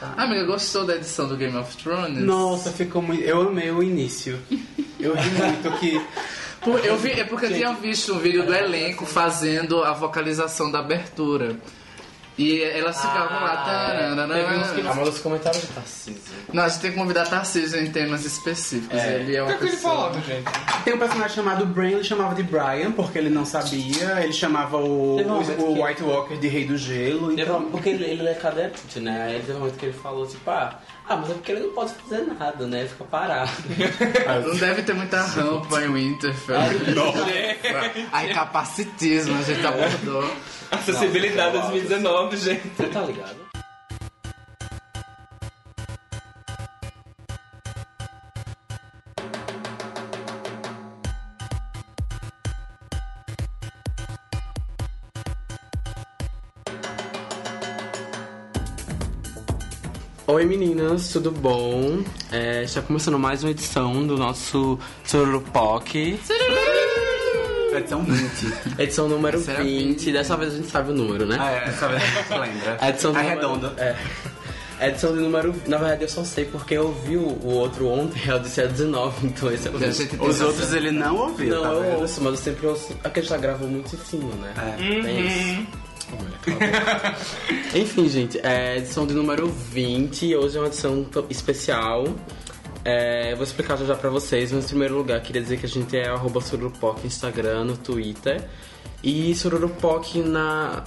Ah, amiga, gostou da edição do Game of Thrones? Nossa, ficou muito. Eu amei o início. Eu ri muito que. Por- eu vi, é porque eu tinha visto um vídeo do elenco fazendo a vocalização da abertura. E elas ficavam lá. tararara. Teve uns que não dos comentários de Tarcísio. Não, a gente tem que convidar Tarcísio em temas específicos. Ele é O uma que, é que ele pessoa- gente? Tem um personagem chamado Bran, ele chamava de Brian, porque ele não sabia. Ele chamava o, um o, o que- White Walker de Rei do Gelo. Então, Porque ele, ele é cadete, né? Aí teve um momento que ele falou, tipo, ah, ah, mas é porque ele não pode fazer nada, né? Fica parado. Não deve ter muita rampa em Winterfell. Aí capacitismo, a gente abordou. Acessibilidade 2019, gente. Você tá ligado? Oi meninas, tudo bom? É, está começando mais uma edição do nosso Surupoc. edição 20. Edição número Será 20. Dessa vez a gente sabe o número, né? Ah, é, essa vez a gente lembra. Edição Arredonda. número- É. A edição de número. Na verdade, eu só sei porque eu vi o, o outro ontem, eu disse a 19, então esse é o Os outros ele não ouviu, Não, tá eu vendo? ouço, mas eu sempre ouço. É que a gente já gravou muito em cima, né? É. Tem isso. Enfim, gente, é edição de número 20. Hoje é uma edição especial. É, eu vou explicar já já pra vocês, mas em primeiro lugar, queria dizer que a gente é arroba no Instagram, no Twitter. E Surupoc na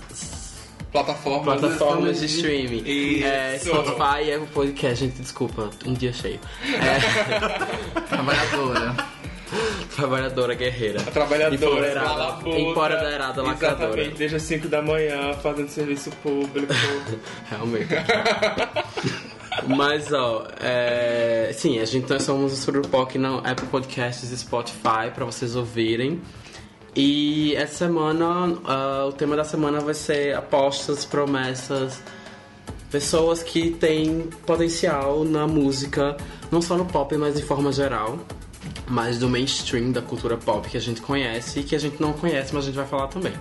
Plataforma. plataformas de streaming. Isso. É, Spotify e Apple Podcast, gente, desculpa, um dia cheio. É, Trabalhadora. trabalhadora guerreira. A trabalhadora, Empoderada. lalabuta. Empoderada, lacradora. Exatamente, desde as 5 da manhã, fazendo serviço público. Realmente. Mas, ó, é... sim, a gente nós somos o Surupoc na Apple Podcasts e Spotify pra vocês ouvirem. E essa semana, ah, o tema da semana vai ser apostas, promessas, pessoas que têm potencial na música, não só no pop, mas de forma geral. Mas do mainstream da cultura pop que a gente conhece e que a gente não conhece, mas a gente vai falar também.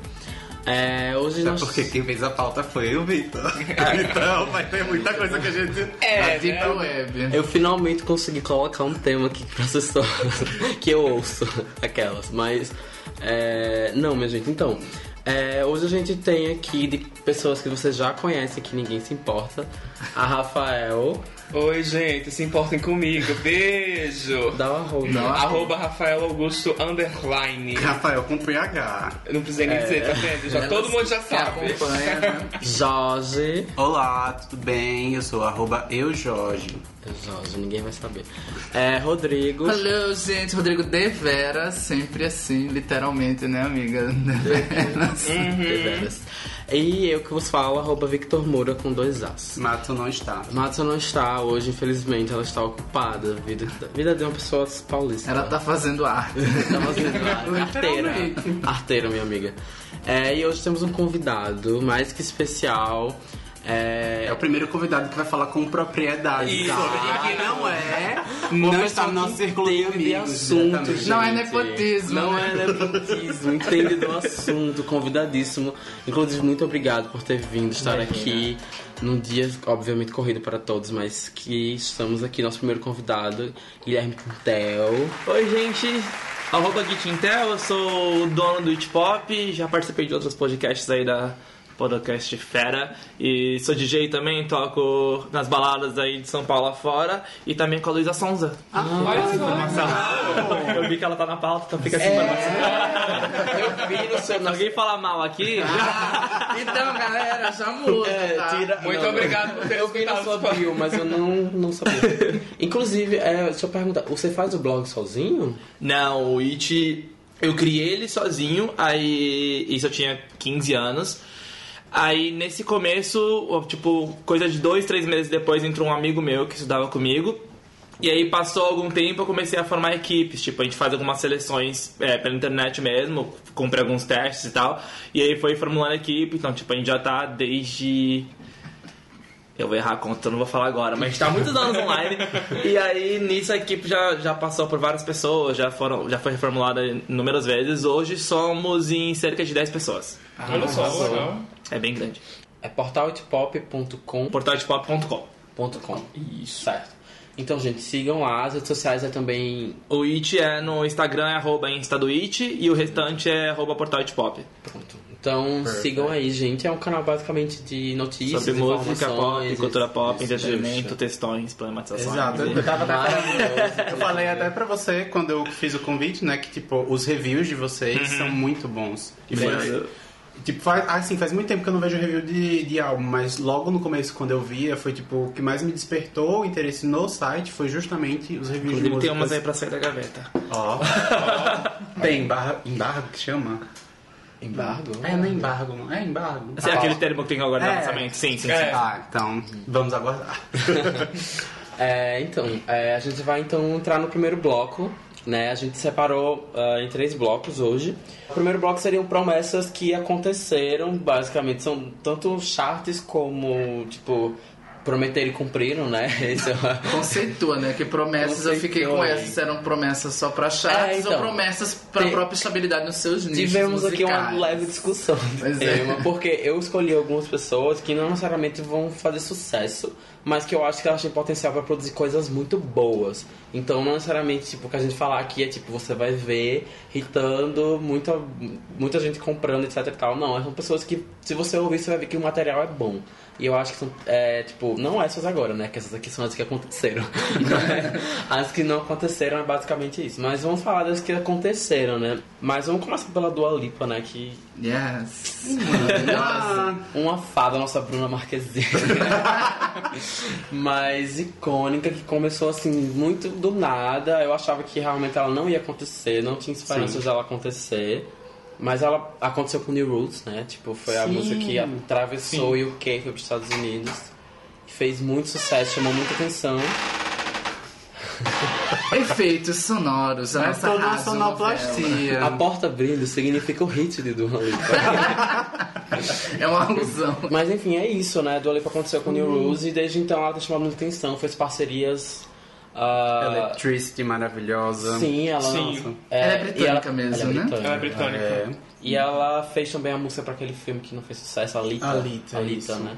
É, hoje É nós... porque quem fez a pauta foi o Vitor. então vai ter muita coisa que a gente. É, Deep né? Web. Eu finalmente consegui colocar um tema aqui as pessoas que eu ouço, aquelas. Mas, é, não, minha gente, então. é, hoje a gente tem aqui de pessoas que você já conhece, que ninguém se importa. A Rafael, Oi, gente, se importem comigo. Beijo. dá o arroba. Arroba Rafael Augusto Underline. Rafael com PH. Eu não precisei nem dizer, tá vendo? Já, todo mundo já sabe. acompanha, né? Jorge. Olá, tudo bem? Eu sou arroba eujorge. Jorge, ninguém vai saber. É, Rodrigo. Hello, gente. Rodrigo De Vera, sempre assim, literalmente, né, amiga? De Veras. Deveras. E eu que vos falo, arroba Victor Moura com dois As. Mato não está. Matsu não está hoje, infelizmente, ela está ocupada. Vida, vida de uma pessoa paulista. Ela tá fazendo arte. Tá fazendo a- arteira. Arteira, minha amiga. É, e hoje temos um convidado mais que especial. É, É o primeiro convidado que vai falar com propriedade. Isso. Tá? Que não é. Não está no nosso círculo de amigos. assunto. Não é nepotismo, Não né? é nepotismo, entende do assunto, convidadíssimo. Inclusive, muito obrigado por ter vindo estar Imagina. aqui num dia, obviamente, corrido para todos, mas que estamos aqui, nosso primeiro convidado, Guilherme Quintel. Oi, gente. Arroba Gitintel, eu sou o dono do It Pop, já participei de outros podcasts aí da podcast Fera e sou DJ também, toco nas baladas aí de São Paulo afora e também com a Luísa Sonza. Olha só. Eu vi que ela tá na pauta, então fica assim informação. Eu vi no seu... Alguém fala mal aqui? Então, galera, já muda. É, tá? tira- Muito não, obrigado por ter Eu vi na sua bio, mas eu não, não sabia. Inclusive, é, deixa eu perguntar, você faz o blog sozinho? Não, o It eu criei ele sozinho, aí isso eu tinha 15 anos. Aí nesse começo, tipo, coisa de dois, três meses depois entrou um amigo meu que estudava comigo. E aí passou algum tempo eu comecei a formar equipes, tipo, a gente faz algumas seleções é, pela internet mesmo, comprei alguns testes e tal. E aí foi formulando a equipe, então tipo, a gente já tá desde eu vou errar a conta, eu não vou falar agora, mas a gente tá há muitos anos online. E aí, nisso, a equipe já, já passou por várias pessoas, já, foram, já foi reformulada inúmeras vezes. Hoje somos em cerca de 10 pessoas. Olha só, legal. É bem grande. É portalhitpop.com. Portaltepop.com. gmail.com. Isso. Certo. Então, gente, sigam lá. As redes sociais é também. O It é no Instagram, é arroba Insta do It, e o restante é arroba Portal It Pop. Pronto. Então, sigam aí, gente. É um canal basicamente de notícias, Sobre música pop, cultura pop, isso, entretenimento, isso. textões, problematizações. Exato, eu tava até Maravilhoso. Eu falei até pra você quando eu fiz o convite, né, que tipo, os reviews de vocês são muito bons. E foi. Tipo, faz, assim, faz muito tempo que eu não vejo review de, de álbum, mas logo no começo, quando eu via, foi tipo, o que mais me despertou o interesse no site foi justamente os reviews de Inclusive tem músicas. umas aí pra sair da gaveta. Ó. tem embargo, embargo que chama? Embargo? É, não é embargo, não. É embargo. Assim, Ah, aquele termo que tem agora no É. lançamento. Sim, sim, sim. Ah, então, vamos aguardar. É, então, é, a gente vai então entrar no primeiro bloco, né? A gente separou ah, em três blocos hoje. O primeiro bloco seriam promessas que aconteceram, basicamente são tanto charts como, tipo, prometeram e cumpriram, né? É uma... Conceitua, né? Que promessas eu fiquei com Conceitua essas. Eram promessas só pra charts É, então. ou promessas pra Tem- própria estabilidade nos seus nichos Tivemos aqui uma musicais? leve discussão Pois é. tema, porque eu escolhi algumas pessoas que não necessariamente vão fazer sucesso, mas que eu acho que elas têm potencial para produzir coisas muito boas. Então, não necessariamente, tipo, o que a gente falar aqui é tipo, você vai ver hitando, muita, muita gente comprando, etc e tal. Não, são pessoas que, se você ouvir, você vai ver que o material é bom. E eu acho que são, é, tipo, não essas agora, né? Que essas aqui são as que aconteceram. as que não aconteceram é basicamente isso. Mas vamos falar das que aconteceram, né? Mas vamos começar pela Dua Lipa, né? Que Yes. Maravilhosa. uma fada, nossa Bruna Marquezine. Mas icônica, que começou assim, muito do nada. Eu achava que realmente ela não ia acontecer, não tinha esperanças dela acontecer. Mas ela aconteceu com New Roots, né? Tipo, foi a Sim. música que atravessou o UK, foi para os Estados Unidos. Fez muito sucesso, chamou muita atenção. Efeitos sonoros. A É nossa toda rádio sonoplastia. A porta abrindo significa o hit de Dua Lipa. É uma alusão. Mas enfim, é isso, né? Dua Lipa aconteceu com New Rules e desde então ela tem chamado muita atenção, fez parcerias. ah, Electricity maravilhosa. sim, ela. Sim. Ela é britânica e mesmo, ela é né? britânica. Ela é britânica. É. E ela fez também a música pra aquele filme que não fez sucesso, Alita. Alita, Alita, isso. né?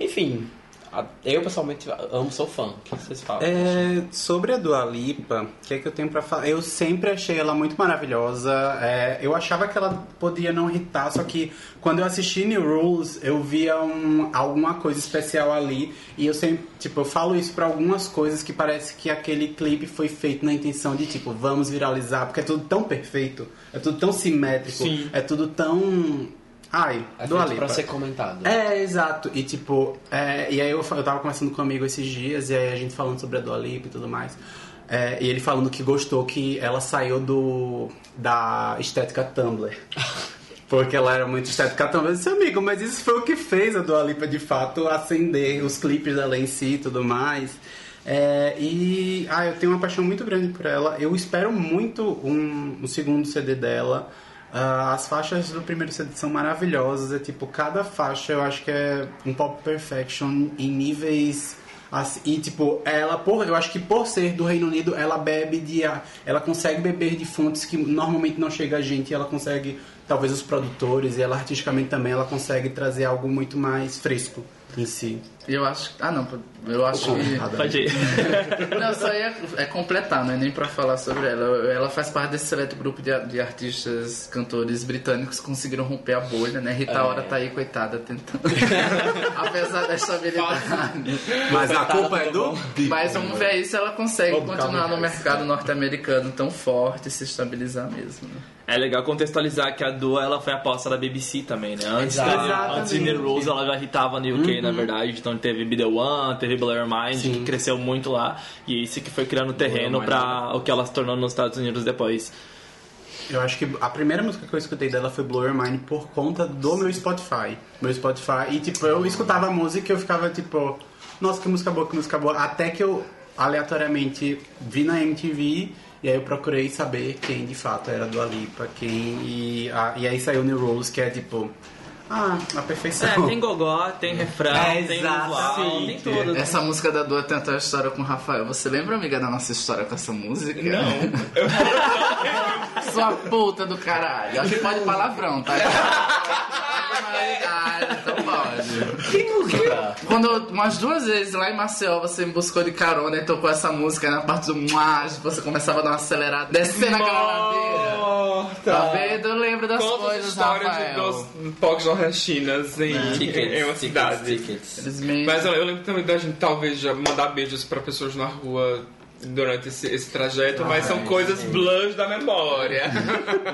Enfim, a- eu pessoalmente amo, sou fã. O que vocês falam? É, sobre a Dua Lipa, o que é que eu tenho pra falar? Eu sempre achei ela muito maravilhosa. É, eu achava que ela podia não irritar, só que quando eu assisti New Rules, eu via um, alguma coisa especial ali. E eu sempre, tipo, eu falo isso pra algumas coisas que parece que aquele clipe foi feito na intenção de, tipo, vamos viralizar, porque é tudo tão perfeito, é tudo tão simétrico, Sim. é tudo tão. Ai, É Dua feito Lipa. pra ser comentado. É, exato. E tipo, é, e aí eu, eu tava conversando com um amigo esses dias, e aí a gente falando sobre a Dua Lipa e tudo mais. É, e ele falando que gostou que ela saiu do da estética Tumblr. Porque ela era muito estética Tumblr. Eu disse, amigo, mas isso foi o que fez a Dua Lipa de fato acender os clipes dela em si e tudo mais. É, e ah, eu tenho uma paixão muito grande por ela. Eu espero muito um, um segundo CD dela. Ah, as faixas do primeiro CD são maravilhosas. É tipo, cada faixa eu acho que é um pop perfection em níveis. assim, e tipo, ela, por, eu acho que por ser do Reino Unido, ela bebe de. Ela consegue beber de fontes que normalmente não chega a gente. E ela consegue, talvez os produtores, e ela artisticamente também, ela consegue trazer algo muito mais fresco em si. Eu acho. Ah, não. Eu acho que. Pode ir. Não, só ia é completar, não é nem pra falar sobre ela. Ela faz parte desse seleto grupo de, de artistas, cantores britânicos que conseguiram romper a bolha, né? Rita Ora tá aí, coitada, tentando. Apesar da estabilidade. Mas a culpa é do Mas vamos ver aí se ela consegue continuar no mercado norte-americano tão forte e se estabilizar mesmo. né? É legal contextualizar que a Dua ela foi aposta da BBC também, né? Antes, da, antes de Rules ela já hitava no UK, na verdade. Então teve Be The One, teve Blur Mind, que cresceu muito lá. E isso que foi criando terreno Mind. pra o que ela se tornou nos Estados Unidos depois. Eu acho que a primeira música que eu escutei dela foi Blow Your Mind por conta do meu Spotify. Meu Spotify. E tipo, eu escutava a música e eu ficava tipo, nossa, que música boa, que música boa. Até que eu aleatoriamente vi na MTV e aí eu procurei saber quem de fato era do Alipa, quem. E, a- e aí saiu New Rules, que é tipo. Ah, a perfeição. É, tem gogó, tem refrão, É, tem visual, tem tudo. Essa música da Dua tem até a história com o Rafael. Você lembra, amiga, da nossa história com essa música? Não. Sua puta do caralho. Acho que pode palavrão, tá? sensualidade, então pode. Que música? Quando umas duas vezes lá em Maceió você me buscou de carona e tocou essa música na parte do mais, você começava a dar uma acelerada, descendo aquela ladeira. Tá vendo? Eu lembro das Conta as coisas, histórias Rafael. dos povos nordestinas em, em uma cidade. tickets. Eles me... Mas eu, eu lembro também da gente talvez já mandar beijos pra pessoas na rua durante esse, esse trajeto, mas são coisas blush da memória.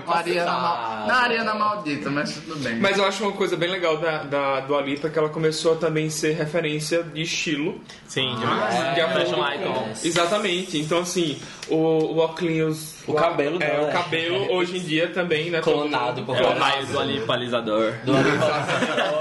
Ariana Ah, Mal... Na Ariana Maldita, mas tudo bem. Mas eu acho uma coisa bem legal da, da do Alipa que ela começou a também ser referência de estilo. Sim, De demais. acordo Fashion com- icon. Exatamente. Então, assim, o, o óculos... O cabelo é, dela, o é. cabelo hoje em dia também, né? Clonado por É o várias raio do alipalizador. Do Alipa-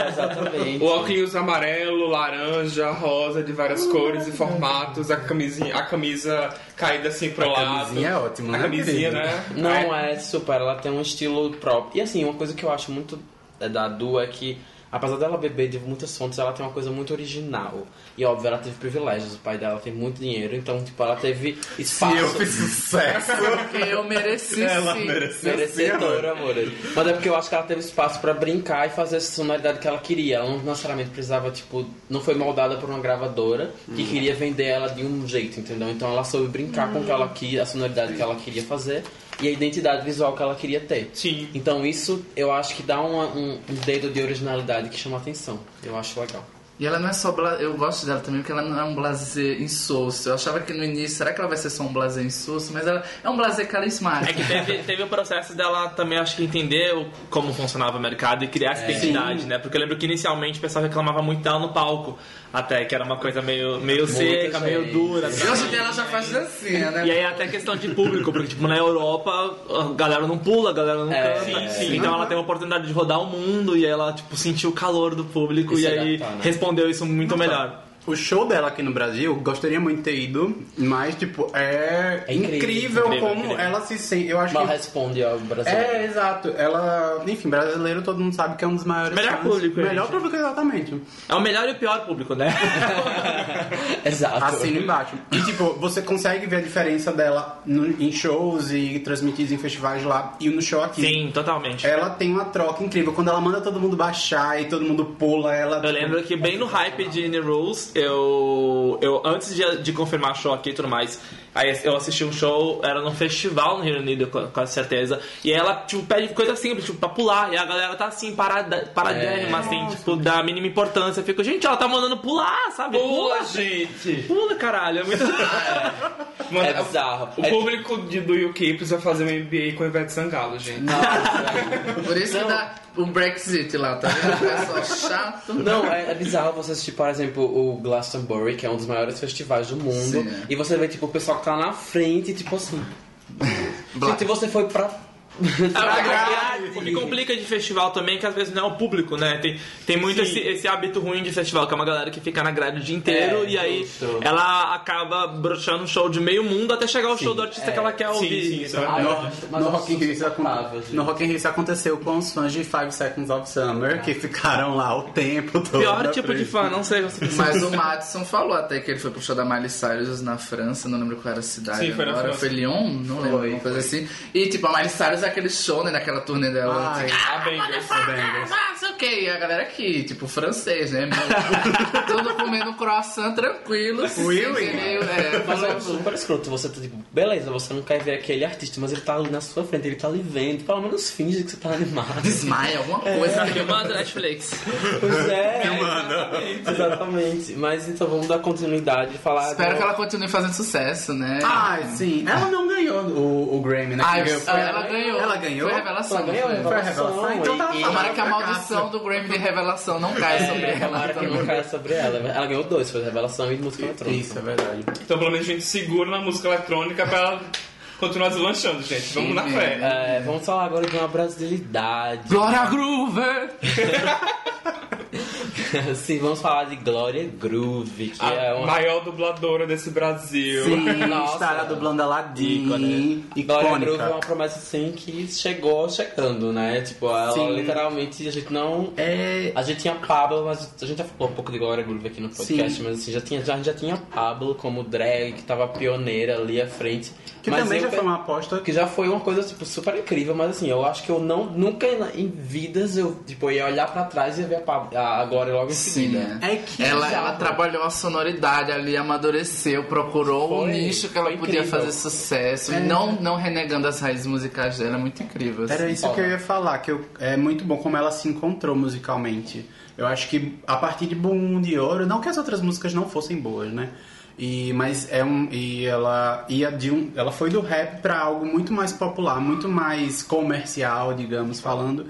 Exatamente. O óculos amarelo, laranja, rosa, de várias cores e formatos, a camisinha, a camisa caída assim pro A lado. camisinha é ótimo, A né, camisinha, né? Não, é super, ela tem um estilo próprio. E assim, uma coisa que eu acho muito é, da Du é que, apesar dela beber de muitas fontes, ela tem uma coisa muito original. E óbvio, ela teve privilégios, o pai dela tem muito dinheiro, então, tipo, ela teve espaço. Se eu fiz sucesso. Porque eu mereci Ela sim. mereceu Merecedora, amor. Mas é porque eu acho que ela teve espaço pra brincar e fazer essa sonoridade que ela queria. Ela não necessariamente precisava, tipo, não foi moldada por uma gravadora que queria vender ela de um jeito, entendeu? Então ela soube brincar com o que ela a sonoridade que ela queria fazer e a identidade visual que ela queria ter. Sim. Então isso eu acho que dá uma- um, um dedo de originalidade que chama atenção. Eu acho legal. E ela não é só bla... Eu gosto dela também porque ela não é um blazer insosso. Eu achava que no início, será que ela vai ser só um blazer insosso? Mas ela é um blazer É carismático. que teve, teve o processo dela também, acho que entender como funcionava o mercado e criar essa identidade, né? Porque eu lembro que inicialmente o pessoal reclamava muito dela no palco, até que era uma coisa meio, meio seca, meio gente. dura. E hoje ela já faz dancinha, né? E aí até questão de público, porque tipo, na Europa a galera não pula, a galera não É, canta. sim, sim. Então ela teve a oportunidade de rodar o mundo e ela tipo, sentiu o calor do público E e, aí adaptar, né? respondeu isso muito melhor. O show dela aqui no Brasil, gostaria muito de ter ido, mas, tipo, é, É incrível, incrível, como incrível. ela se sente. Eu acho Mal que. responde ao brasileiro. É, exato. Ela, enfim, brasileiro todo mundo sabe que é um dos maiores. Melhor fãs. público, Melhor gente. público, exatamente. É o melhor e o pior público, né? Exato. Assino embaixo. E, tipo, você consegue ver a diferença dela no- em shows e transmitidos em festivais lá e no show aqui. Sim, totalmente. Ela tem uma troca incrível. Quando ela manda todo mundo baixar e todo mundo pula, ela. Eu tipo, lembro que bem no hype de Indie Rules, eu, eu antes de, de confirmar show aqui e tudo mais, aí eu assisti um show, era num festival no Reino Unido, com, com certeza, e ela tipo, pede coisa simples, tipo, pra pular, e a galera tá assim, parada, paradérrima, É. assim, tipo, da mínima importância. Eu fico, gente, ela tá mandando pular, sabe? Pula, gente! Pula, caralho. É muito... Mano, É bizarro. O É- público de, do UK precisa fazer um MBA com o Ivete Sangalo, gente. Por isso que dá o Brexit lá, tá vendo? O pessoal chato. Não, é, é bizarro você assistir, por exemplo, o Glastonbury, que é um dos maiores festivais do mundo, Sim, é. e você vê, tipo, o pessoal que tá na frente, tipo assim. Gente, você foi pra. Ah. O que complica de festival também é que às vezes não é o público, né? Tem, tem muito esse, esse hábito ruim de festival, que é uma galera que fica na grade o dia inteiro É, e aí justo. ela acaba broxando um show de meio mundo até chegar ao show do artista que ela quer ouvir. sim, isso é Ah, No, Rock in Rio isso acon- insuportável, gente. no Rock in Rio isso aconteceu com os fãs de Five Seconds of Summer, que ficaram lá o tempo todo. Pior tipo de frente. fã, não sei. Você... Mas o Madison falou até que ele foi pro show da Miley Cyrus na França, não lembro qual era a cidade Sim, foi na agora. França. Foi Lyon? Não lembro, Foi, coisa assim. E tipo, a Miley Cyrus é aquele show, né, naquela turnê dela. Ai, tipo, A Bangers. Bangers. ah, sei o que, e a galera aqui, tipo, francês, né? Todo comendo croissant tranquilo. oui. querer, é, Mas é super escroto. Você tá tipo, beleza, você não quer ver aquele artista, mas ele tá ali na sua frente, ele tá ali vendo. Pelo menos finge que você tá animado. Desmaia, alguma coisa. Filmando Netflix. Pois é. Exatamente. Mas então vamos dar continuidade e falar. Espero agora- que ela continue fazendo sucesso, né? Ai, sim. Ela não o, o Grammy, né? Quem ganhou foi ela ganhou. Ela ganhou? Foi revelação. Ela ganhou, não Foi a revelação. Então tá E- Tomara que a maldição do Grammy de revelação não caia sobre ela. Tomara que não caia sobre ela. Ela ganhou dois, foi revelação e música eletrônica. Isso, é verdade. Então pelo menos a gente segura na música eletrônica pra ela continuar deslanchando, gente. Vamos Sim, na fé. É, vamos falar agora de uma brasilidade. Glória Groover! Sim, vamos falar de Glória Groove, que A é uma maior dubladora desse Brasil. Sim, Nossa. estará dublando Aladdin. ícone. Glória Groove é uma promessa assim que chegou chegando, né? Tipo, ela Sim. literalmente a gente não. É, A gente tinha Pablo, mas a gente já falou um pouco de Glória Groove aqui no podcast, mas assim, já tinha, já, a gente já tinha Pablo como drag, que tava pioneira ali à frente. que mas também eu já foi uma aposta que já foi uma coisa tipo super incrível, mas assim, eu acho que eu não nunca em vidas eu tipo ia olhar pra trás e ia ver a, Pablo, a Glória logo em Sim, seguida. É que ela, ela trabalhou a sonoridade ali, amadureceu, procurou um Foi, nicho que ela podia incrível. fazer sucesso, É. e não, não renegando as raízes musicais dela, é muito incrível. assim. Era isso que eu ia falar, que eu- é muito bom como ela se encontrou musicalmente. Eu acho que a partir de Boom de Ouro, não que as outras músicas não fossem boas, né? E, mas é um e ela ia de um, ela foi do rap pra algo muito mais popular, muito mais comercial, digamos falando.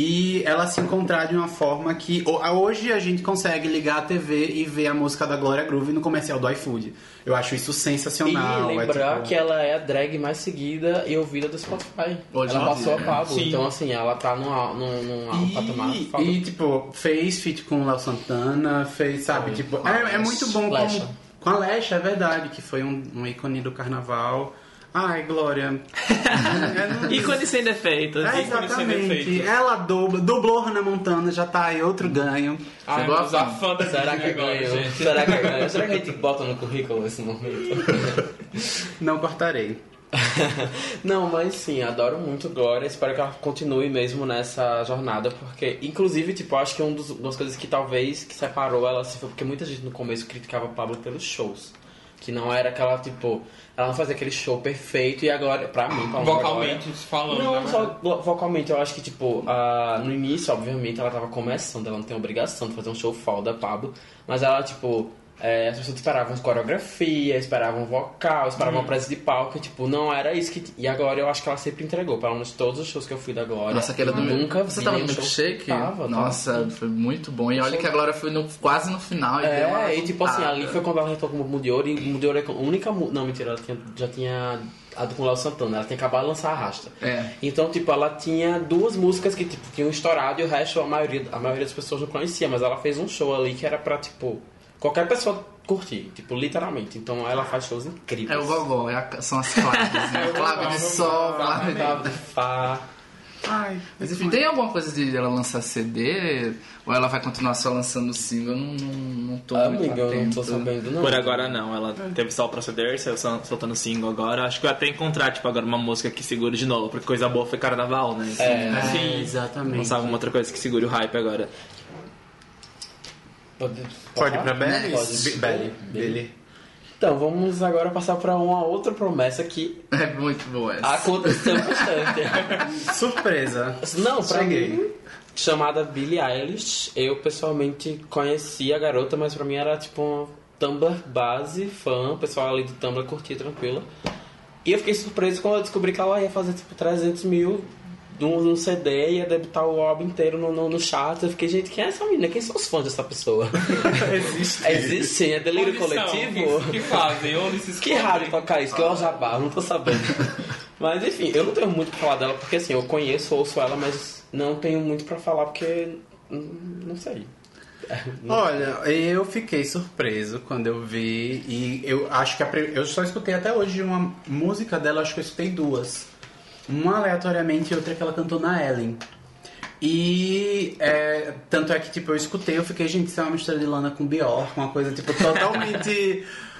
E ela se encontrar de uma forma que ho- hoje a gente consegue ligar a TV e ver a música da Glória Groove no comercial do iFood. Eu acho isso sensacional. E é lembrar tipo- que ela é a drag mais seguida e ouvida do Spotify. Hoje ela passou dia. a Pablo, então assim, ela tá num, num, num patamar E, foda. e, tipo, fez feat com o Léo Santana, fez, sabe, tipo, é, é muito bom como. Com a Lesha, é verdade, que foi um, um ícone do carnaval. Ai, Glória. É, não- Ícone sem defeitos. É, exatamente. defeitos. Ela dubla, dublou Hannah Montana, já tá aí outro ganho. Ai, Chegou a fã Será que ganhou? Será que ganhou? Será que a gente bota no currículo esse momento? Não cortarei. Não, mas sim, adoro muito Glória. Espero que ela continue mesmo nessa jornada, porque, inclusive, tipo, acho que um uma das coisas que talvez que separou ela assim, foi porque muita gente no começo criticava Pablo pelos shows. Que não era aquela, tipo, ela não fazia aquele show perfeito e agora, pra mim, pra Vocalmente falando. Não, né? só vo- vocalmente, eu acho que, tipo, ah, no início, obviamente, ela tava começando, ela não tem obrigação de fazer um show foda, Pablo, mas ela, tipo, é, as pessoas esperavam coreografia, esperavam vocal, esperavam uma presença de palco, e, tipo, não era isso que. E agora eu acho que ela sempre entregou, pelo menos todos os shows que eu fui da Glória. Nossa, aquela do nunca Você tava no milkshake? Tava, tava. Nossa, foi muito bom. E olha que a Glória foi no- quase no final. E É, e tipo assim, ali foi quando ela entrou como Mundo de Ouro, e Mundo de Ouro é a única. Não, mentira, ela tinha- já tinha. A do com o Léo Santana, ela tinha acabado de lançar a Rasta. É. Então, tipo, ela tinha duas músicas que tipo, tinham estourado e o resto a maioria, a maioria das pessoas não conhecia, mas ela fez um show ali que era pra, tipo, qualquer pessoa curtir, tipo, literalmente. Então ela faz shows incríveis. É o gogó, é a- são as claves. Né? Clave de sol, clave de... Fá. Ai, Mas enfim, tem alguma coisa de ela lançar CD? Ou ela vai continuar só lançando single? Eu não, não, não tô muito Amiga, eu não tô atento. sabendo, não. Por agora não, ela teve só o proceder, saiu sol- soltando single agora. Acho que vai até encontrar, tipo, agora uma música que segure de novo, porque coisa boa foi carnaval, né? É, é, exatamente. Lançar alguma outra coisa que segure o hype agora. Pode, Pode ir pra? Belly? Pode. Be- Belly. Belly. Então, vamos agora passar pra uma outra promessa que É muito boa essa. aconteceu bastante. Surpresa. Não, pra Cheguei. mim, chamada Billie Eilish, eu pessoalmente conheci a garota, mas pra mim era tipo uma Tumblr base, fã, o pessoal ali do Tumblr curtia tranquilo. E eu fiquei surpreso quando eu descobri que ela ia fazer tipo 300 mil num, num CD, ia debutar o álbum inteiro no, no, no chat. Eu fiquei, gente, quem é essa menina? Quem são os fãs dessa pessoa? Existe. Existe sim, é delírio Onde coletivo? Que, que fazem? Onde se Que escondem? rádio tocar isso? Que é o Jabá, não tô sabendo. mas enfim, eu não tenho muito pra falar dela, porque assim, eu conheço, ouço ela, mas não tenho muito pra falar porque. Não sei. Olha, eu fiquei surpreso quando eu vi e eu acho que a, eu só escutei até hoje uma música dela, acho que eu escutei duas. Uma aleatoriamente e outra que ela cantou na Ellen. E é, tanto é que tipo eu escutei, eu fiquei, gente, isso é uma mistura de Lana com Bjork, uma coisa tipo totalmente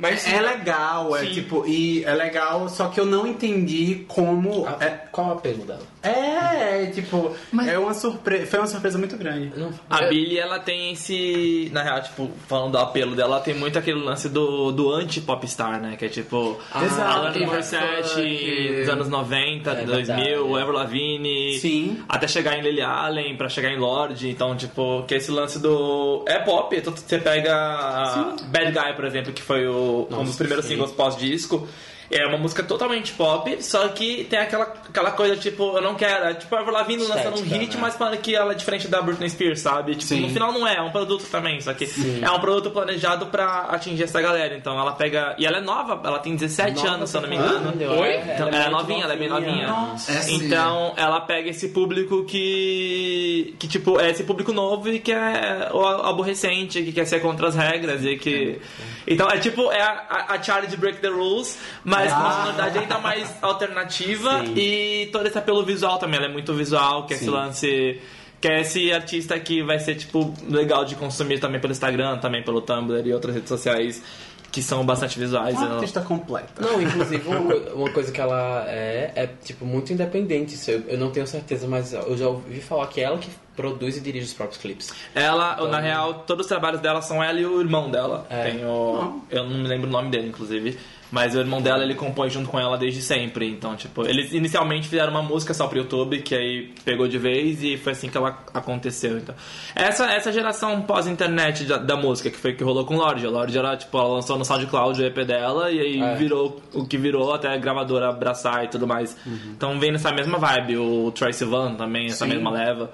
Mas é legal, é Sim. tipo e é legal, só que eu não entendi como A- é, Qual é o apelo dela? é, tipo, Mas- é uma surpresa, foi uma surpresa muito grande. A Billie, ela tem esse. Na real, tipo, falando do apelo dela, ela tem muito aquele lance do, do anti-popstar, né? Que é tipo. Ah, Exato. Alanis Morissette dos anos 90, É 2000, verdade. Avril Lavigne. Sim. Até chegar em Lily Allen, pra chegar em Lorde. Então, tipo, que esse lance do. É pop. Então, você pega a Bad Guy, por exemplo, que foi o, um dos primeiros sim. singles pós-disco. É uma música totalmente pop, só que tem aquela, aquela coisa, tipo, eu não quero. é Tipo, a Avril Lavigne lançando um hit, né? mas falando que ela é diferente da Britney Spears, sabe? Tipo, Sim. no final não é, é um produto também, só que é um produto planejado pra atingir essa galera. Então ela pega. E ela é nova, ela tem 17 anos, se eu não me engano. Oi? Então, ela, é novinha, ela é bem novinha. É sim. Então ela pega esse público que. que tipo, é esse público novo e que é o aborrecente, que quer ser contra as regras e que. Então é tipo, é a, a Charlie de Break the Rules, mas com uma sonoridade ainda mais alternativa Sim. e todo esse apelo visual também. Ela é muito visual, que é esse lance. Que é esse artista que vai ser, tipo, legal de consumir também pelo Instagram, também pelo Tumblr e outras redes sociais que são bastante visuais. Uma Eu- artista completa. Não, inclusive uma, co- uma coisa que ela é, é tipo muito independente. Isso eu, eu não tenho certeza, mas eu já ouvi falar que é ela que produz e dirige os próprios clipes. Ela, na real, todos os trabalhos dela são ela e o irmão dela. É. Tem o. Eu não me lembro o nome dele, inclusive. Mas o irmão dela ele compõe junto com ela desde sempre. Então, tipo, eles inicialmente fizeram uma música só pro YouTube, que aí pegou de vez e foi assim que ela aconteceu. Então, essa, essa geração pós-internet da, da música, que foi que rolou com Lorde. A Lorde, ela, tipo, ela lançou no SoundCloud o EP dela e aí É. virou o que virou até a gravadora abraçar e tudo mais. Então vem nessa mesma vibe. O Troy Sivan também, essa Sim. mesma leva.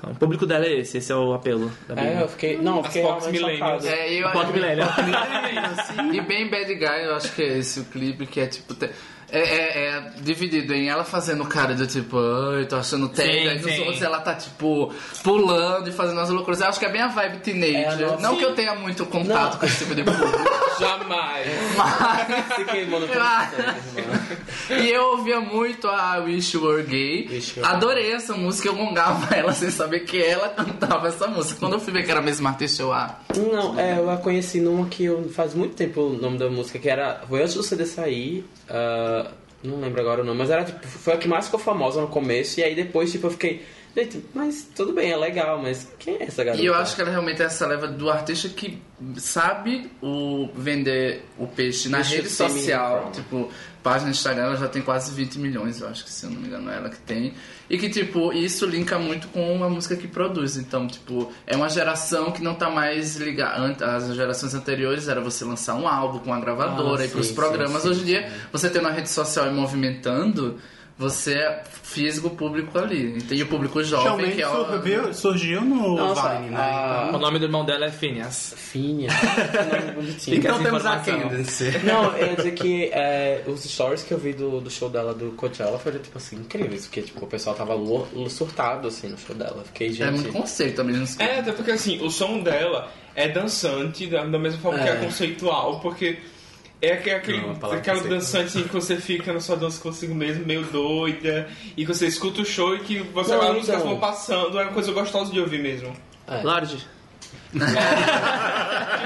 Então, o público dela é esse, esse é o apelo da É, Britney. eu fiquei. Não, eu fiquei Fox realmente chocado. É, eu, Pop Millennial. E bem Bad Guy, eu acho que é esse o clipe, que é tipo. te- É, é- é dividido em ela fazendo cara do tipo, ai, tô achando e nos outros ela tá tipo pulando e fazendo as loucuras. Eu acho que é bem a vibe É teenager. nossa- Não que eu tenha muito contato Não. com esse tipo de público, Jamais. mas. Se queimou no. E eu ouvia muito a Wish You Were Gay. You Were Adorei essa música, eu gongava ela sem saber que ela cantava essa música. Quando eu fui ver que era a mesma artista, eu, ah, Não, é, eu a conheci numa que eu, faz muito tempo o nome da música, que era. Foi antes do CD sair. ah, não lembro agora o nome, mas era tipo, foi a que mais ficou famosa no começo, e aí depois, tipo, eu fiquei. Gente, mas tudo bem, é legal, mas quem é essa garota? E eu acho que ela realmente é essa leva do artista que sabe o vender o peixe na rede social. Tipo, página no Instagram ela já tem quase 20 milhões, eu acho que se eu não me engano é ela que tem. E que, tipo, isso linka muito com a música que produz. Então, tipo, é uma geração que não tá mais ligada. As gerações anteriores era você lançar um álbum com a gravadora Ah, e pros sim, programas. sim, Hoje em dia, você tendo a rede social e movimentando. Você fisga o público ali. E o público jovem, Realmente que é o... surgiu, surgiu no Nossa, Vine, né? a- O nome do irmão dela é Phineas. Que bonitinho. Fica Então essa temos a. Candace. Não, eu ia dizer que é, os stories que eu vi do, do show dela do Coachella foram, tipo assim, incríveis. Porque, tipo, o pessoal tava lo- lo- surtado, assim, no show dela. Fiquei, gente... É muito conceito também. não sei. É, até porque assim, o som dela é dançante, da, da mesma forma que É. é conceitual, porque é aque- aquele, Não, aquela dançante assim, que você fica na sua dança consigo mesmo, meio doida, e que você escuta o show e que você Não, as músicas então. vão passando, é uma coisa gostosa de ouvir mesmo. É.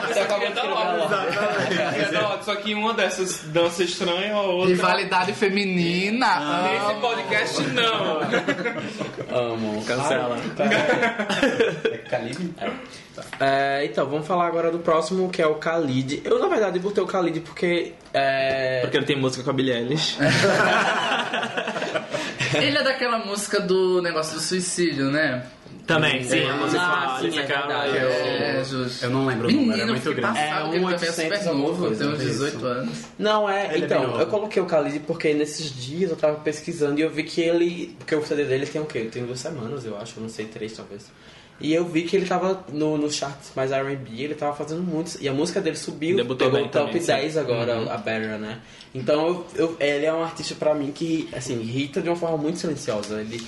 Você acabou de falar. É hora, só que uma dessas danças estranhas, a outra. Rivalidade feminina. Ah. Nesse podcast, não. Amo. Cancela. É Calibre? É, então, vamos falar agora do próximo, que é o Khalid. Eu, na verdade, botei o Khalid porque... É... Porque ele tem música com a Billie Eilish. Ele é daquela música do negócio do suicídio, né? Também, sim, a música Ah, com a sim, Alicia é Cara. verdade. É. Eu não lembro o número, é muito grande. É, que ele também é 800 super novo, tem uns isso. 18 anos. Não, é. Ele é então, novo. eu coloquei o Khalid porque nesses dias eu tava pesquisando e eu vi que ele. Porque o CD dele tem o quê? Tem duas semanas, eu acho, eu não sei, três talvez. E eu vi que ele tava no, no charts mais RB, ele tava fazendo muitos. E a música dele subiu, Debutou pegou o top também, sim. 10 agora, a Better, né? Então eu, eu- ele é um artista pra mim que, assim, irrita de uma forma muito silenciosa. Ele.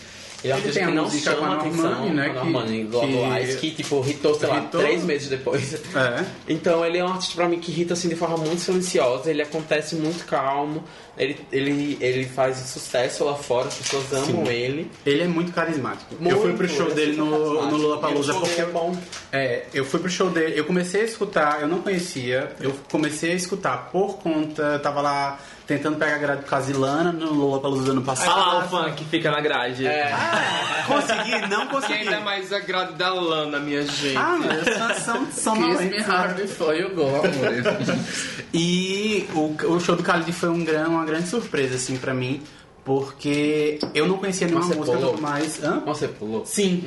Ele é um artista que não chama a atenção Normani, né, com a que- Normani, que- que tipo, hitou, sei lá, Hitou- três meses depois. É. Então ele é um artista pra mim que irrita assim de forma muito silenciosa, ele acontece muito calmo, ele, ele, ele faz sucesso lá fora, as pessoas amam ele. Ele é muito carismático. eu Muito, fui pro show é dele no, no E o show porque... é bom. É, eu fui pro show dele, eu comecei a escutar, eu não conhecia, eu comecei a escutar por conta, eu tava lá tentando pegar a grade do Casilana no Lollapalooza do ano passado. Olha lá o fã que fica na grade. É, Consegui, não consegui. ainda mais agrado da Lana, minha gente. Ah, mas são, são, Kiss Me né? Hard Before You Go, amor. E o, o show do Khalid foi um gran, uma grande surpresa, assim, pra mim, porque eu não conhecia nenhuma Você música pulou? do mais... Hã? Você pulou? Sim.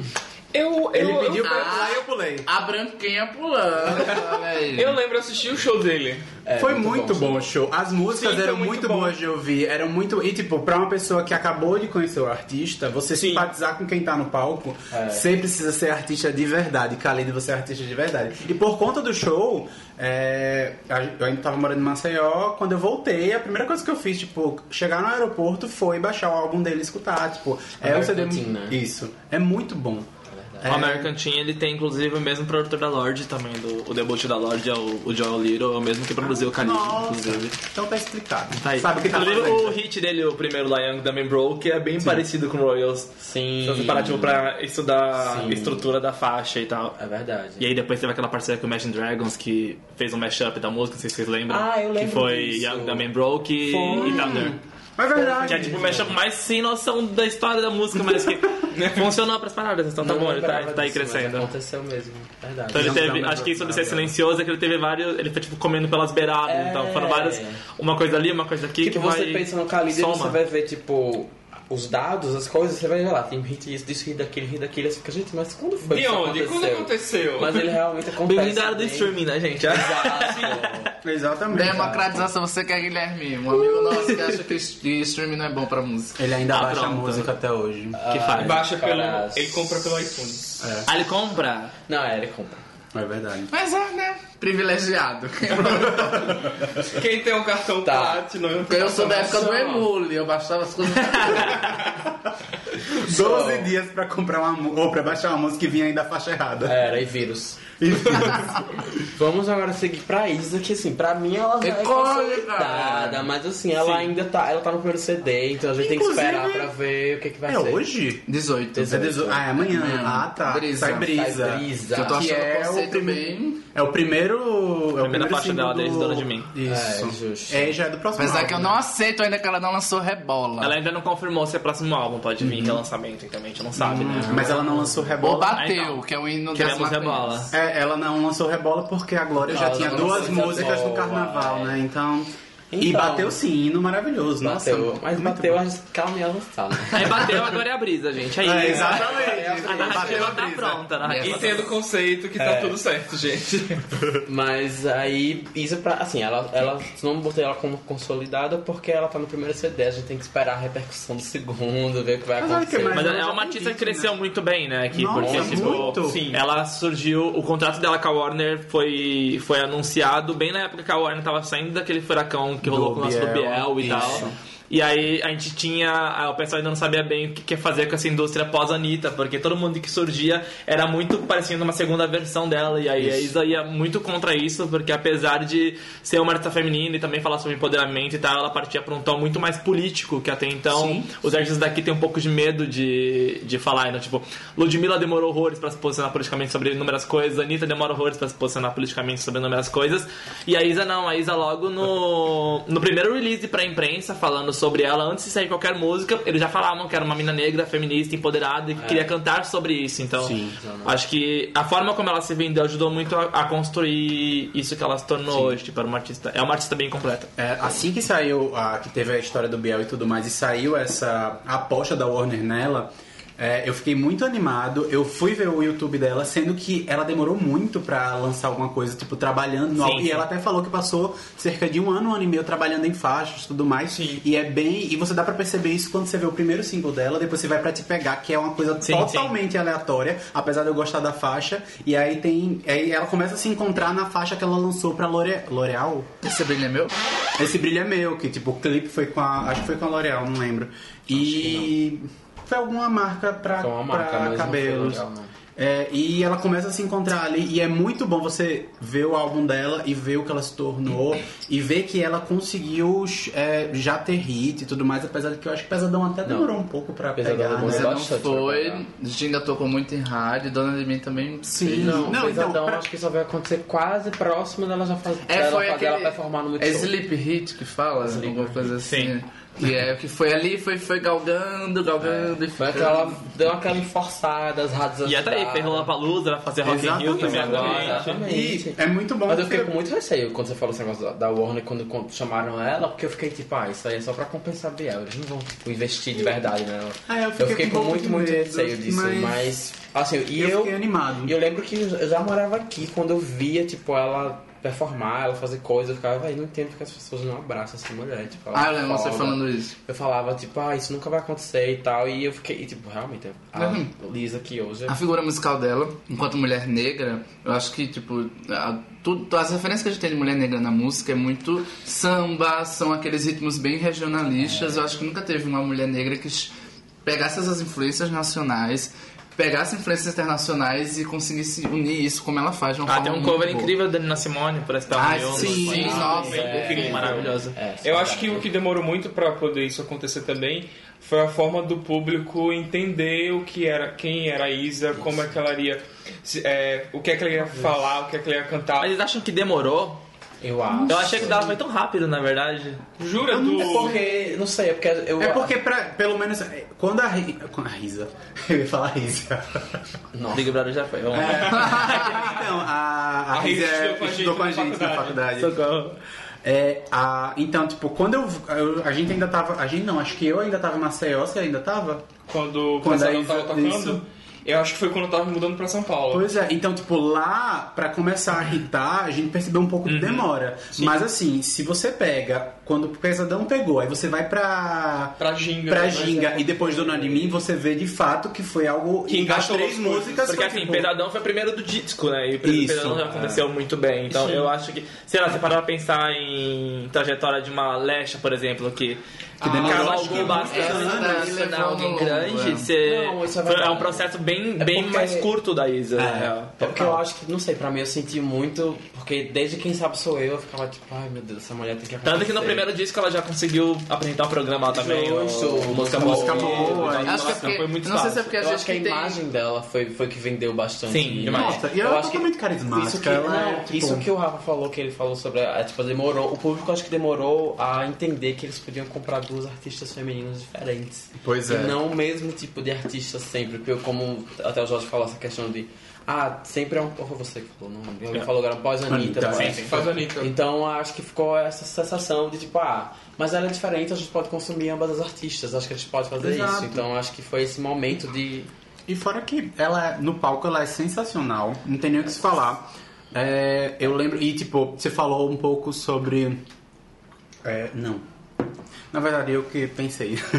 Eu, Ele eu, pediu eu, pra eu pular e eu pulei. A branquinha pulando. Olha aí. eu lembro de assistir o show dele. É, foi muito, bom, o show. As músicas Sim, foi eram muito muito, bom. boas de ouvir. Eram muito. E, tipo, pra uma pessoa que acabou de conhecer o artista, você Sim. simpatizar com quem tá no palco, É. você precisa ser artista de verdade. Khalid, você é artista de verdade. E por conta do show, é, a- eu ainda tava morando em Maceió. Quando eu voltei, a primeira coisa que eu fiz, tipo, chegar no aeroporto foi baixar o álbum dele e escutar. Tipo, é o CD. Teen, né? Isso. É muito bom. O American Teen, ele tem inclusive o mesmo produtor da Lorde também, do, o debut da Lorde é o, o Joel Little, é o mesmo que produziu o Khalid, inclusive. Então tá explicado. Tá aí. Sabe o que tá inclusive fazendo. o hit dele, o primeiro lá, Young Dumb Broke, é bem parecido com o Royals. Sim. Se você parar, tipo, pra estudar Sim. a estrutura da faixa e tal. É verdade. E aí depois teve aquela parceria com o Imagine Dragons que fez um mashup da música, não sei se vocês lembram. Ah, eu lembro Que foi disso. Young Dumb Broke e, Foi. e Thunder. É verdade. Que é tipo o mashup mais sem noção da história da música, mas que funcionou pras paradas, então tá Não bom, ele tá, lembrava tá aí disso, mas crescendo. Aconteceu mesmo, verdade. Então ele Não, teve, acho que isso de ser silencioso é que ele teve vários, ele foi tipo comendo pelas beiradas, É. então foram várias, uma coisa ali, uma coisa aqui Tipo, que você vai pensa no Khalid e soma. você vai ver, tipo, os dados, as coisas, você vai ver lá, tem hit isso, disso, hit daquilo, hit daquilo, você fica, gente, mas quando foi De que isso onde? Quando aconteceu? Mas ele realmente acontece. Bem-vindo à era do streaming, né, gente? Exato. Exatamente. Democratização, você quer Guilherme? Um amigo nosso que acha que que streaming não é bom pra música. Ele ainda Ah, baixa pronto. música até hoje. que faz. Baixa pelo. Ele compra pelo iTunes. Ah, ele compra? Não, é, ele compra. É verdade. Mas é, né? Privilegiado. Quem tem um cartão Tá. Platinum. Porque eu sou da época do. Emule, eu baixava as coisas. 12 dias pra comprar uma ou pra baixar uma música que vinha ainda a faixa errada. Era, e vírus. Vamos agora seguir pra Isa, que assim, pra mim ela já é Recolhe, consolidada, mas assim, ela ainda tá, ela tá no primeiro CD, então a gente tem que Inclusive, esperar pra ver o que, que vai É ser. hoje? 18. É dezo- Ah, é amanhã. Ah, tá. Brisa. Sai brisa. Sai brisa. Que eu tô Que achando é o primeiro- bem. É o primeiro. É o Primeira primeiro faixa dela desde do... Dona de Mim. Isso. É, justo. É, já é do próximo. Apesar que eu álbum, não né? aceito ainda que ela não lançou rebola. Ela ainda não confirmou se é próximo álbum, pode vir relançamento, então a gente não sabe, né? Mas ela não lançou Ou rebola. bateu, Ah, então. que é o hino das Queremos maconhas. rebola. É, ela não lançou rebola porque a Glória já tinha duas músicas no carnaval, é. né? Então. E Então. bateu sim, hino maravilhoso. Nossa, Bateu, mas muito bateu bom. a calma e avançar, né? Aí bateu, agora é a brisa, gente. Aí, É, exatamente. A Bateu narrativa a tá pronta. A narrativa Entendo o conceito que tá tudo certo, gente. Mas aí, isso pra. Assim, ela, ela não botei ela como consolidada porque ela tá no primeiro CD, a gente tem que esperar a repercussão do segundo, ver o que vai Mas acontecer. Mas ela é uma artista que vídeo, cresceu muito bem, né? Aqui, Nossa, porque, tipo, muito. sim, ela surgiu, o contrato dela com a Warner foi, foi anunciado bem na época que a Warner tava saindo daquele furacão que Do rolou com o lance do Biel e isso. tal. E aí a gente tinha. O pessoal ainda não sabia bem o que fazer com essa indústria pós-Anitta, porque todo mundo que surgia era muito parecendo uma segunda versão dela. E aí a Isa ia muito contra isso, porque apesar de ser uma artista feminina e também falar sobre empoderamento e tal, ela partia para um tom muito mais político, que até então Sim. os artistas daqui têm um pouco de medo de, de falar. Então, tipo, Ludmilla demorou horrores para se posicionar politicamente sobre inúmeras coisas, Anitta demora horrores para se posicionar politicamente sobre inúmeras coisas. E a Isa não, a Isa logo no, no primeiro release pra imprensa, falando sobre ela, antes de sair qualquer música, eles já falavam que era uma mina negra, feminista, empoderada e que queria cantar sobre isso. Então, Sim. acho que a forma como ela se vendeu ajudou muito a, a construir isso que ela se tornou hoje. Tipo, era uma artista, é uma artista bem completa. É, assim que saiu, a, que teve a história do Biel e tudo mais, e saiu essa aposta da Warner nela, é, eu fiquei muito animado. Eu fui ver o YouTube dela, sendo que ela demorou muito pra lançar alguma coisa, tipo, trabalhando no Sim, sim. E ela até falou que passou cerca de um ano, um ano e meio trabalhando em faixas e tudo mais. Sim. E é bem. E você dá pra perceber isso quando você vê o primeiro single dela, depois você vai pra te pegar, que é uma coisa Sim, totalmente aleatória, apesar de eu gostar da faixa. E aí tem. Aí ela começa a se encontrar na faixa que ela lançou pra L'Oreal. L'Oreal? Esse brilho é meu? Esse brilho é meu, que tipo, o clipe foi com a. Acho que foi com a L'Oreal, não lembro. E foi alguma marca pra, Foi uma marca, pra não cabelos. Não. É, e ela começa a se encontrar ali e é muito bom você ver o álbum dela e ver o que ela se tornou e ver que ela conseguiu é, já ter hit e tudo mais, apesar de que eu acho que Pesadão até demorou um pouco pra Pesadão pegar, demorou né? Não bastante foi. pegar. A gente ainda tocou muito em rádio, Dona de Mim também. Sim, Não, não, Pesadão, então, pra- acho que só vai acontecer quase próximo dela já fazer É, foi fazer aquele... ela performar no É Multishow. Sleep Hit que fala? Alguma coisa assim. Sim. Que é que foi ali, foi, foi galgando, galgando e Foi aquela, deu aquela enforçada, as rádios E até aí, fez Lollapalooza, vai fazer Rock in Rio também agora. Exatamente. E é muito bom. Mas eu fiquei com muito receio quando você falou esse negócio da- Warner, quando, quando chamaram ela, porque eu fiquei tipo, ah, isso aí é só pra compensar a Biel, eles não vão tipo, investir de verdade, né? Ah, eu eu fiquei fiquei com com muito, muito medo, receio disso, mas- mas, assim, e eu eu, fiquei animado. e eu lembro que eu já morava aqui, quando eu via, tipo, ela performar, ela fazer coisas, eu ficava, velho, não entendo porque as pessoas não abraçam essa mulher, tipo, ela Ah, eu lembro você falando isso. Eu falava, tipo, ah, isso nunca vai acontecer e tal, e eu fiquei, tipo, realmente, a Uhum. Lisa aqui hoje... A figura musical dela, enquanto mulher negra, eu acho que, tipo, a- tudo, as referências que a gente tem de mulher negra na música é muito samba, são aqueles ritmos bem regionalistas. Eu acho que nunca teve uma mulher negra que pegasse essas influências nacionais, pegasse influências internacionais e conseguisse unir isso como ela faz de uma Ah, forma tem um cover boa. incrível da Nina Simone, por esse Ah, Meu, sim, Sim, nossa, é, incrível. maravilhoso. É, Eu acho que o que demorou muito pra poder isso acontecer também foi a forma do público entender o que era, quem era a Isa, como é que ela iria, é, o que é que ela ia falar, o que é que ela ia cantar. Mas eles acham que demorou? Eu acho. Eu achei que dava foi tão rápido, na verdade. Jura do É porque, não sei, é porque eu... É porque, pra, pelo menos, é, quando a, Ri- quando a Risa. Eu ia falar Risa. Nossa. Big Brother já foi, vamos lá. então, a, a, A Risa Risa estudou com a estudou com a gente na faculdade. Socorro. É, a, então, tipo, quando eu, eu- A gente ainda tava. A gente não, acho que eu ainda tava em Maceió, você ainda tava? quando Quando a Isa- tava tocando. isso. Eu acho que foi quando eu tava mudando pra São Paulo. Pois é, então, tipo, lá, pra começar a irritar, a gente percebeu um pouco de demora. Mas assim, se você pega, quando o Pesadão pegou, aí você vai pra. Pra Ginga. Pra né? Ginga e depois Dona de Mim, você vê de fato que foi algo. Que as engatou três músicas. Porque foi, assim, tipo, Pesadão foi primeiro do disco, né? E o Isso, Pesadão já aconteceu muito bem. Então eu acho que, sei lá, você parar pra pensar em trajetória de uma Lecha, por exemplo, que, Que demorou, cavalgou acho que, bastante essa pra alguém grande. é. Você, Não, isso é foi- é, um processo bem, É bem porque- mais curto da Isa. real. É porque eu acho que, não sei, pra mim eu senti muito, porque desde Quem Sabe Sou Eu, eu ficava tipo, ai meu Deus, essa mulher tem que acontecer. Tanto que no primeiro disco ela já conseguiu apresentar um programa lá também. Justo, o, música música boa. boa, Então, Acho que é porque, foi muito não sei se é fácil. porque a gente acho que a tem... imagem dela foi, foi que vendeu bastante. Sim, demais. Nossa, e ela Eu é acho que- carismática. Isso que, ela não, é, tipo, isso que o Rafa falou, que ele falou sobre. Tipo, demorou. O público acho que demorou a entender que eles podiam comprar duas artistas femininas diferentes. Pois E é. não o mesmo tipo de artista sempre. Porque eu, como até o Jorge falou, essa questão de. Ah, sempre é um. Ou foi você que falou, não. Alguém É. falou agora pós-Anitta. Anitta, parece. Sim, sim, faz a Anitta. Então acho que ficou essa sensação de tipo, ah, mas ela é diferente, a gente pode consumir ambas as artistas, acho que a gente pode fazer Exato. isso. Então acho que foi esse momento de. E fora que ela, no palco, ela é sensacional. Não tem nem o que se falar. É, eu lembro... E, tipo, você falou um pouco sobre... é, não. Na verdade, eu que pensei.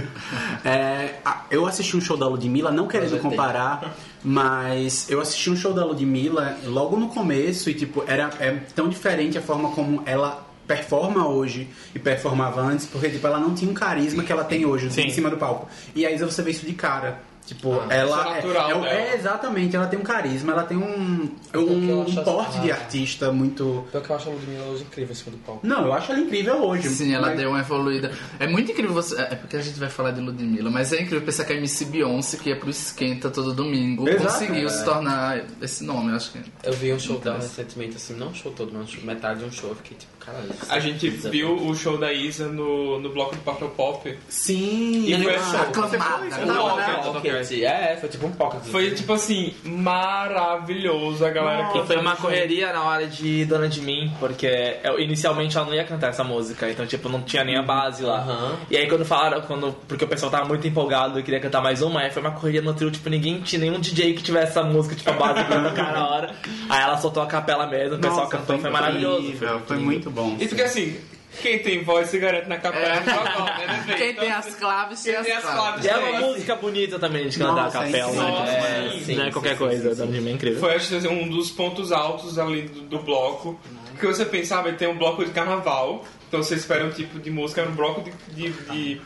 É, eu assisti um show da Ludmilla, não querendo comparar, mas eu assisti um show da Ludmilla logo no começo e, tipo, era é tão diferente a forma como ela performa hoje e performava antes, porque, tipo, ela não tinha um carisma que ela tem hoje Sim. em cima do palco. E aí você vê isso de cara. Tipo, Ah, ela isso é natural é, dela. é, exatamente, ela tem um carisma, ela tem um, um, um porte de ah. artista muito. Pelo que eu acho a Ludmilla hoje incrível em cima do palco. Não, eu acho ela incrível hoje. Sim, ela mas- deu uma evoluída. É muito incrível você. É porque a gente vai falar de Ludmilla, mas é incrível pensar que a MC Beyoncé, que ia pro Esquenta todo domingo, Exato. conseguiu É. se tornar esse nome, eu acho que. Eu vi um show dela Então, recentemente, assim, não um show todo, mas metade de um show, eu fiquei tipo, A é gente bizarro. viu o show da Isa no, no bloco do Papel Pop. Sim, E foi ah, show. aclamada, Você foi, Um tava, pocket, né? Pocket. É, foi tipo um pocket. Foi tipo assim, maravilhoso a galera que E foi uma correria na hora de Dona de Mim, porque eu- inicialmente ela não ia cantar essa música, então tipo, não tinha nem a base lá. Aham. E aí quando falaram, quando, porque o pessoal tava muito empolgado e queria cantar mais uma, aí foi uma correria no trio, tipo, ninguém tinha nenhum DJ que tivesse essa música, tipo, a base pra tocar na hora. Aí ela soltou a capela mesmo, o pessoal Nossa, cantou, foi, maravilhoso. incrível, Foi muito bom. E fica assim, quem tem voz se garante na capela É. né, bebê? Quem Então, tem as claves, quem tem as as claves. E é Sim. uma música bonita também de cantar a capela, é né? incrível. É, Sim, não é sim, qualquer sim, coisa, sim, Mim é incrível. Foi acho assim, um dos pontos altos ali do, do bloco. Que você pensava, tem um bloco de carnaval, então você espera um tipo de música, era um bloco de, de, de-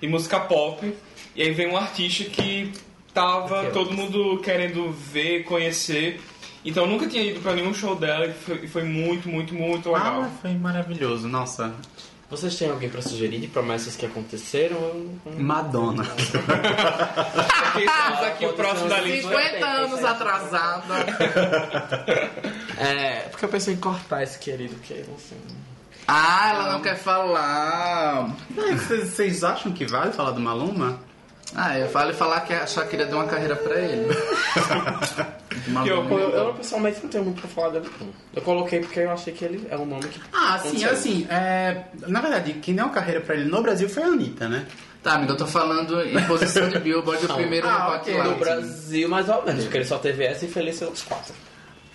de música pop, e aí vem um artista que tava todo mundo querendo ver, conhecer. Então eu nunca tinha ido pra nenhum show dela e foi, foi muito, muito, muito legal. Ah, foi maravilhoso, nossa. Vocês têm alguém pra sugerir de promessas que aconteceram? Madonna. Aqui estamos aqui o próximo da lista. 50 anos atrasada. É, porque eu pensei em cortar esse querido que sei. Ah, ela não quer falar. Vocês acham que vale falar do Maluma? Ah, eu vale falar que a Shakira deu uma carreira pra ele. Eu, eu, eu, pessoalmente não tenho muito pra falar dele. Eu coloquei porque eu achei que ele é um nome que. Ah, sim, assim, é, na verdade, quem deu uma carreira pra ele no Brasil foi a Anitta, né? Tá, amigo, eu tô falando em posição de Billboard, o primeiro Ah, no Hot ok. No. Brasil, mais ou menos, porque ele só teve essa e Feliz outros quatro.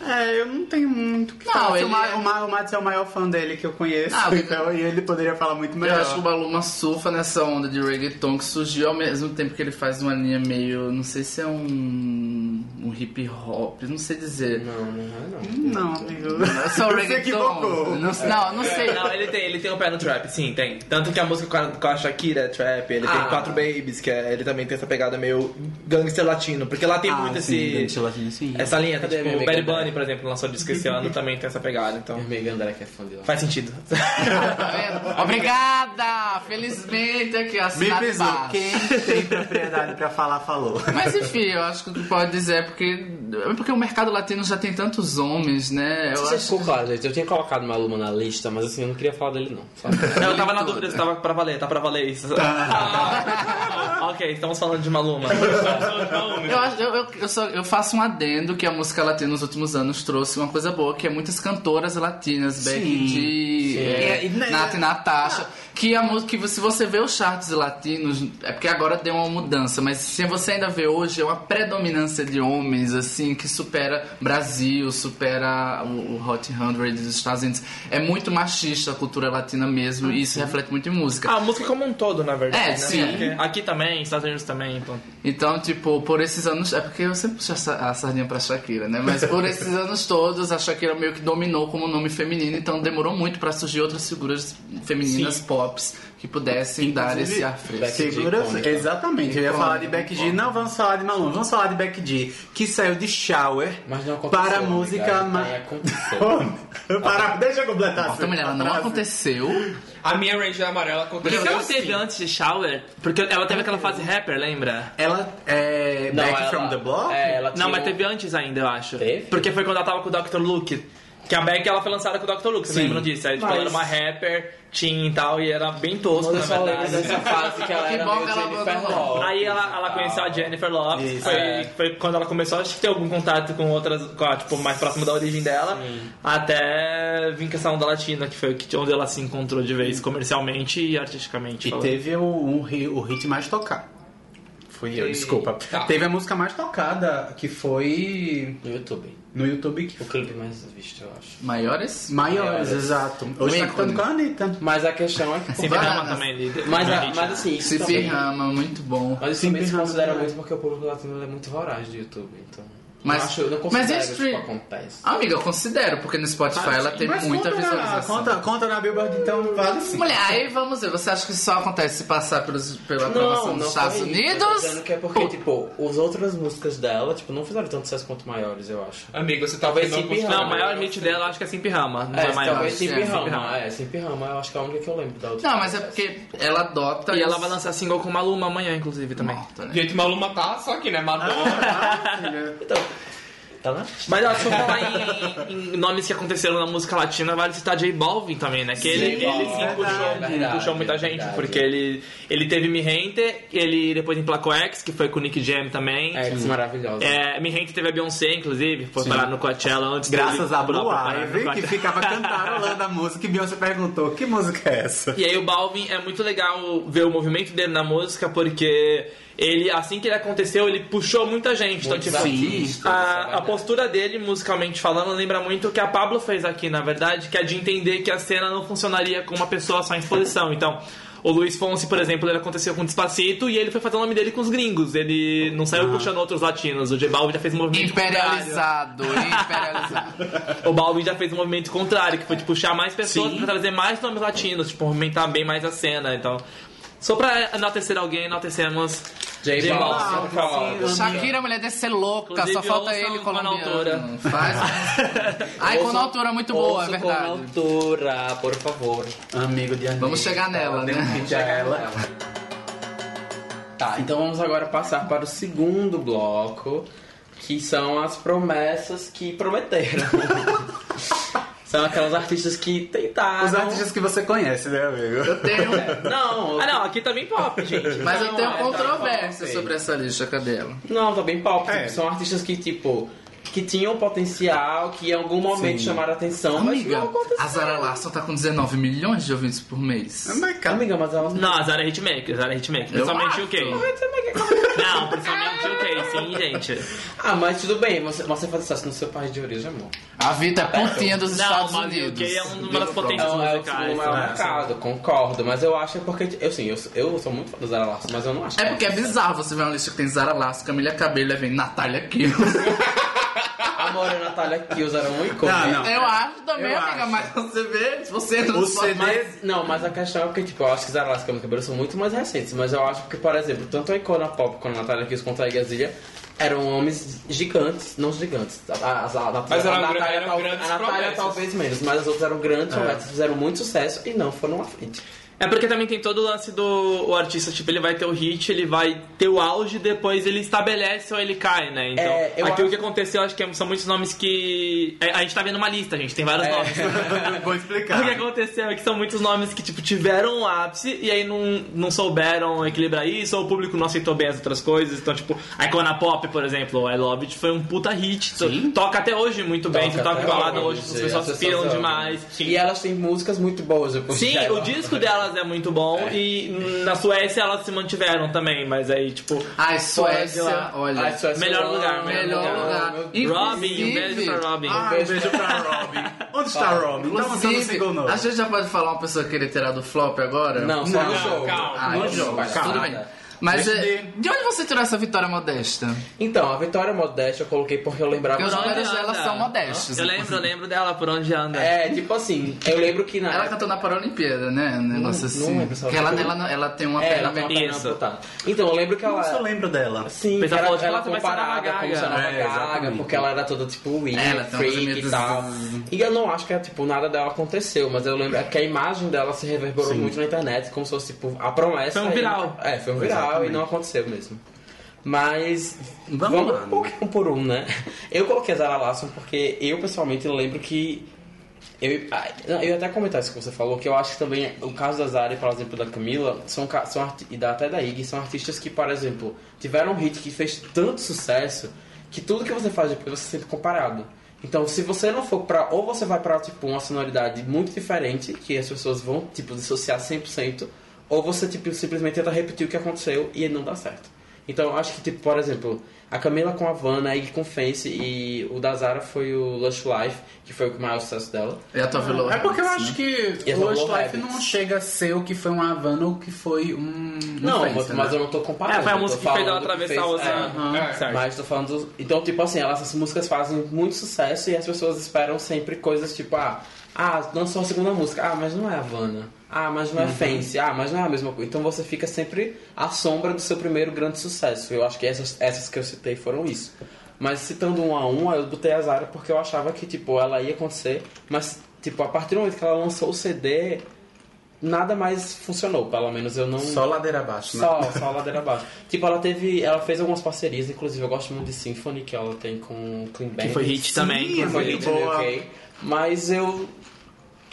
É, eu não tenho muito o que Não, falar. ele o, Ma- é- o, Ma- o Mads é o maior fã dele que eu conheço, Ah, então e ele poderia falar muito Eu melhor. acho que o Maluma surfa nessa onda de reggaeton que surgiu ao mesmo tempo que ele faz uma linha meio. Não sei se é um. um hip hop, não sei dizer. Não, não é não. Não, amigo. É só Você reggaeton. equivocou. Não, não, não sei. Não, ele tem, ele tem um pé no trap, sim, tem. Tanto que a música com a, com a Shakira é trap, ele Ah. tem Quatro Babies, que é- ele também tem essa pegada meio gangster latino, porque lá tem Ah, muito sim, esse. gangster latino, sim. Essa linha, Cadê tipo, o Bad amiga Por exemplo, lançou disco esse ano, também tem essa pegada, então. Amiga André que é fã de lá. Faz sentido. Tá? Obrigada! Felizmente aqui, Me assinado pesou. Quem tem propriedade pra falar, falou. Mas enfim, eu acho que o que pode dizer é porque, é porque o mercado latino já tem tantos homens, né? Eu Você acho ficou claro, gente. Eu tinha colocado Maluma na lista, mas assim, eu não queria falar dele, não. Eu tava na dúvida se tava pra valer, tá pra valer isso. ok, estamos falando de Maluma. Eu, acho- eu, eu, eu, só- eu faço um adendo que a música latina nos últimos anos trouxe uma coisa boa, que é muitas cantoras latinas, Becky G, é, É, e, né, e Natasha, que a música, que se você vê os charts latinos, é porque agora deu uma mudança, mas se você ainda vê hoje, é uma predominância de homens, assim, que supera Brasil, supera o, o Hot 100 dos Estados Unidos. É muito machista a cultura latina mesmo, e isso reflete muito em música. Ah, a música como um todo, na verdade. É, né? sim. Porque Aqui também, Estados Unidos também. Então. Então, tipo, por esses anos. É porque eu sempre puxo a sardinha pra Shakira, né? Mas por esses anos todos, a Shakira meio que dominou como nome feminino, então demorou muito pra surgir outras figuras femininas pops que pudessem dar esse ar fresco. Becky G Segura, icônica. exatamente. Eu ia falar de Beck G. Não vamos falar de Maluma, vamos falar de Beck G, que saiu de Shower Mas não aconteceu. para a música. Aí ma- para, deixa eu completar. Então, mulher, ela não aconteceu. A minha Ranger amarela Por que aconteceu que ela assim. teve antes de Shower? Porque ela teve aquela fase rapper, lembra? Ela é. Não, Back ela- from the Block? É, ela Não, tinha mas um- teve antes ainda, eu acho. Teve? Porque foi quando ela tava com o Dr. Luke. Que a Beck ela foi lançada com o Dr. Luke, vocês Sim. lembram disso? Aí, tipo, Mas- ela era uma rapper, teen e tal, e era bem tosco, na verdade. dessa fase que ela Que era bom meio que ela Jennifer. Lopez. Aí ela, ela conheceu a Jennifer Lopez, Isso. foi, É. foi quando ela começou que ter algum contato com outras, com a, tipo, mais próximo da origem dela, até vir com essa onda latina, que foi onde ela se encontrou de vez comercialmente e artisticamente. E falando. teve o, um o hit mais tocado. Fui eu, E- desculpa. tá. Teve a música mais tocada, que foi No YouTube. No YouTube. Que O clipe mais visto, eu acho. Maiores? Maiores, Maiores. exato. Hoje tá ícone. cantando com a Anitta. Mas a questão é que... Sem Vai, Rama né? também, líder. Mas, a- Hit. mas assim, isso Se também... Rama, muito bom. Mas isso também se considera muito porque o público latino é muito voraz do YouTube, então... Mas- eu acho, eu não mas considero é isso stream- que acontece. Amiga, eu considero, porque no Spotify ela tem Mas muita conta na- visualização. Conta, conta na Billboard, então vale sim. Mulher, aí vamos ver, você acha que isso só acontece se passar pelos, pela aprovação dos Estados foi isso, eu tô Unidos? que é porque, tipo, as outras músicas dela, tipo, não fizeram tanto sucesso quanto maiores, eu acho. Amigo, você tá Talvez vendo sim, uma Não, o maior hit dela acho que é Simp Rama. Não é, É, maior. talvez é, Simp Simp Rama, é, Simp Rama, eu acho que é a única que eu lembro da outra. Não, mas é porque ela adota. E ela vai lançar single com Maluma amanhã, inclusive, também. Morta, né? Gente, Maluma tá só aqui, né? Madonna. Então, tá lá? Mas ó, se eu falar em, em nomes que aconteceram na música latina, vale citar J Balvin também, né? Que ele, J ele Balvin, sim puxou, verdade, verdade, puxou muita gente, verdade. porque ele, ele teve Mi Gente, ele depois emplacou X, que foi com o Nick Jam também. É, que maravilhosa. É, Mi Gente teve a Beyoncé, inclusive, foi parar no Coachella antes Graças dele a Blue Ivy, que ficava cantarolando a música, e Beyoncé perguntou, que música é essa? E aí o Balvin é muito legal ver o movimento dele na música, porque ele, assim que ele aconteceu, ele puxou muita gente. Então, tipo, artistas, a, a postura dele, musicalmente falando, lembra muito o que a Pablo fez aqui, na verdade, que é de entender que a cena não funcionaria com uma pessoa só em exposição. Então, o Luiz Fonsi, por exemplo, ele aconteceu com Despacito e ele foi fazer o nome dele com os gringos. Ele não saiu puxando outros latinos. O J Balvin já fez um movimento Imperializado, imperializado. contrário. O Balvin já fez um movimento contrário, que foi de puxar mais pessoas pra trazer mais nomes latinos, tipo, movimentar bem mais a cena. Então, só pra enaltecer alguém, enaltecemos J Balvin. Shakira, mulher deve ser louca, Inclusive, só falta ouçam ele com a colombiano. altura. Faz. Ai, com Ouçam- altura muito boa, é ouçam com verdade. altura, por favor. Amigo de Anitta. Vamos chegar nela, Deu um né? hit a ela. Tá, então vamos agora passar para o segundo bloco, que são as promessas que prometeram. São aquelas artistas que tentaram. Os artistas que você conhece, né, amigo? Eu tenho. Não, Ah, não, aqui tá bem pop, gente. Mas eu tenho Não, é, controvérsia tá, sobre essa lista, cadê ela? Não, tá bem pop. É. Tipo, São artistas que, tipo, que tinham potencial, que em algum momento Sim. chamaram atenção, Amiga, mas não aconteceu. a Zara Larson tá com 19 milhões de ouvintes por mês. Mas, cara, Amiga, mas ela Não, a Zara é hitmaker, Zara é hitmaker. Principalmente o UK. Não, principalmente o UK, sim, gente. Ah, mas tudo bem, você, você faz sucesso no seu país de origem, amor. A Vita é pontinha dos Não, Estados mas o Unidos. UK é uma das potências. Não, é o musicais, segundo maior né? mercado, concordo, mas eu acho que é porque, eu sim, eu, eu sou muito fã do Zara Larson, mas eu não acho. É porque é bizarro você ver uma lista que tem Zara Larson, Camila Cabello, aí vem Natália Kill. A Natália Kills era um ícone. Não, não. Eu acho também, Eu amiga, acho. mas você vê, se você não sabe- CD Mas, não, mas a questão é porque, tipo, eu acho que Zara Larson e Camila Cabello são muito mais recentes, mas eu acho que, por exemplo, tanto a Icona Pop quanto a Natália Kills quanto a Igazilha eram homens gigantes, não gigantes. A, a, a, a, Mas a eram Natália, eram tal- grandes a Natália promessas. talvez menos, mas as outras eram grandes promessas, fizeram muito sucesso e não foram à frente. É porque também tem todo o lance do o artista, tipo, ele vai ter o hit, ele vai ter o auge, depois ele estabelece ou ele cai, né? Então, É, eu aqui acho- o que aconteceu, acho que são muitos nomes que. é, A gente tá vendo uma lista, gente, tem vários nomes. Vou O que explicar. aconteceu é que são muitos nomes que, tipo, tiveram um ápice e aí não, não souberam equilibrar isso, ou o público não aceitou bem as outras coisas. Então, tipo, a Icona Pop, por exemplo, I Love It, foi um puta hit. Sim. Toca até hoje muito bem, Toca toca balada hoje, as sim, pessoas as piram pessoas demais. E elas têm músicas muito boas depois Sim, dela. o disco delas é muito bom e na Suécia elas se mantiveram também, mas aí, tipo. Ai, fora de Suécia, lá. olha. Ai, Suécia, Melhor eu lugar, melhor amo, lugar. meu Inclusive- Robin, um beijo pra Robin. Ah, um beijo pra Robin. Onde está Robin? Tá lançando o Inclusive, single novo. a gente já pode falar uma pessoa querer tirar do flop agora? Não, só no Não, show. calma. Ah, No jogo, calma. tudo bem. Mas é, de- de onde você tirou essa vitória modesta? Então, a Vitória Modesta eu coloquei porque eu lembrava... Porque os Por onde números dela são modestos. Eu lembro, eu lembro dela por onde anda. É, tipo assim, eu lembro que na Ela época... cantou na Paralimpíada, né? Um negócio não assim. lembro se ela que ela, ela, ela tem uma É, perna ela tem uma bem... Então, eu lembro que ela... Nossa, eu lembro dela. Sim, ela, ela nossa, vai ser a Nova comparada como Gaga. se a Nova É, Gaga, porque ela era toda tipo weird, Ela umas freak e tal. E eu não acho que tipo, nada dela aconteceu, mas eu lembro é que a imagem dela se reverberou muito na internet, como se fosse tipo, a promessa. Foi um viral. É, foi um viral Exatamente. e não aconteceu mesmo. Mas Vamos vamos, lá, um pouquinho um por um, né? Eu coloquei a Zara Larson porque eu pessoalmente lembro que eu, ah, eu ia até comentar isso que você falou, que eu acho que também o caso da Zara e, por exemplo, da Camila, são, são e da, até da Iggy, são artistas que, por exemplo, tiveram um hit que fez tanto sucesso que tudo que você faz depois você se sente comparado. Então, se você não for pra. Ou você vai pra, tipo, uma sonoridade muito diferente, que as pessoas vão, tipo, dissociar 100%, ou você, tipo, simplesmente tenta repetir o que aconteceu e não dá certo. Então, eu acho que, tipo, por exemplo, a Camila com a Vanna, a Iggy com Fancy e o da Zara foi o Lush Life, que foi o maior sucesso dela. É a tua Velo É porque eu acho né? que E o Lost Low Life Habits. não chega a ser o que foi um Havana ou o que foi um. um Não, Fancy, mas, né? mas eu não tô comparando. É, foi a eu tô música que fez ela falando atravessar o é. oceano. É. Certo. Mas tô falando. dos- Então, tipo assim, elas, essas músicas fazem muito sucesso e as pessoas esperam sempre coisas tipo, ah, ah, lançou a segunda música, ah, mas não é Havana. Ah, mas não é Fancy. Ah, mas não é a mesma coisa. Então você fica sempre à sombra do seu primeiro grande sucesso. Eu acho que essas, essas que eu citei foram isso. Mas citando um a um, eu botei a Zara porque eu achava que, tipo, ela ia acontecer, mas, tipo, a partir do momento que ela lançou o CD, nada mais funcionou. Pelo menos eu não. Só ladeira abaixo, né? Só, só ladeira abaixo. Tipo, ela teve. Ela fez algumas parcerias, inclusive eu gosto muito de Symphony, que ela tem com o Clean Bandit. Que foi hit também. Que foi hit boa. UK. Mas eu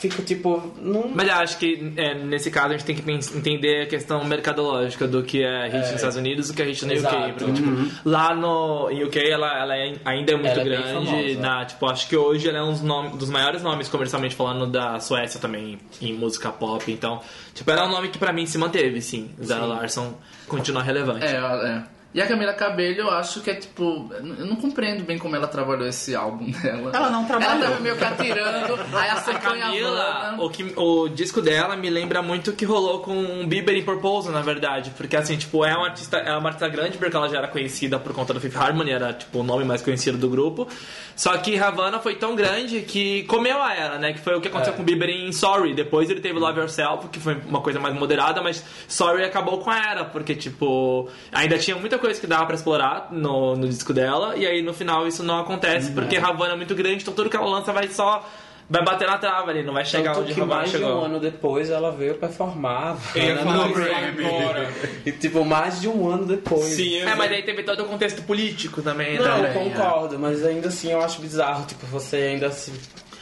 fico tipo. Não... Mas eu acho que é, nesse caso a gente tem que entender a questão mercadológica do que é hit nos Estados Unidos e o que é hit no Exato. UK. Porque, tipo, lá no UK ela, ela é- ainda é muito Ela é grande. famosa. na, tipo, acho que hoje ela é um dos, nomes, dos maiores nomes comercialmente falando da Suécia também, em música pop. Então, tipo, ela é um nome que pra mim se manteve, sim. Zara Larson continua relevante. É, é. E a Camila Cabello, eu acho que é tipo. Eu não compreendo bem como ela trabalhou esse álbum dela. Ela não trabalhou. Ela tava meio que atirando, aí A acertou em Camila, o, que, o disco dela me lembra muito o que rolou com Bieber e Purpose, na verdade. Porque, assim, tipo, é uma artista, é uma artista grande porque ela já era conhecida por conta do Fifth Harmony, era, tipo, o nome mais conhecido do grupo. Só que Havana foi tão grande que comeu a era, né? Que foi o que aconteceu com o Bieber em Sorry. Depois ele teve Love Yourself, que foi uma coisa mais moderada, mas Sorry acabou com a era, porque, tipo, ainda tinha muita coisa que dava pra explorar no, no disco dela, e aí no final isso não acontece, porque Havana é muito grande, então tudo que ela lança vai só. Vai bater na trava ali, não vai chegar Tanto onde que Havana mais de chegou. um ano depois ela veio performar. Falar no Grammy. E tipo, mais de um ano depois. Sim, É, mas aí teve todo o contexto político também, Não, né? eu concordo, mas ainda assim eu acho bizarro, tipo, você ainda se.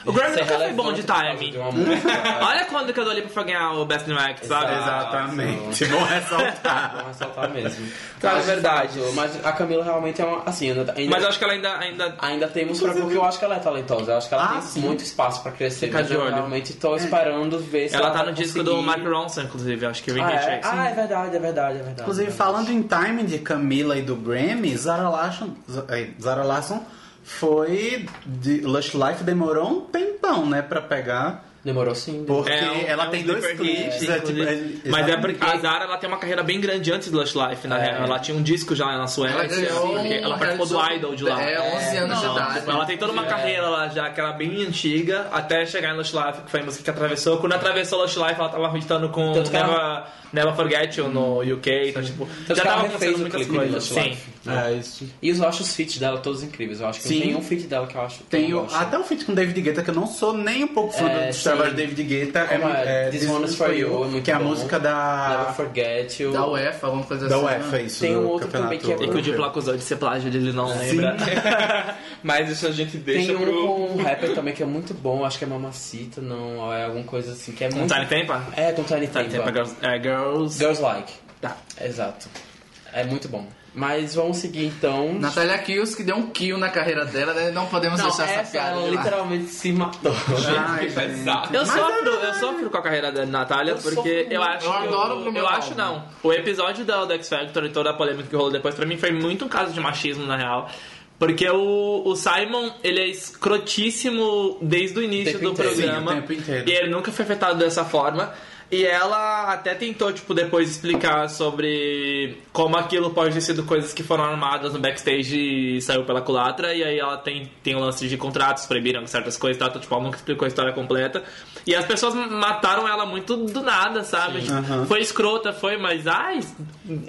O Grammy nunca foi bom relevante de música. Olha quando que a Dua Lipa foi ganhar o Best New Act, sabe? Exatamente. Vou ressaltar. Vou ressaltar mesmo. Tá, é verdade. Mas a Camila realmente é uma. Assim, ainda, ainda, Mas eu acho que ela ainda. ainda... ainda temos pra. Porque eu acho que ela é talentosa. Eu acho que ela Ah, tem sim. muito espaço pra crescer. Fica de eu olho. realmente tô esperando ver se ela. Ela tá vai no disco conseguir- do Mark Ronson, inclusive, acho que Ring Ah, é? Ah, é verdade, é verdade, é verdade. Inclusive, é verdade. falando em timing de Camila e do Grammy, Zara Larson, eh, Zara Larson foi. De Lush Life demorou um tempão, né, pra pegar. Demorou sim. demorou. Porque É um- ela é um tem dois super clipes. hit, é, tipo, é- Mas é porque a Zara ela tem uma carreira bem grande antes do Lush Life, na real. Ela tinha um disco já na Suécia, Ela porque ela um participou do Idol de lá. É, 11 anos de Não, idade. tipo, ela tem toda uma carreira lá já, que era bem antiga, até chegar no Lush Life, que foi a música que atravessou. Quando atravessou o Lush Life, ela tava hitando com Tanto que ela- Never Forget You no UK, então, tipo, Tanto já tava acontecendo muitas coisas. Sim. Life. É isso. E eu acho os feats dela todos incríveis. Eu acho que Sim. não tem um feat dela que eu acho. Tem eu gosto. até o feat com David Guetta, que eu não sou nem um pouco fã É, dos sim. trabalhos de David Guetta. Como é? This One is for You, é muito que é a música da. Never Forget You. Da UEFA, alguma coisa Da assim. UEFA, né? isso. Tem um outro também que é E que o. Diplo acusou de ser plágio, ele não lembra. Mas isso a gente deixa Tem um pro. com um rapper também que é muito bom, acho que é Mamacita, não, é alguma coisa assim, que é Com muito... Tiny Tempa? É, com Tiny Tiny Tempa Tempa. Girls. Girls. Like. Tá. Exato. É muito bom. Mas vamos seguir então. Natália Kills, que deu um kill na carreira dela, né? não podemos Não, deixar essa essa piada ela literalmente se matou. Ai, gente. Pesado. Eu sofro, eu sofro com a carreira da Natália, Eu porque sofro eu acho. Eu adoro o eu, primeiro acho não. O episódio da do X Factor e toda a polêmica que rolou depois, pra mim, foi muito um caso de machismo, na real. Porque o, o Simon, ele é escrotíssimo desde o início tempo do inteiro. programa. Sim, o tempo inteiro. E ele nunca foi afetado dessa forma. E ela até tentou, tipo, depois explicar sobre como aquilo pode ter sido coisas que foram armadas no backstage e saiu pela culatra. E aí ela tem, tem um lance de contratos, proibiram certas coisas e tal. Então, tipo, ela nunca explicou a história completa. E as pessoas mataram ela muito do nada, sabe? Tipo, Aham. Foi escrota, foi, mas ai.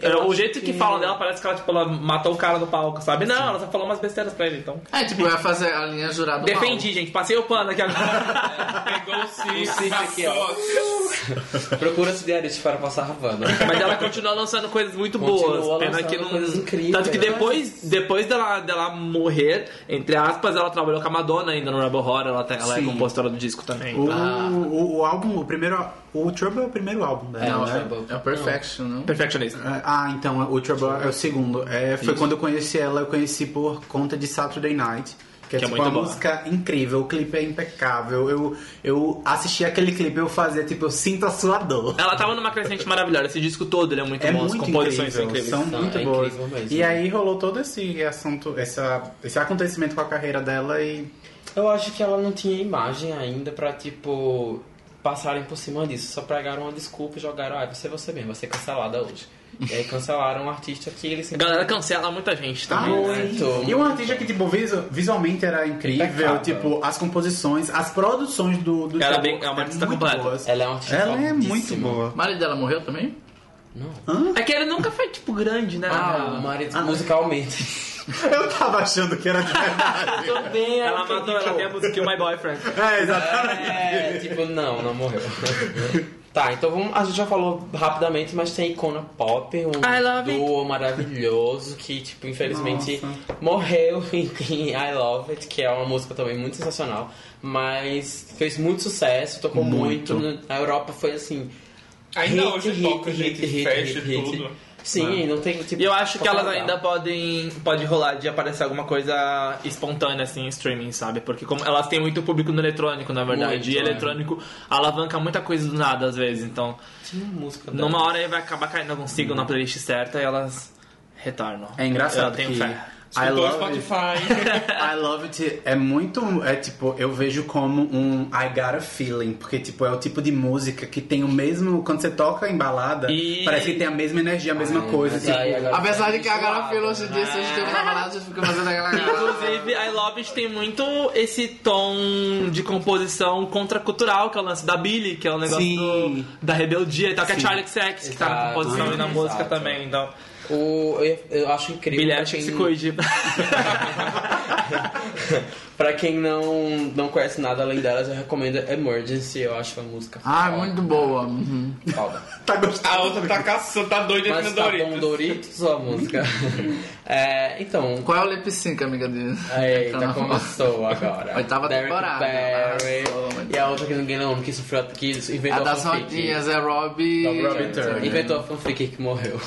é, o jeito que... falam dela parece que ela, tipo, ela matou o cara no palco, sabe? Não, ela só falou umas besteiras pra ele, então. É, tipo, vai fazer a linha jurado Defendi, gente, passei o pano aqui agora. Pegou o Cif, Cif aqui, ó. Procura-se diarista para passar Havana. Mas ela continua lançando coisas muito Continua boas. Pena lançando que não. coisas incríveis. Tanto que depois, depois dela, dela morrer, entre aspas, ela trabalhou com a Madonna ainda no Rebel Horror. Ela, ela é Sim. compositora do disco também. O, então. o, o álbum, o primeiro. O Trouble é o primeiro álbum dela, Não, né? Trouble. É o Perfection, não? Perfectionista. É, Ah, então o Trouble é o segundo. É, foi quando eu conheci ela, eu conheci por conta de Saturday Night. Que é, Que é tipo muito uma boa. música incrível, o clipe é impecável. Eu, eu assisti aquele clipe, eu fazia tipo, eu sinto a sua dor. Ela tava numa crescente maravilhosa. Esse disco todo ele é muito É bom. As muito composições incrível, são incríveis. são Não, muito é boas. mesmo. E aí rolou todo esse assunto, essa, esse acontecimento com a carreira dela e Eu acho que ela não tinha imagem ainda pra, tipo, passarem por cima disso. Só pregaram uma desculpa e jogaram, ah, você é você mesmo, vai ser cancelada hoje. E aí cancelaram um artista que eles A sempre... galera cancela muita gente Ah, também. né? muito. E um artista que, tipo, visu- visualmente era incrível, Impecável. tipo, as composições, as produções do, do Ela é bem- é uma artista muito completa. boas. Ela é uma artista Ela é muito boa. O marido dela morreu também? Não. É que ele nunca foi, tipo, grande, né? Ah, o marido musicalmente. Eu tava achando que era de verdade. Também ela matou, ela tem a música My Boyfriend. é, exatamente. É, tipo, não, não morreu. Tá, então vamos, a gente já falou rapidamente, mas tem Icona Pop, um duo maravilhoso que, tipo, infelizmente morreu em, em I Love It, que é uma música também muito sensacional, mas fez muito sucesso, tocou muito. Muito. Na Europa foi assim. Ainda hit, hoje hit, toca, hit, gente, hit, fecha hit, e hit. Sim, não tem tipo. E eu acho que elas lugar. ainda podem. Pode rolar de aparecer alguma coisa espontânea assim em streaming, sabe? Porque como elas têm muito público no eletrônico, na verdade. Muito, e é. eletrônico alavanca muita coisa do nada às vezes. Então, Tinha música numa hora aí vai acabar caindo algum single na playlist certa e elas retornam. É engraçado Eu tenho que fé. I Love It, Spotify. I Love It é muito, é tipo, eu vejo como um I Got a Feeling, porque tipo, é o tipo de música que tem o mesmo, quando você toca em balada, E- parece que tem a mesma energia, a mesma coisa, mas tipo, aí agora Apesar tá de que a suave, Garafila hoje em dia, se a gente tem uma balada, a gente fica fazendo aquela Inclusive, I Love It tem muito esse tom de composição contracultural, que é o lance da Billy, que é o negócio do- da rebeldia e tal, que é. Charlie XX, que tá na Exato. composição e na Exato. música também. Então, O, eu, eu acho incrível. Pra acho que quem- se cuide. pra quem não, não conhece nada além delas, eu recomendo Emergency. Eu acho a música Ah, foda. muito boa. Uhum. Foda. Tá gostando? A outra tá caçando, tá doida Mas no tá Doritos. bom Doritos ou a música? é, então, Qual é o lip sync, amiga dele? Eita, começou agora. Oitava Derek temporada. Barry. Arrasou, E a outra que ninguém não, que sofreu, que A inventou a das rodinhas é Robbie... Robbie Robbie Turner. Inventou a fanfic que morreu.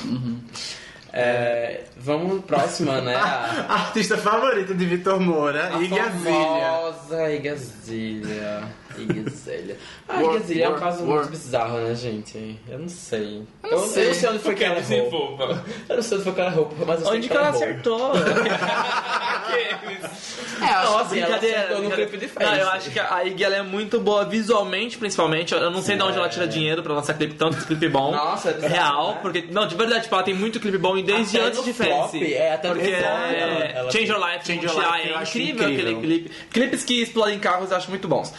É, vamos próxima, né? A, artista favorita de Vitor Moura, a Igazilha. famosa Igazilha. Igazilha. A Work, Igazilha é um caso muito bizarro, né, gente? Eu não sei. Eu não eu sei. não sei onde foi que ela errou. Eu não sei onde foi que ela errou, mas eu sei Onde que ela acertou? É, Nossa, que... ela Brincadeira, acertou no brincadeira. clipe de. Não, eu acho que a Iggy ela é muito boa visualmente, principalmente. Eu não sei de onde ela tira dinheiro pra lançar clipe, tanto clipe bom. Nossa, é bizarro, real, né? porque. Não, de verdade, tipo, ela tem muito clipe bom e desde Até antes de flop, Fancy. é, até no porque flop, é, ela- ela Change Your Life, Change Your. Life, eu é incrível, incrível. aquele clipe. Clipes que explodem carros eu acho muito bons.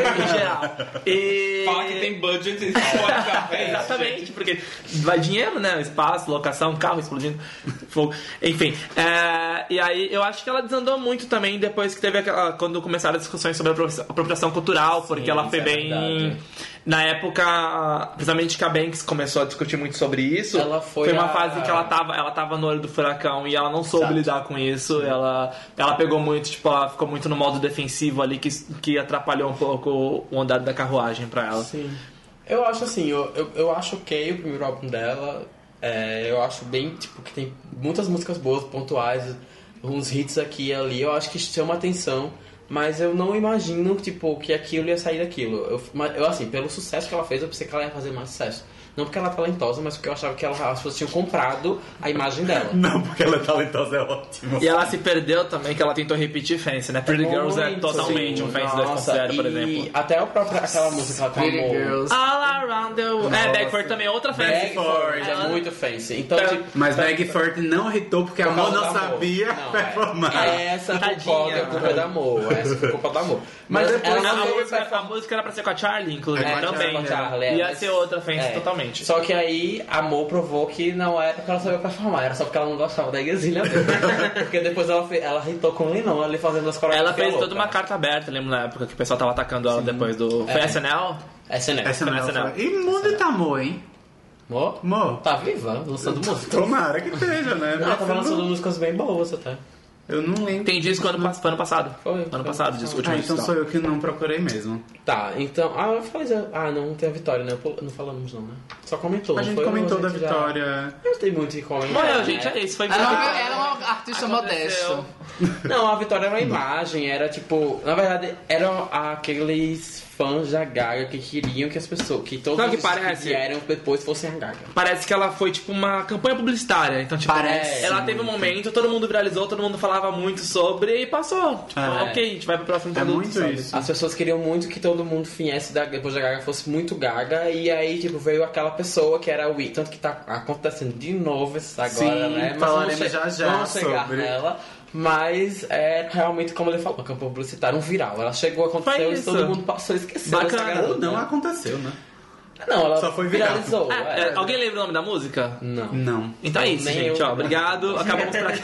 Em geral. E... Fala que tem budget e Exatamente, porque vai dinheiro, né? Espaço, locação, carro explodindo, fogo. Enfim, é, e aí eu acho que ela desandou muito também depois que teve aquela. Quando começaram as discussões sobre a apropria- apropriação cultural, porque ela isso foi é bem. verdade. Na época, principalmente que a Banks começou a discutir muito sobre isso, Ela foi uma a- fase que ela tava, ela tava no olho do furacão e ela não soube Exato. lidar com isso. Ela, ela pegou muito, tipo, ela ficou muito no modo defensivo ali que, que atrapalhou um pouco o andar da carruagem pra ela. Sim. Eu acho assim, eu, eu, eu acho ok o primeiro álbum dela. É, eu acho bem, tipo, que tem muitas músicas boas, pontuais, uns hits aqui e ali. Eu acho que chama atenção. Mas eu não imagino, tipo, que aquilo ia sair daquilo. Eu, eu, assim, pelo sucesso que ela fez, eu pensei que ela ia fazer mais sucesso. Não porque ela é talentosa, mas porque eu achava que ela, as pessoas tinham comprado a imagem dela. Não, porque ela é talentosa, é ótimo. E ela se perdeu também, que ela tentou repetir Fancy, né? Pretty Girls é totalmente sim. um Fancy Nossa, 2.0, por exemplo. Até a própria, aquela música que ela Pretty com amor. Girls. All around the world. É, Bagford também é outra Fancy. Bagford é muito fancy. Então, Tá. tipo, Mas Bagford não irritou porque a Amor não sabia Não, performar. É, essa Tadinha. culpa é culpa do amor. Essa foi culpa do amor. Mas Mas, depois- A, a música, a música era pra ser com a Charlie, inclusive, É, também. com a né? Charlie, é, Ia mas- ser outra Fancy É. totalmente. Só que aí, amor provou que não era porque ela sabia performar, era só porque ela não gostava da Igrezinha mesmo. porque depois ela, fez, ela hitou com o Linão ali fazendo as coreografias. Ela fez loucas. toda uma carta aberta, lembro na época que o pessoal tava atacando ela depois do. Foi É. SNL? SNL. É não. ela. E muda tá amor, hein? Amor? Amor. Tá viva, lançando música. Tomara que esteja, né? Ela tava lançando músicas bem boas até. Eu não lembro. Tem disco ano, foi ano passado. Foi. Ano passado, disco, último Ah, então sou eu que não procurei mesmo. Tá, então. Ah, eu falei. Ah, não tem a Vitória, né? Não falamos não, né? Só comentou. A gente foi? comentou Ou da a gente já- Vitória. Não tem muito que comentar. Morreu, né? gente, é isso. Foi Ela, é uma- é uma artista modesta. Não, a Vitória era uma imagem, era tipo. Na verdade, eram aqueles fãs da Gaga que queriam que as pessoas. Que todos Sabe o os que parece? que vieram depois fossem a Gaga. Parece que ela foi tipo uma campanha publicitária. Então, tipo, Parece ela teve um momento, todo mundo viralizou, todo mundo falava muito sobre e passou. Tipo, É. ok, a gente vai pro próximo É produto. muito sabe? isso. As pessoas queriam muito que todo mundo viesse da, depois da Gaga fosse muito Gaga, e aí, tipo, veio aquela pessoa que era o Wii. Tanto que tá acontecendo de novo isso agora, Sim, né? falaremos vamos che- já já vamos chegar sobre. nela. Mas é realmente, como ele falou, uma campanha publicitária, um viral. Ela chegou, aconteceu e todo mundo passou e esqueceu. Bacana. garota, não né? aconteceu, né? Não, ela Só foi viral. viralizou. Ah, é. é, alguém lembra o nome da música? Não. Não. Então é isso, Nem gente. eu. Ó, obrigado. Acabamos por aqui.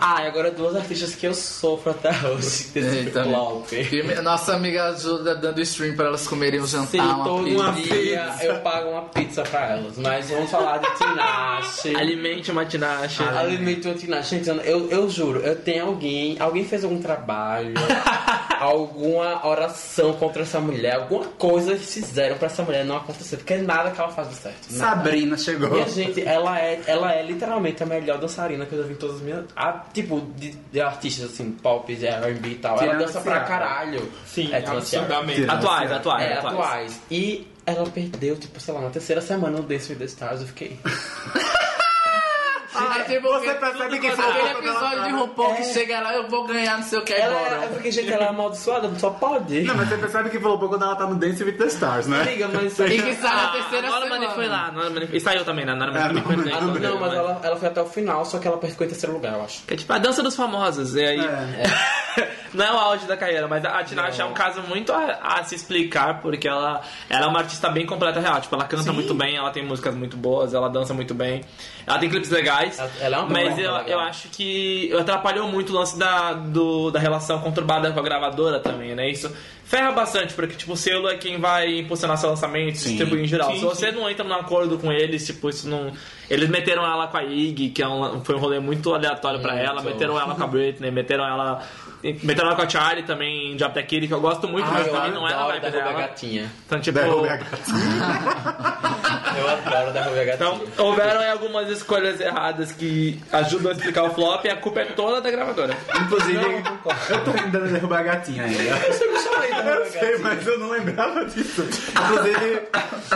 Ah, e agora duas artistas que eu sofro até hoje desse Eita, flop. E nossa amiga ajuda dando stream pra elas comerem um jantar, Sim, uma todo pizza. dia eu pago uma pizza pra elas. Mas vamos falar de Tinashe. Alimente uma tinashe. Alimento uma Tinashe. Gente, eu, eu juro, eu tenho alguém... Alguém fez algum trabalho, alguma oração contra essa mulher, alguma coisa eles fizeram pra essa mulher não acontecer. Porque nada que ela faz de certo. Nada. Sabrina chegou. Minha gente, ela é, ela é literalmente a melhor dançarina que eu já vi em todas as minhas. A, tipo, de, de artistas assim, pop, de RB e tal. Ela dança pra caralho. Sim, é absurdamente. Atuais, atuais, É, atuais. atuais. E ela perdeu, tipo, sei lá, na terceira semana no Dance with the Stars. Eu fiquei. Aí, tipo, Você percebe que foi aquele episódio de tá- RuPaul que chega lá, eu vou ganhar não sei o que Ela é, agora. porque, gente, ela é amaldiçoada, só pode. Não, mas você percebe que falou quando ela tá no Dance with the Stars, né? Amiga, mas. E que sai na Ah, terceira Nora semana. Money foi lá. Nora E saiu também, né? Nora É, foi não, bem. Ah, não, não, mas ela, ela foi até o final, só que ela ficou em terceiro lugar, eu acho. Que é tipo a dança dos famosos. E aí. É. não é o auge da carreira, mas a Tinashe é um caso muito a, a se explicar, porque ela, ela é uma artista bem completa real. Tipo, ela canta muito bem, ela tem músicas muito boas, ela dança muito bem, ela tem clipes legais. Ela- ela é uma mas boa eu, legal. eu acho que atrapalhou muito o lance da, do, da relação conturbada com a gravadora também, né? Isso ferra bastante, porque tipo, o selo é quem vai impulsionar seu lançamento, Sim. distribuir em geral. Sim, Se você não entra num acordo com eles, tipo, isso não. Eles meteram ela com a Iggy, que é um, foi um rolê muito aleatório pra Muito. ela, meteram ela com a Britney, meteram ela. Meteram ela com a Charlie também em Job the Kitty, que eu gosto muito, mas eu também não é a vibe dela. gatinha. Então, tipo. Derrubei a gatinha. Eu adoro derrubar gatinha. Então, houveram aí algumas escolhas erradas que ajudam a explicar o flop e a culpa é toda da gravadora. Inclusive, eu tô tentando derrubar a gatinha ainda. Eu sei, mas eu não lembrava disso. Inclusive,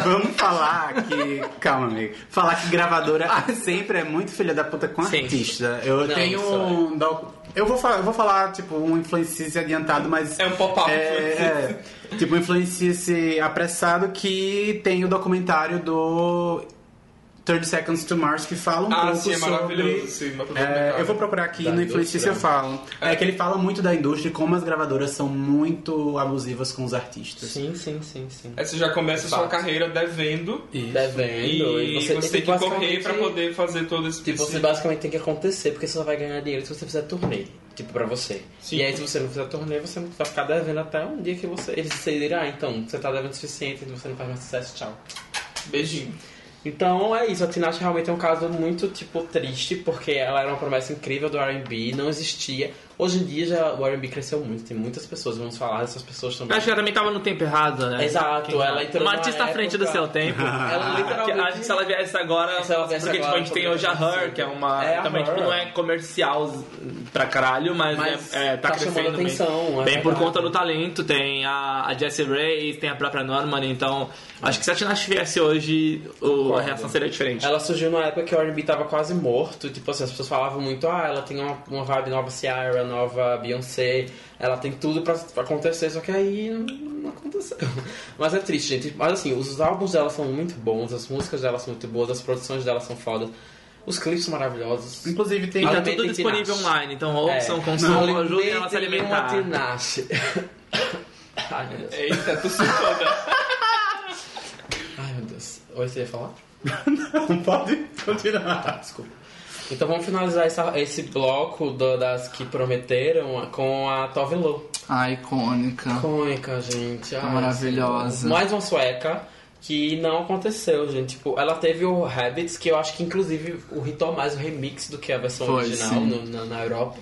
vamos falar que. Calma, amigo. Falar que gravadora sempre é muito filha da puta com Sim. artista. Eu Não, tenho isso é. um. doc- Eu vou falar, eu vou falar, tipo, um influencice adiantado, mas. É um pop-up. É, é, tipo, um influencice apressado que tem o documentário do 30 Seconds to Mars que fala um Ah, pouco sim, é sobre. maravilhoso. Sim, mas É, eu vou procurar aqui Da no eu indústria. falo. É que ele fala muito da indústria e como as gravadoras são muito abusivas com os artistas. Sim, sim, sim, sim. Aí você já começa a sua carreira devendo. Isso. Devendo. E você, tem que correr pra poder fazer todo esse Tipo, você basicamente tem que acontecer, porque você só vai ganhar dinheiro se você fizer turnê. Tipo, pra você. Sim. E aí, se você não fizer turnê, você vai ficar devendo até um dia que você, eles decidirem, ah, então, você tá devendo o suficiente, você não faz mais sucesso, tchau. Beijinho. Então é isso, a Tinashe realmente é um caso muito, tipo, triste, porque ela era uma promessa incrível do R&B, não existia. Hoje em dia já o R&B cresceu muito, tem muitas pessoas, vamos falar dessas pessoas também. Acho que ela também tava no tempo errado, né? Exato, Quem- ela entrou Uma artista à frente do seu tempo. Ela Que literalmente... acho que se ela viesse agora. Se ela viesse porque tipo, agora, a gente tem hoje a. Her, que é uma. É, também tipo, não é comercial pra caralho, mas, Mas é, é, tá, tá crescendo bem. atenção, é bem por conta do talento. Tem a, a Jessie Ray, tem a própria Norman, então. Acho que se a Tinashe viesse hoje, o, a reação seria diferente. Ela surgiu numa época que o R&B tava quase morto, tipo assim, as pessoas falavam muito, ah, ela tem uma, uma vibe nova Ciara, nova Beyoncé, ela tem tudo pra, pra acontecer, só que aí não, aconteceu. Mas é triste, gente. Mas assim, os álbuns dela são muito bons, as músicas dela são muito boas, as produções dela são fodas, os clipes são maravilhosos. Inclusive tem. Tá tudo disponível Tinashe. online, então ouçam, É. consumam, ajudem ela a se alimentar. Ai, meu Deus. Eita, tu se. Ai, meu Deus. Oi, você ia falar? Não pode continuar. Desculpa. Então vamos finalizar essa- esse bloco do- das que prometeram com a Tove Lo. Ah, icônica. Icônica, gente. Ai, maravilhosa. Mais uma sueca que não aconteceu, gente. Tipo, ela teve o Habits, que eu acho que inclusive o hitou mais o remix do que a versão Foi, original no- na, na Europa.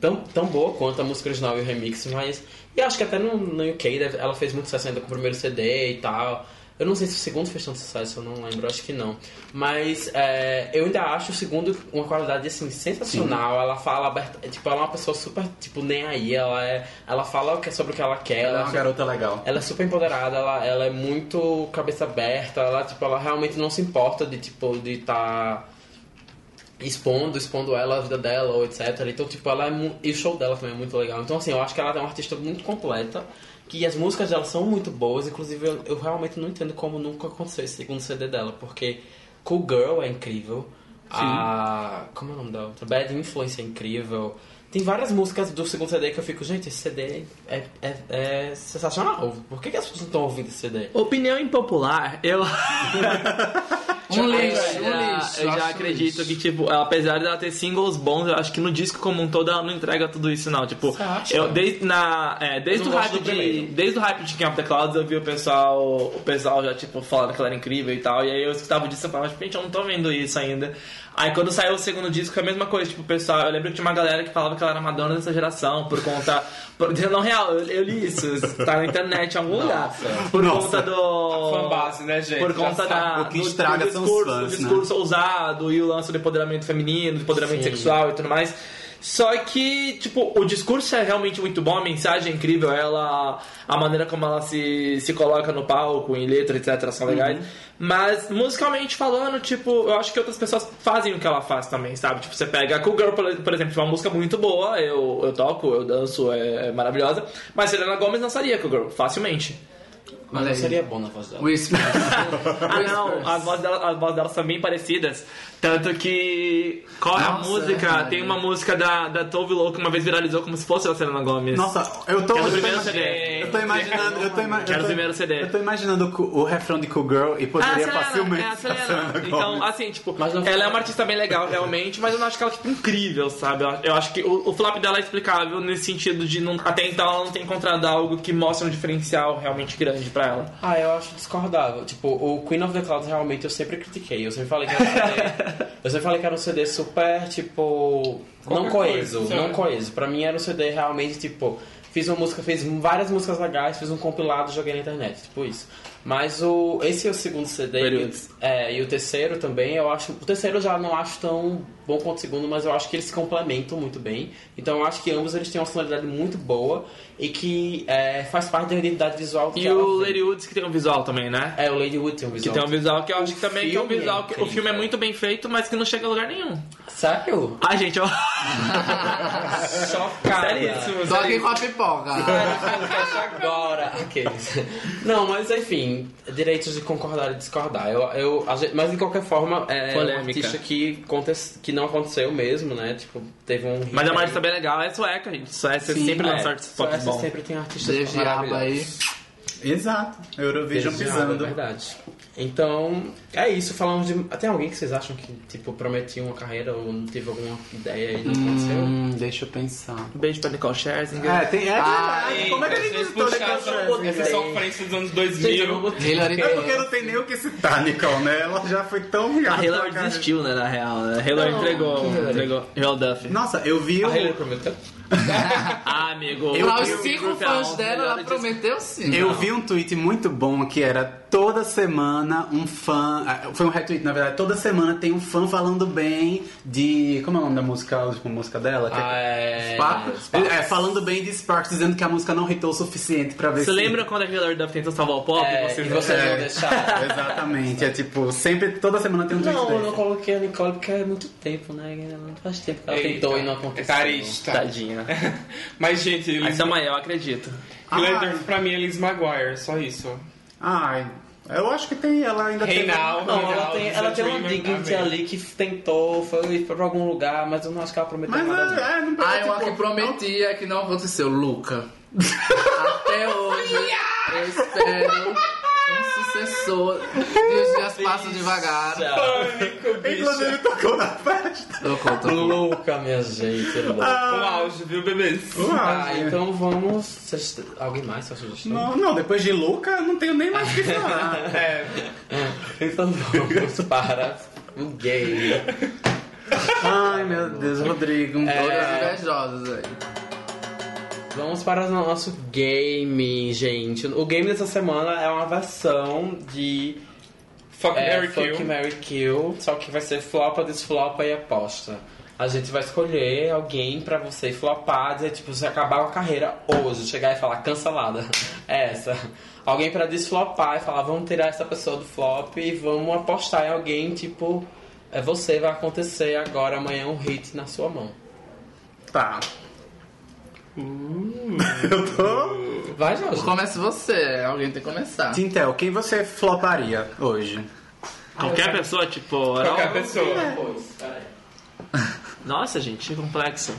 Tão, tão boa quanto a música original e o remix, mas. E acho que até no, no UK ela fez muito sucesso ainda com o primeiro CD e tal. Eu não sei se o segundo fez tanto sucesso, eu não lembro, acho que não. Mas é, eu ainda acho o segundo uma qualidade assim sensacional. Ela fala aberta, tipo, ela é uma pessoa super, tipo, nem aí. Ela é, ela fala que- sobre o que ela quer. Ela é ela uma garota legal. ela é super empoderada, ela, ela é muito cabeça aberta, ela, tipo, ela realmente não se importa de, tipo, de estar expondo, expondo ela, a vida dela, ou etc. Então, tipo, ela é mu- E o show dela também é muito legal. Então, assim, eu acho que ela é uma artista muito completa, que as músicas dela são muito boas, inclusive eu, eu realmente não entendo como nunca aconteceu esse segundo CD dela, porque Cool Girl é incrível, a... como é o nome da outra? Bad Influence é incrível... Tem várias músicas do segundo CD que eu fico, gente, esse CD é, é, é sensacional. Por que, que as pessoas não estão ouvindo esse CD? Opinião impopular, eu. Um Eu lixo, já- um lixo. Eu já acredito lixo. que, tipo, apesar dela ter singles bons, eu acho que no disco como um todo ela não entrega tudo isso, não. Tipo, Você acha? eu desde, na, é, desde, Eu o hype de, desde o hype de King of the Clouds eu vi o pessoal, o pessoal já, tipo, falando que ela era incrível e tal. E aí eu escutava disso e falava, tipo, gente, eu não tô vendo isso ainda. Aí quando saiu o segundo disco, é a mesma coisa, tipo, o pessoal, eu lembro que tinha uma galera que falava que ela era Madonna dessa geração, por conta. Por, não, real, eu, eu li isso, tá na internet em algum lugar. Por Nossa. conta do. Fanbase, né, gente? Por Já conta sabe. da. O que do- estraga do são os discurso, fãs, o né? discurso ousado e o lance do empoderamento feminino, do empoderamento Sim. sexual e tudo mais. Só que, tipo, o discurso é realmente muito bom, a mensagem é incrível, ela, a maneira como ela se, se coloca no palco, em letra, etc, são legais. Mas, musicalmente falando, tipo, eu acho que outras pessoas fazem o que ela faz também, sabe? Tipo, você pega a Cool Girl, por, por exemplo, é uma música muito boa, eu, eu toco, eu danço, é, é maravilhosa. Mas Selena Gomez dançaria Cool Girl, facilmente. Mas aí. seria bom na voz dela. Ah, não, as vozes, dela, as vozes delas são bem parecidas. Tanto que. Qual é a música? é, Tem é. uma música da, da Tove Lo que uma vez viralizou como se fosse a Selena Gomes. Nossa, eu tô, Que é do tô primeiro CD. eu tô imaginando, eu tô ima- Que era o tô- primeiro CD. Eu tô imaginando o, o refrão de Cool Girl e Ah, poderia Selena, facilmente é a Selena. Então, Gomez. assim, tipo, ela é uma artista bem legal, realmente, mas eu não acho que ela é tipo, incrível, sabe? Eu, eu acho que o, o flop dela é explicável nesse sentido de não, até então ela não ter encontrado algo que mostre um diferencial realmente grande pra ela. Ah, eu acho discordável. Tipo, o Queen of the Clouds realmente eu sempre critiquei. Eu sempre falei que era um CD. eu sempre falei que era um CD super, tipo. não Qualquer coeso. coisa, não coeso. Pra mim era um CD realmente, tipo. Fiz uma música, fiz várias músicas legais, fiz um compilado e joguei na internet. Tipo isso. Mas o. Esse é o segundo CD. Períodos. É, e o terceiro também, eu acho. O terceiro eu já não acho tão bom quanto o segundo, mas eu acho que eles se complementam muito bem. Então eu acho que ambos eles têm uma sonoridade muito boa e que é, faz parte da identidade visual que E ela o. Lady Woods que tem um visual também, né? É, o Lady Wood tem um Que visual. tem um visual que eu acho que também que é um filme visual é que o filme é muito bem feito, mas que não chega a lugar nenhum. Sério? Ai, gente, eu. Chocada. Seríssimo. Tô aqui com a pipoca. agora. Aqueles. Não, mas enfim, direitos de concordar e discordar. Eu, eu, a gente- mas de qualquer forma, é um Polêmica. artista que, aconte- que não aconteceu mesmo, né? Tipo, teve um. Mas é uma aí. artista bem legal, é sueca, gente. Suécia Sim, sempre É, lança pop Suécia bom. sempre tem artistas Desde aba aí. maravilhosos. Exato. Eurovision Desde pisando. É verdade. Então, é isso. Falamos de. Tem alguém que vocês acham que, tipo, prometia uma carreira ou não teve alguma ideia e não aconteceu? Hum, deixa eu pensar. Um beijo pra Nicole Scherzinger. É, tem. É Ah, verdade. Como é que a gente visitou Nicole essa Scherzinger? sofrência dos anos Gente, eu 2000. não botei. Hillary É porque não tem nem o que citar, Nicole, né? Ela já foi tão A humilhada. Hillary desistiu, né, na real. Né? A Hillary Não, entregou, Hillary? entregou. Hillary Duff. Nossa, eu vi o. A Hillary prometeu? Ah, amigo. Eu- Para os eu- cinco eu- fãs dela, ela prometeu sim. Eu vi um tweet muito bom que era toda semana um fã. ah, Foi um retweet, na verdade. Toda semana tem um fã falando bem de. Como é o nome da música, a última música dela? Que- Ah, é. Sparks? É, falando bem de Sparks, dizendo que a música não hitou o suficiente pra ver Você se. lembra quando a Hillary Duff tentou salvar o pop? É, Vocês você É. não deixar. Exatamente. É tipo, sempre, toda semana tem um tweet Não, eu desse. não coloquei a Nicole porque é muito tempo, né? Não faz tempo que ela Eita, tentou e não aconteceu. É tarista. Tadinha. Mas, gente, Liz, tamo aí, eu acredito. Ah. Duff pra mim é Liz Maguire, só isso. Ai, eu acho que tem. Ela ainda Hey tem. now. Não, ela tem, ela tem uma dignity ali que tentou, foi pra algum lugar, mas eu não acho que ela prometeu Mas nada. não. é, é, não Ah, uma tipo, que prometia que não aconteceu, Luca. Até hoje, eu espero sucessor de Os Dias Passam Devagar. Pânico, bicho. Inclusive tocou na festa. Eu conto. Louca, minha gente. louca. O auge, viu, bebês? Ah, então vamos. Alguém mais sua sugestão? Não, não, depois de Luca, eu não tenho nem mais o que falar. É. Então vamos para o gay. Ai, meu Deus, Rodrigo. um Todas É. invejosas aí. Vamos para o nosso game, gente. O game dessa semana é uma versão de Fuck, é, Mary Fuck, Kill. Mary Kill, só que vai ser flopa, desflopa e aposta. A gente vai escolher alguém pra você flopar, dizer, tipo, você acabar com a carreira hoje, chegar e falar cancelada. É essa. Alguém pra desflopar e falar, vamos tirar essa pessoa do flop e vamos apostar em alguém, tipo, é você, vai acontecer agora, amanhã, um hit na sua mão. Tá. Eu tô. Vai, Jorge. Comece você, alguém tem que começar. Tintel, quem você floparia hoje? Qualquer pessoa, tipo. Qualquer pessoa. Nossa, gente, que complexo.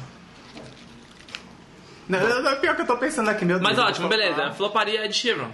Não, não, não, pior que eu tô pensando aqui, meu Deus. Mas ótimo, beleza. Floparia Ed Sheeran.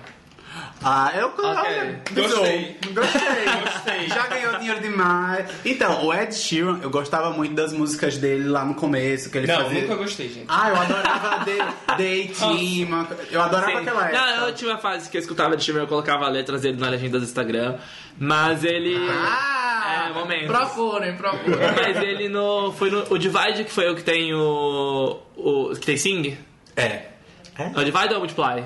Ah, eu olha, Gostei. Gostei. Gostei. Já ganhou dinheiro demais. Então, o Ed Sheeran, eu gostava muito das músicas dele lá no começo, que ele Não, fazia. nunca gostei, gente. Ah, eu adorava Team. Eu adorava Sim. aquela época. Não, eu tinha uma fase que eu escutava Ed Sheeran, eu colocava letras dele na legenda do Instagram. Mas ele. Ah! É, momento. Procurem, procurem. Mas ele no. Foi no. O Divide que foi o que tem o. o que tem Sing? É. É o Divide ou o Multiply?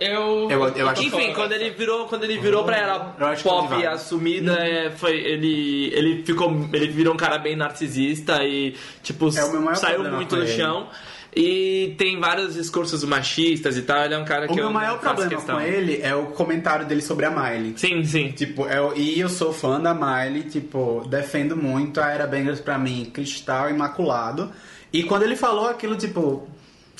Eu. Eu- eu acho- Enfim, quando ele virou, quando ele virou pra Eu era que é pop assumida, é, foi ele ele ficou ele virou um cara bem narcisista e tipo É saiu muito ele. chão. E tem vários discursos machistas e tal, ele é um cara que O eu meu maior problema questão. com ele é o comentário dele sobre a Miley. Sim, sim. Tipo, eu, e eu sou fã da Miley, tipo, defendo muito a Era Bangers pra mim, cristal imaculado. E quando ele falou aquilo, tipo,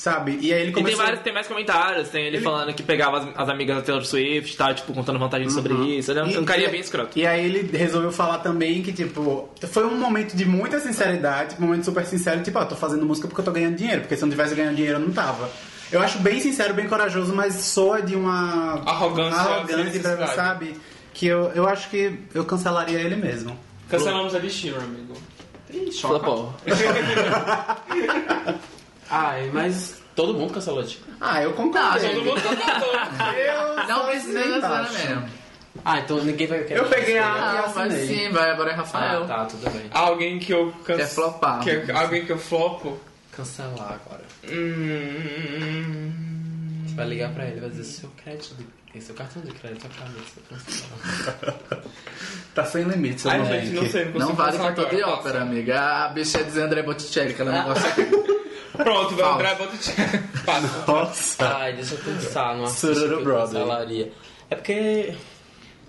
sabe? E aí ele E tem, começou... vários, tem mais comentários, tem ele, falando que pegava as, as amigas da Taylor Swift, tá, tipo, contando vantagens sobre isso. Ele é um, carinha e- bem escroto. E aí ele resolveu falar também que, tipo, foi um momento de muita sinceridade, um momento super sincero, tipo, ó, tô fazendo música porque eu tô ganhando dinheiro, porque se eu não tivesse ganhando dinheiro eu não tava. Eu acho bem sincero, bem corajoso, mas soa de uma Arrogância, arrogância sabe? Que eu, eu acho que eu cancelaria ele mesmo. Cancelamos a Sheeran, amigo. Flopou. Ai, mas todo mundo cancelou tipo. Ah, eu concordei. gente, Todo mundo concordou. Eu Não só precisa cancelar embaixo. mesmo. Ah, então ninguém vai querer. Eu peguei a- cancelar. Ah, mas assinei. sim, vai, agora é Rafael. Ah, tá, tudo bem. Alguém que eu Quer cancelo. flopar. Que, alguém que eu flopo. Cancelar agora. Hum, Você vai ligar pra ele vai dizer seu crédito, de... seu cartão de crédito acabou de ser cancelado. Tá sem limites, eu Ai, não gente, não sei, não consigo Não vale pensar cantor de agora, ópera, amiga. A bicha é dizer André Botticelli, que ela não gosta. Pronto, vai. André Botticelli. Passa. Nossa. Ai, deixa eu pensar numa Sururu artista que eu cancelaria. É porque...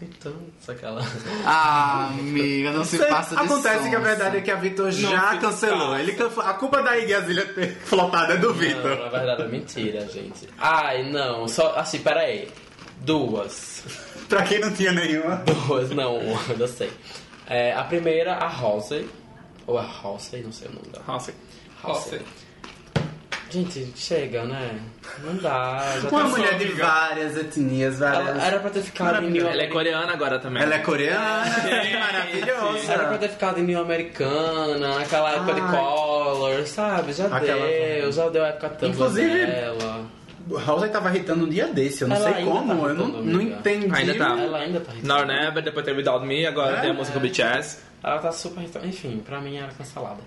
Então, aquela... Ah, amiga, não se Isso aí passa de Acontece que a sonsa. verdade é que a Vitor já se cancelou. passa. Ele cancelou. A culpa da Iggy Azalea ter flopado é do Não, Vitor. na verdade é mentira, gente. Ai, não, só... Assim, peraí. Duas. Pra quem não tinha nenhuma. Duas, não, uma, eu sei. É, a primeira, a Halsey. Ou a Halsey, não sei o nome dela. Nossa. Nossa. Gente, chega, né? Não dá. Já Uma tá mulher de várias etnias, várias. Ela era pra ter ficado em New Ela é coreana agora também. Ela é coreana, Sim, maravilhosa. Era pra ter ficado em New Americana, naquela época de Ai. Color, sabe? Já Aquela- deu, já deu a época Tumblr Inclusive- dela. O House tava hitando um dia desse, eu não Ela sei ainda como, tá eu não, não entendi. Ainda tá. Ela ainda tá irritada. Now Never, depois teve Without Me, agora É? tem a música com BTS. Ela tá super irritada. Enfim, pra mim era cancelada.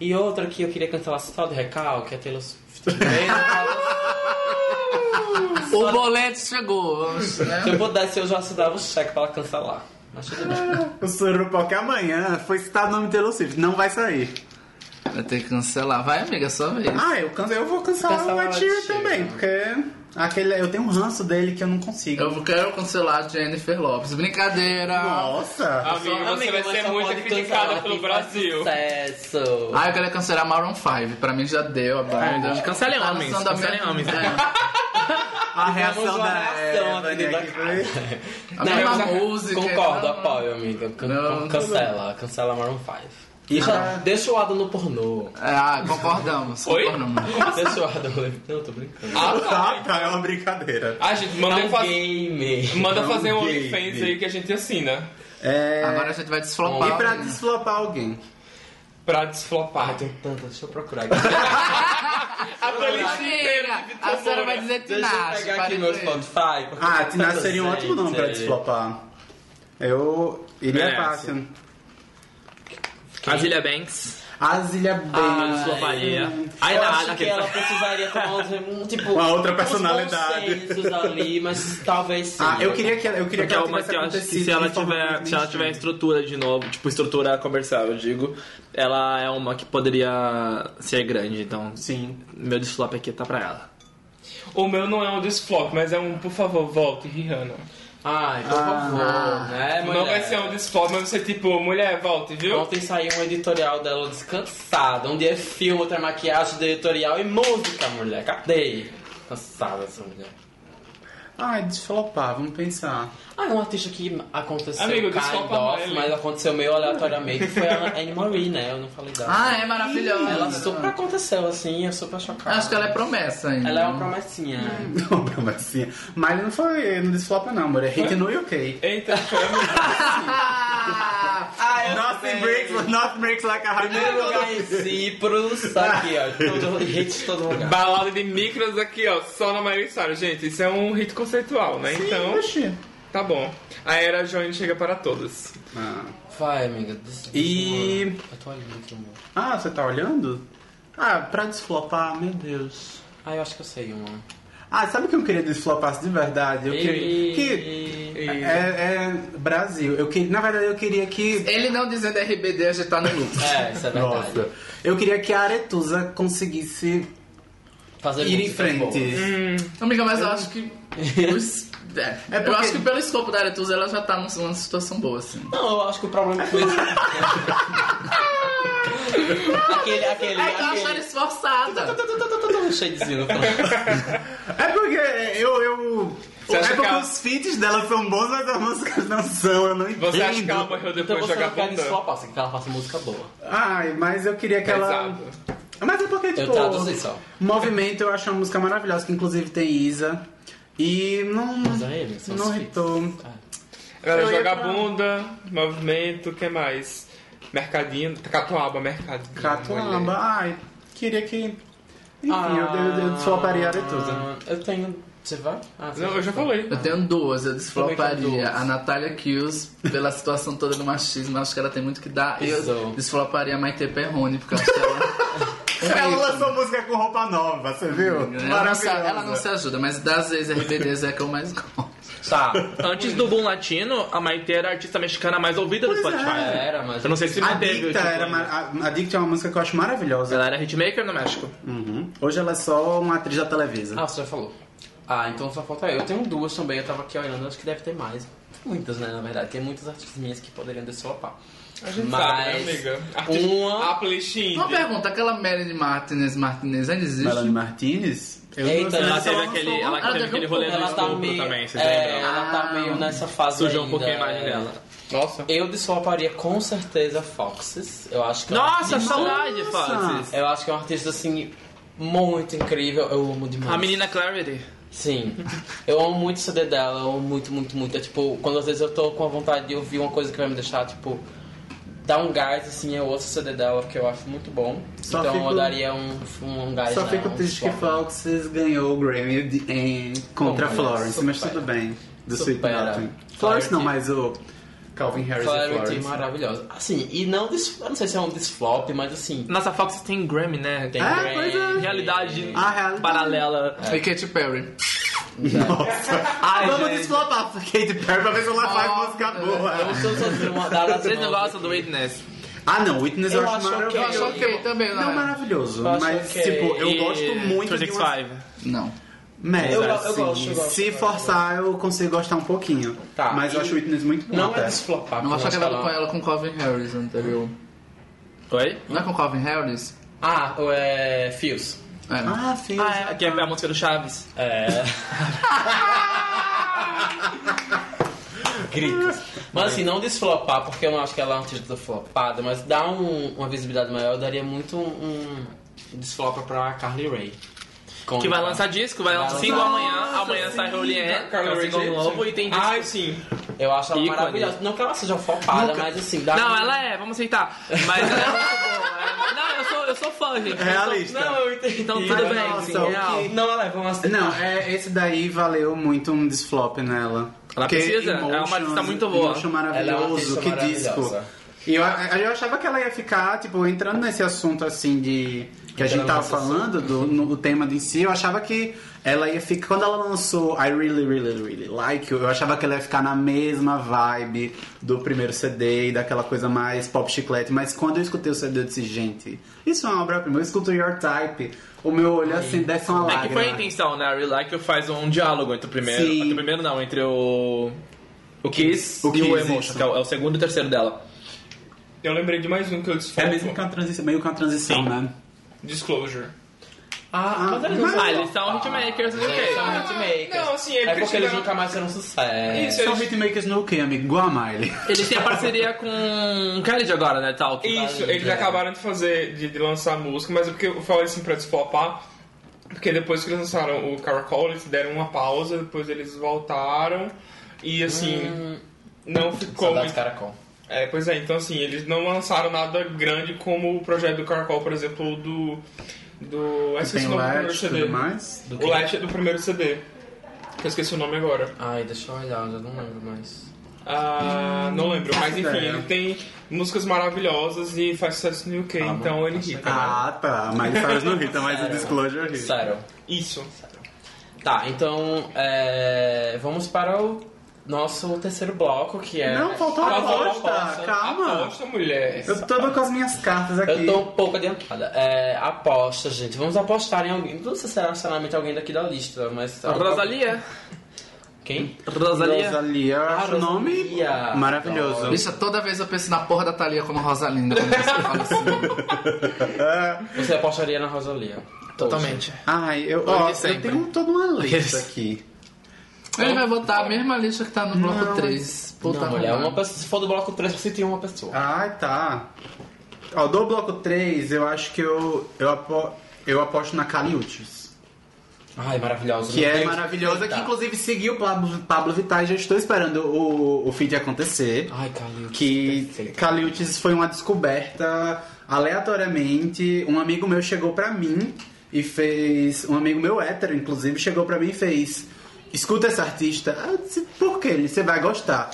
E outra que eu queria cancelar só de recalque é Taylor Swift. O boleto chegou, né? Se eu pudesse, eu já dava o cheque pra ela cancelar. Mas tudo bem. O Surupau que amanhã foi citado o nome Taylor Swift, não vai sair. Vai ter que cancelar. Vai, amiga, sua vez. Ah, eu, cance- eu vou cancelar Cancelar Sheeran. também, porque aquele, eu tenho um ranço dele que eu não consigo. Eu quero cancelar a Jennifer Lopes. Brincadeira. Nossa! Amiga, você Amiga, vai ser muito criticada pelo Brasil. Sucesso. Ah, eu quero cancelar Maroon 5. Pra mim já deu a banda. Cancelem Tá homens, cancelem homens. A Tivemos reação da reação dentro da foi... A música. Concordo, não. apoio, amiga. Can- Não, cancela, cancela Maroon 5. Deixa, já- deixa o Adam no pornô. Ah, concordamos. Oi? concordamos. Deixa o Adam no... Não, tô brincando. Ah, Tá, tá. tá, é uma brincadeira. Ah, gente, É manda, um fazer, game. manda É um fazer um. OnlyFans aí que a gente assina. É... Agora a gente vai desflopar. E pra desflopar alguém? Pra Ah, desflopar. tem tanta, deixa eu procurar aqui. A playlist inteira a senhora vai dizer Deixa eu Tinashe. pegar para aqui meu. Spotify. Ah, Tinashe seria um ótimo nome pra desflopar. Eu iria Merece. Fácil. Azilia Banks. Azilia Ah, Banks. Eu desfloparia. Aí eu nada, acho que ela precisaria tomar um, tipo, Uma outra uns personalidade. ali, mas talvez sim. Ah, eu queria que ela, eu queria Porque que é ela uma tivesse que eu acho que se ela tiver, se ela tiver estrutura de novo, tipo estrutura comercial, eu digo, ela é uma que poderia ser grande, então Sim. meu desflop aqui tá pra ela. O meu não é um desflop, mas é um, por favor, volte, Rihanna. Ai, por Ah. favor, né, Não vai ser um desflop, mas vai ser tipo, mulher, volte, viu? Ontem saiu um editorial dela descansada. Um dia é filme, outra é maquiagem, é editorial e música, mulher. Cadê? Cansada essa mulher. Ai, desflopar, vamos pensar. Ah, um artista que aconteceu Amigo, kind of, mas aconteceu meio aleatoriamente, foi a Anne Marie, né? Eu não falei dela. Ah, é maravilhosa. Ela super aconteceu, assim, eu super chocada. Acho que ela é promessa ainda. Ela é uma promessinha. Não, promessinha. Mas ele não foi no desflopa não, amor. É hit no UK. Eita, foi Ah, Nothing breaks, nothing breaks like a Primeiro heart. lugar em Cipros, aqui, ó. Todo, hits de todo lugar. balada de micros aqui, ó, só na Miley Cyrus. Gente, isso é um hit conceitual, né? então, Oxi. Tá bom. A era Johnny chega para todos. Ah. Vai, amiga. des- E- Eu tô olhando aqui, amor. ah, você tá olhando? Ah, pra desflopar, meu Deus. Ah, eu acho que eu sei uma. Ah, sabe o que eu queria desflopasse de verdade? Eu queria E- que é, é Brasil. Eu queria, na verdade, eu queria que Ele não dizendo RBD, a gente tá no lucro. É, isso é verdade. Nossa. Eu queria que a Aretusa conseguisse Fazer ir em frente. boas. Amiga, mas eu acho que. os- é, É Eu porque- acho que pelo escopo da Aretusa ela já tá numa situação boa, assim. Não, eu acho que o problema foi. aquele, aquele, Ai, tá achando aquele. esforçada. Shadezinho no fundo. É porque eu. eu Você é acha porque que ela- os feats dela são bons, mas as músicas não são, eu não entendo. Você acha que ela morreu Então depois de você jogar não desflopar, você quer que ela faça música boa. Ai, mas eu queria que ela. Mas é porque, tipo. Eu traduzi só. Movimento eu acho uma música maravilhosa, que inclusive tem Isa. E não. Mas é ele, são não os hitou. Ela Eu ia joga pra- bunda, movimento, o que mais? Mercadinho, catuaba, mercadinho. mulher. Catuaba. Ai, queria que. Enfim, eu, eu, eu floparia a Aretusa. Ah, Eu tenho. Você vai? Ah, você Não, eu já falei. Eu tenho duas, eu Também desfloparia duas. a Natália Kills pela situação toda do machismo, acho que ela tem muito que dar. E Isso. eu desfloparia a Maite Perrone, porque eu acho que ela. Ela lançou música com roupa nova, você viu? Ela não, se, Maravilhosa. ela não se ajuda, mas das ex-RBDs é a que eu mais gosto. Tá. Antes do boom latino, a Maite era a artista mexicana mais ouvida do Pois Spotify. é. Era, mas. Eu não sei se manteve. Adicta, era, mar- a- Adicta é uma música que eu acho maravilhosa. Ela era hitmaker no México. Uhum. Hoje ela é só uma atriz da Televisa. Ah, você já falou. Ah, então só falta eu. Eu tenho duas também, eu tava aqui olhando, acho que deve ter mais. Muitas, né, na verdade. Tem muitas artistas minhas que poderiam desflopar. A gente Mas sabe, né, amiga? Artista- uma- A playlist indie. Uma pergunta, aquela Melanie Martinez Martinez ainda existe? Melanie Martinez? Eu Eita, ela teve aquele, ela Ah, teve teve aquele um rolê Ela tá estupro meio. também, vocês é, lembram? ela tá meio nessa fase Sujou um ainda, pouquinho a imagem é. dela. Nossa. Eu desfloparia com certeza Foxes. Eu acho que é um Nossa, artista- saudade, Foxes. Eu acho que é um artista assim muito incrível. Eu amo demais. A menina Clarity. Sim. Eu amo muito o CD dela, eu amo muito, muito, muito. É tipo, quando às vezes eu tô com a vontade de ouvir uma coisa que vai me deixar, tipo, dar um gás, assim, eu ouço o CD dela, que eu acho muito bom. Só então fico- eu daria um, um gás Só fico um triste que swap. Foxes ganhou o Grammy de- em- contra Oh, Florence, mas tudo bem. Do Sweet. Nothing. Florence não, mas o Calvin Harris e Clarity Florence. maravilhosa. Assim, e não, eu não sei se é um desflop, mas assim, Nossa, a Foxes tem Grammy, né? tem Ah, Grammy, é. Realidade realidade. paralela. E Katy Perry. Ai, Vamos gente. desflopar pra Katy Perry pra ver se ela faz música boa. Eu sou Vocês não gostam do Witness? Ah, não, Witness eu, Eu acho maravilhoso. Eu acho ok também, Não, não é? maravilhoso. Mas, tipo, eu E gosto muito de uma... 365. Não. Mas, Eu go- eu assim, gosto, eu gosto, se forçar, eu consigo gostar um pouquinho. Tá, Mas eu acho Witness muito bom Não até. é desflopar. Não acho eu que ela com ela com Calvin Harris anterior. Oi? Não é com Calvin Harris? Ah, é Fios. É. Ah, filho. Ah, é, que é a música do Chaves. É. Gritos. Mas assim, não desflopar, porque eu não acho que ela é uma artista flopada, mas dar um- uma visibilidade maior, eu daria muito um, um desflopa pra Carly Rae. Com- Que vai lançar disco, vai lançar single lançar- amanhã. Amanhã sai Holy Ann, que é o single novo, e tem disco. Ai, sim. Eu acho ela Ícone. maravilhosa. Não que ela seja flopada, mas assim, dá Não, um- ela é, vamos aceitar. Mas ela é muito boa. é- Não, eu sou, eu sou fã, gente. Eu sou- Realista. Não, eu entendi. Então tudo Ai, bem, nossa, sim, real. que- Não, ela é, vamos assim. Não, é, esse daí valeu muito um desflop nela. Ela Porque precisa, é uma artista Emotions- muito boa. Emotion Ela é uma maravilhoso, que disco. E eu, eu achava que ela ia ficar, tipo, entrando nesse assunto assim de. Que a gente tava falando, do, no, o tema em si, eu achava que ela ia ficar. Quando ela lançou I Really, Really, Really Like You, eu achava que ela ia ficar na mesma vibe do primeiro CD e daquela coisa mais pop chiclete. Mas quando eu escutei o CD, eu disse, gente, isso é uma obra-prima. Eu escuto Your Type, o meu olho assim desce uma É lágrima. que foi a intenção, né? A Real Like faz um diálogo entre o primeiro. Sim. Entre o primeiro não, entre o. O Kiss O e o Kiss, Emotion, isso. que é o, é o segundo e o terceiro dela. Eu lembrei de mais um que eu É desfoco. mesmo que uma transição, meio que uma transição, Sim. né? Disclosure. Ah, mas- não Ah, eles são hitmakers, Eles ok. são hitmakers. Não, assim, ele é porque eles nunca mais serão sucesso. Isso, São eles- hitmakers no quê, amigo? Igual a Miley. Eles têm a parceria com o Khaled agora, né, Talk? Isso, Tá, eles é. acabaram de fazer, de, de lançar música, mas é porque eu falei assim pra desflopar, porque depois que eles lançaram o Caracol, eles deram uma pausa, depois eles voltaram, e assim, não ficou Saudades muito... Caracol. É, pois é, então assim, eles não lançaram nada grande como o projeto do Caracol, por exemplo, do... do... Esse Tem é o nome do primeiro Latch CD. tudo mais. Do O Latch é do primeiro CD, que eu esqueci o nome agora. Ai, deixa eu olhar, eu já não lembro mais. Ah, não lembro, mas enfim, ideia. ele tem músicas maravilhosas e faz sucesso no UK, Ah, então ele irrita. Ah, tá. Mas Cyrus não irrita, mas o Sério. Disclosure irrita. Sério. Isso. Tá, então é, vamos para o nosso terceiro bloco, que é... Não, faltou a aposta. Calma. Aposta, mulher. Eu tô com as minhas cartas aqui. Eu tô um pouco adiantada. É, aposta, gente. Vamos apostar em alguém. Não sei se será necessariamente alguém daqui da lista, mas... A Rosalia. Quem? Rosalia. Rosalia, acho o nome Rosalia. maravilhoso. Bicha, toda vez eu penso na porra da Thalia como Rosalinda quando você fala assim. Você apostaria na Rosalia? Totalmente. Ai, eu, ó, eu tenho toda uma lista aqui. Ele vai botar a mesma lista que tá no bloco Não. 3. Puta não, mulher, uma pessoa, se for do bloco 3, você tem uma pessoa. Ai, tá. Ó, do bloco 3, eu acho que eu, eu, apo, eu aposto na Caliutes. Ai, maravilhosa. Que é maravilhosa, que inclusive seguiu o Pablo, Pablo Vittar e já estou esperando o, o feed acontecer. Ai, Calil. que Caliutes foi uma descoberta aleatoriamente. Um amigo meu chegou pra mim e fez. Um amigo meu hétero, inclusive, chegou pra mim e fez. Escuta esse artista. Aí eu disse, por quê? Ele, você vai gostar.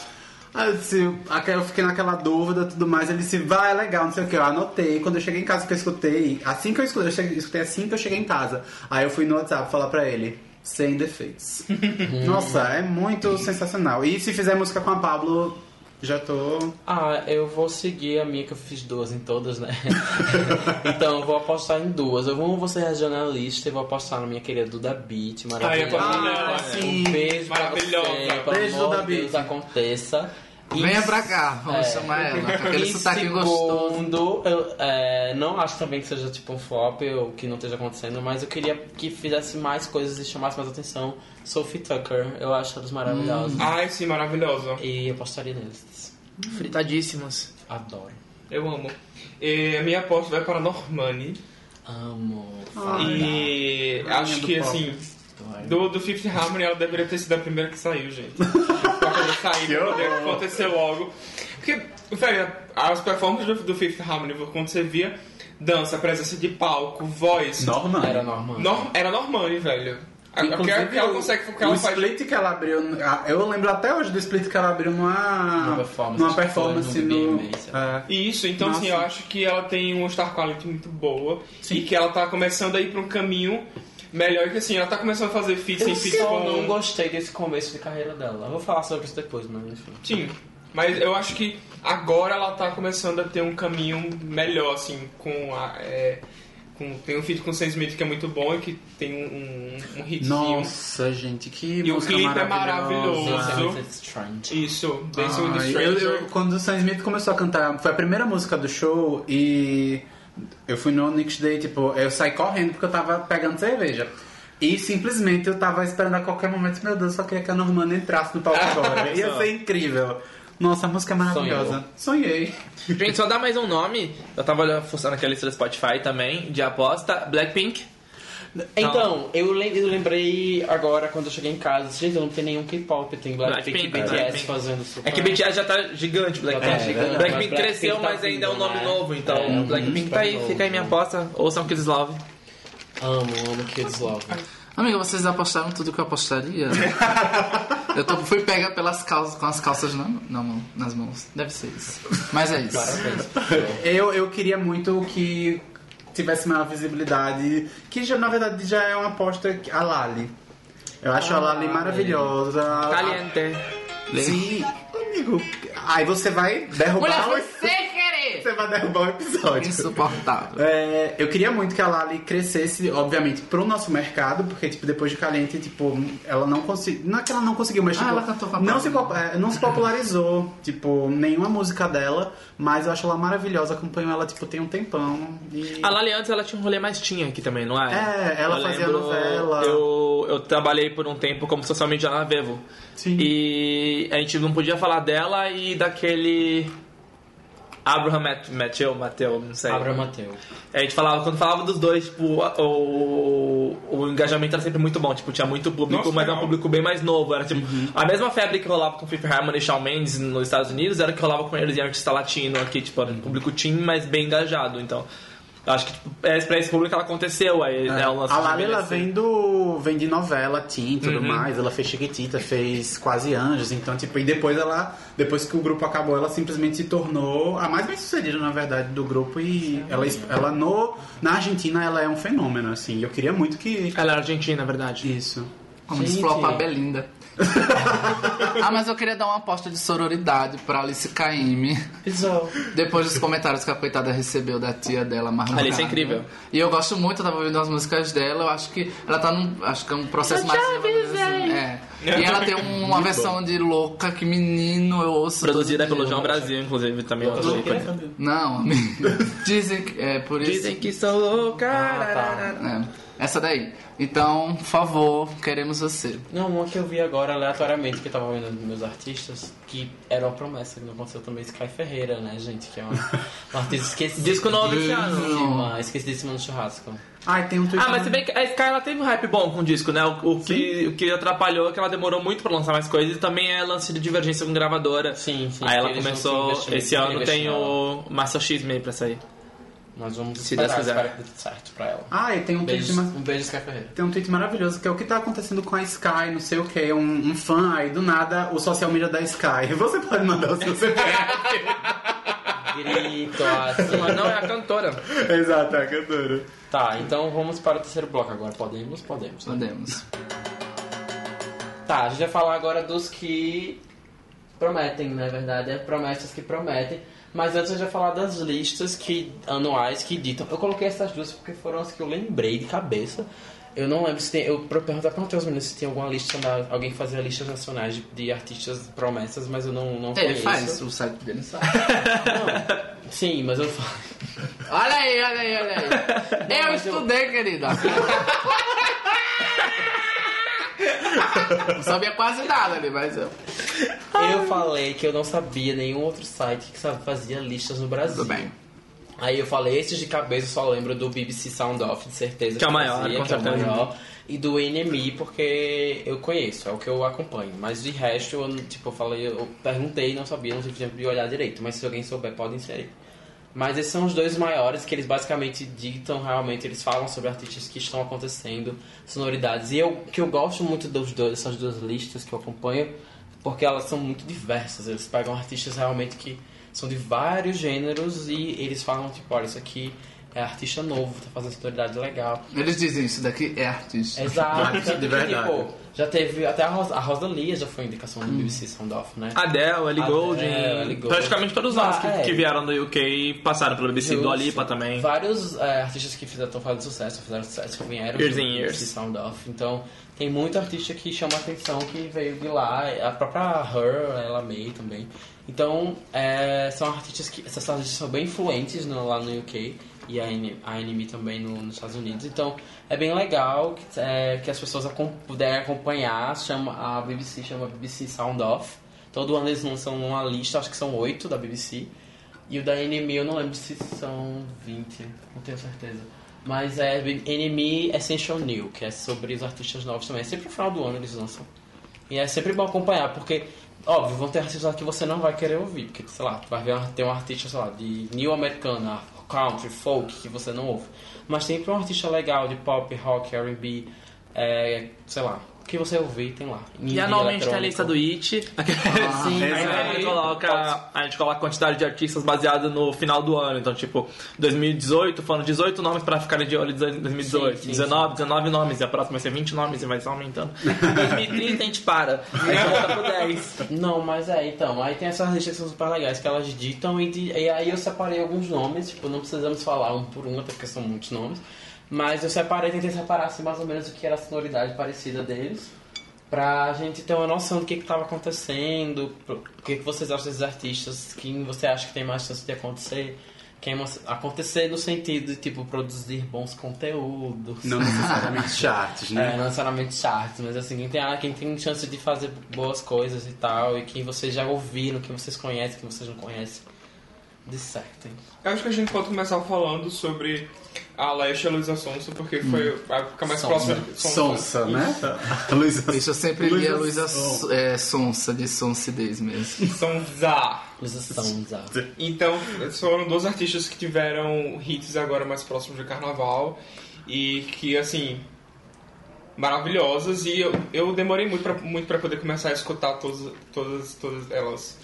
Aí eu disse, eu fiquei naquela dúvida e tudo mais. Ele disse, vai, é legal, não sei o que. Eu anotei. Quando eu cheguei em casa que eu escutei, assim que eu escutei, eu escutei assim que eu cheguei em casa. Aí eu fui no WhatsApp falar pra ele. Sem defeitos. Nossa, é muito sensacional. E se fizer música com a Pablo, já tô. Ah, eu vou seguir a minha que eu fiz duas em todas, né? então eu vou apostar em duas. Eu vou, vou ser regionalista e vou apostar na minha querida Duda Beat, eu maravilhosa. Ah, sim. Um beijo pra Maravilhosa. você, pelo Beijo, amor Duda de Deus, Beat. aconteça. E Venha pra cá, vamos É. chamar ela. Com aquele E sotaque gostoso. segundo, eu é, não acho também que seja tipo um flop ou que não esteja acontecendo, mas eu queria que fizesse mais coisas e chamasse mais atenção. Sophie Tucker, eu acho elas maravilhosas. Ai, sim, maravilhosa. E eu apostaria neles. Fritadíssimos. Adoro. Eu amo. E a minha aposta vai para Normani. Amo. E acho que pop. assim, do, do Fifth Harmony ela deveria ter sido a primeira que saiu, gente. pra poder sair, Que pra poder horror. acontecer logo. Porque, velho, as performances do, do Fifth Harmony, quando você via dança, presença de palco, voz, Normal. Era normal. Nor- era Normani, velho. A- O que, ela- consegue, o que o faz. split que ela abriu. Eu lembro até hoje do split que ela abriu numa. Numa performance, numa performance no é. Isso, então assim, Nossa. eu acho que ela tem um star quality muito boa Sim. e que ela tá começando a ir pra um caminho melhor que assim, ela tá começando a fazer feats em Eu feats só não com... gostei desse começo de carreira dela. Eu vou falar sobre isso depois, mas enfim. Sim, mas eu acho que agora ela tá começando a ter um caminho melhor, assim, com a... é, com- tem um feat com o Sam Smith que é muito bom e que tem um, um, um hitzinho. Nossa, gente, que E o clipe é maravilhoso. Strange. Isso, Dancing with the Stranger. eu, eu- quando o Sam Smith começou a cantar, foi a primeira música do show e eu fui no Next Day, tipo, eu saí correndo porque eu tava pegando cerveja. E simplesmente eu tava esperando a qualquer momento, meu Deus, só queria que a Normanda entrasse no palco agora. Ia ser incrível. Nossa, a música é maravilhosa. Sonhei. Gente, só dá mais um nome. Eu tava fuçando aqui a lista do Spotify também, de aposta. Blackpink. Então, eu, lem- eu lembrei agora quando eu cheguei em casa, gente, não tem nenhum K-pop, tem Blackpink e Blackpink, BTS Blackpink. fazendo super. É que BTS já tá gigante, Blackpink. Já tá gigante, Blackpink Blackpink cresceu, tá mas ainda é um nome né? novo, então É, Blackpink tá aí, novo, fica aí minha né? aposta. Ouçam Kids Love. Amo, amo Kids Love. Amiga, vocês apostaram tudo que eu apostaria? eu tô, fui pega pelas calças, com as calças na, na mão, nas mãos. Deve ser isso. Mas é isso. Parabéns. Eu, eu queria muito que tivesse maior visibilidade, que já, na verdade já é uma aposta que- a Lali. Eu acho a Lali maravilhosa. Caliente. Sim, amigo. Aí você vai derrubar o... Você vai derrubar o episódio. Insuportável. É, eu queria muito que a Lali crescesse, obviamente, pro nosso mercado, porque, tipo, depois de Caliente, tipo, ela não conseguiu. Não é que ela não conseguiu, mas, Ah, tipo, ela cantou com a não, se, é, não se popularizou, tipo, nenhuma música dela, mas eu acho ela maravilhosa, acompanho ela, tipo, tem um tempão. E... A Lali antes ela tinha um rolê mais tinha aqui também, não é? É, ela Eu fazia lembro- novela. Eu, eu trabalhei por um tempo como social media na Vevo. Sim. E a gente não podia falar dela e daquele. Abraham Mat- Mateu, Mateu, não sei. Abra Mateu. A gente falava, quando falava dos dois, tipo, o, o engajamento era sempre muito bom. Tipo, tinha muito público, Nossa, mas era um público bem mais novo. Era tipo, a mesma febre que rolava com Fifth Harmony e Shawn Mendes nos Estados Unidos era que rolava com eles em artista latino aqui, tipo, era um público teen, mas bem engajado. Então, acho que tipo, é, pra esse público ela aconteceu. Aí, né, o lance A Lali, ela vem, do, vem de novela, teen e tudo Uhum. mais. Ela fez Chiquitita, fez Quase Anjos. Então, tipo, e depois ela, depois que o grupo acabou, ela simplesmente se tornou a mais bem sucedida, na verdade, do grupo. E ela, ela no, na Argentina, ela é um fenômeno, assim. Eu queria muito que... Ela é argentina, na verdade. Isso. Vamos Gente. flopar a Belinda. ah, mas eu queria dar uma aposta de sororidade pra Alice Caymmi. Depois dos comentários que a coitada recebeu da tia dela, Marmorada. Alice é incrível. E eu gosto muito, eu tava ouvindo as músicas dela, eu acho que ela tá num. Acho que é um processo mais. Assim, é. E ela tem um- uma versão de louca que menino eu ouço. Produzida pelo. João Brasil, inclusive, também. outro ícone. Não, amigo. Dizem que. É por isso. Dizem que sou louca. É, essa daí. Então, por favor, queremos você. Não, uma que eu vi agora aleatoriamente, que eu tava vendo meus artistas, que era uma promessa, que não aconteceu também, Sky Ferreira, né, gente? Que é uma, uma artista esquecidíssima. Disco novo esse ano. Esquecidíssima no churrasco. Ai, tem um tweet. Ah, mas se bem que a Sky ela teve um hype bom com o disco, né? O, o que, o que atrapalhou é que ela demorou muito pra lançar mais coisas e também é lance de divergência com gravadora. Sim, sim. Aí ela começou. Esse ano tem o Master X aí pra sair. Nós vamos Se esperar, Deus quiser. espero que dê tudo certo pra ela. Ah, e tem um tweet, Beijos, um beijo, Sky Ferreira. tem um tweet maravilhoso que é o que tá acontecendo com a Sky, não sei o que, um, um fã aí do nada, o social media da Sky. Você pode mandar o seu CPF. Grito assim. Mas não é a cantora. Exato, é a cantora. Tá, então vamos para o terceiro bloco agora. Podemos? Podemos. né? Podemos. Tá, a gente vai falar agora dos que prometem, na verdade, é promessas que prometem. Mas antes gente vai falar das listas que, anuais que ditam. Eu coloquei essas duas porque foram as que eu lembrei de cabeça. Eu não lembro se tem. Eu perguntei perguntei aos meninos se tem alguma lista, da, alguém fazia listas nacionais de, de artistas promessas, mas eu não, não Ele conheço. faz, o site dele sabe. Não, sim, mas eu falo. Olha aí, olha aí, olha aí. Eu mas eu- estudei, querida. Não sabia quase nada ali, mas eu. Eu falei que eu não sabia nenhum outro site que fazia listas no Brasil. Tudo bem. Aí eu falei, esses de cabeça eu só lembro do BBC Sound Off, de certeza. Que é o maior, fazia, com que é o certeza. maior. E do NME, porque eu conheço, é o que eu acompanho. Mas de resto, eu, tipo, eu falei, eu perguntei e não sabia, não tive tempo de olhar direito. Mas se alguém souber, pode inserir. Mas esses são os dois maiores que eles basicamente ditam realmente, eles falam sobre artistas que estão acontecendo, sonoridades. E eu que eu gosto muito dos dois, dessas duas listas que eu acompanho, porque elas são muito diversas. Eles pegam artistas realmente que são de vários gêneros e eles falam tipo, olha, isso aqui é artista novo, tá fazendo sonoridade legal. Eles dizem isso daqui é artista. Exato, Artista tanto de que, verdade. tipo, já teve até a, Ros a Rosalia já foi indicação do BBC Sound Off, né? Adele, Ellie Goulding. Ellie Goulding. Praticamente todos nós que, Ah, é. que vieram do UK passaram pelo BBC. Justo. Do Alipa também. Vários é, artistas que fizeram, estão fazendo sucesso, fizeram sucesso, que vieram Years do and BBC years. Sound Off. Então, tem muito artista que chama a atenção que veio de lá. A própria Her, ela May também. Então, é, são artistas que... Essas artistas são bem influentes no- lá no UK. E a, NME também no- nos Estados Unidos. Então, é bem legal que, é, que as pessoas acom- puderem acompanhar. Chama, a BBC chama BBC Sound Off. Todo ano eles lançam uma lista, acho que são oito da BBC. E o da NME eu não lembro se são 20, não tenho certeza. Mas é NME Essential New, que é sobre os artistas novos também. É sempre no final do ano eles lançam. E é sempre bom acompanhar, porque, óbvio, vão ter artistas que você não vai querer ouvir. Porque, sei lá, vai ver ter um artista, sei lá, de New Americana, country, folk, que você não ouve. Mas sempre um artista legal de pop, rock, R&B, é, sei lá, que você ouvir tem lá. E anualmente tem a lista do IT. Sim, Aí exato. a gente coloca, a gente coloca a quantidade de artistas baseada no final do ano. Então, tipo, 2018, foram 18 nomes pra ficarem de olho em 2018. Sim, sim, 19, 19 nomes. E a próxima vai ser 20 nomes e vai só aumentando. 2030 a gente para. Aí volta pro 10. Não, mas é, então, aí tem essas listas que são super legais, que elas ditam e, de- e aí eu separei alguns nomes, tipo, não precisamos falar um por um, até porque são muitos nomes, mas eu separei, tentei separar assim, mais ou menos o que era a sonoridade parecida deles, pra gente ter uma noção do que que tava acontecendo, o que que vocês acham desses artistas, quem você acha que tem mais chance de acontecer, quem mas- acontecer no sentido de, tipo, produzir bons conteúdos. Não necessariamente charts, É, né? não necessariamente charts, mas assim, quem tem, ah, quem tem chance de fazer boas coisas e tal, e quem vocês já ouviram, quem vocês conhecem, quem vocês não conhecem, dissertem. Eu acho que a gente pode começar falando sobre a Leste e a Luísa Sonsa, porque foi a época mais próxima de Sonsa, né? Luísa Isso eu sempre li a Luísa Luísa Son- é, Sonsa, de sonsidez mesmo. Sonsa. Luísa Sonza. Então, foram dois artistas que tiveram hits agora mais próximos de carnaval e que, assim, maravilhosas. E eu, eu demorei muito pra, muito pra poder começar a escutar todas, todas, todas elas.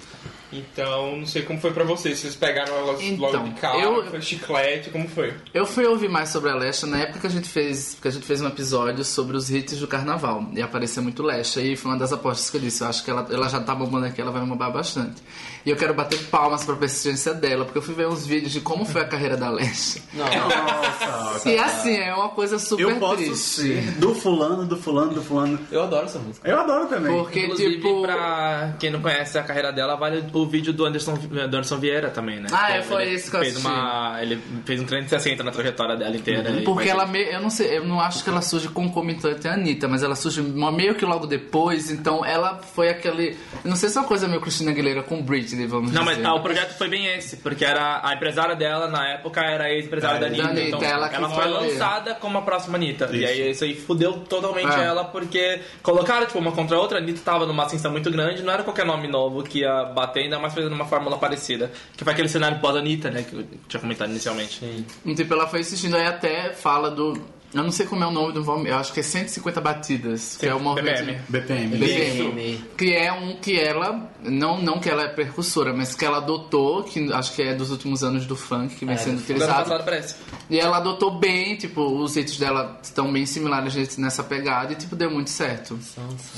Então, não sei como foi pra vocês. Vocês pegaram ela logo Então, de cara, eu- foi chiclete, como foi? Eu fui ouvir mais sobre a Lesha na época que a gente fez, a gente fez um episódio sobre os hits do carnaval. E apareceu muito Lesha. E foi uma das apostas que eu disse. Eu acho que ela, ela já tá bombando aqui, ela vai bombar bastante. E eu quero bater palmas pra persistência dela, porque eu fui ver uns vídeos de como foi a carreira da. Não, Nossa, E assim, é uma coisa super eu posso triste. ser do fulano, do fulano, do fulano. eu adoro essa música. Eu adoro também. Porque, Inclusive, tipo. pra quem não conhece a carreira dela, vale o vídeo do Anderson, do Anderson Vieira também, né? Ah, é, foi ele esse que eu fez assisti. uma Ele fez um 360 na trajetória dela inteira. e Porque ela meio, eu não sei, eu não acho que ela surge concomitante à Anitta, mas ela surge meio que logo depois, então ela foi aquele. eu Não sei se é uma coisa meio Cristina Aguilera com Britney, vamos Não, mas dizer. ah, o projeto foi bem esse, porque era a empresária dela na época era a ex-empresária Ah, da Anitta. Anitta, então, ela ela foi lançada como a próxima Anitta. E Isso. aí isso aí fudeu totalmente É. ela, porque colocaram tipo, uma contra a outra, a Anitta tava numa ascensão muito grande, não era qualquer nome novo que ia bater, ainda mais fazendo uma fórmula parecida. Que foi aquele cenário pós-Anitta, né, que eu tinha comentado inicialmente. Um tipo, ela foi assistindo aí até fala do. Eu não sei como é o nome do volume, eu acho que é 150 batidas, que é o movimento. BPM. BPM. BPM. Que é um que ela, não, não que ela é precursora, mas que ela adotou, que acho que é dos últimos anos do funk, que vem É, sendo ano utilizado. passado. E ela adotou bem, tipo, os hits dela estão bem similares nessa pegada e, tipo, deu muito certo.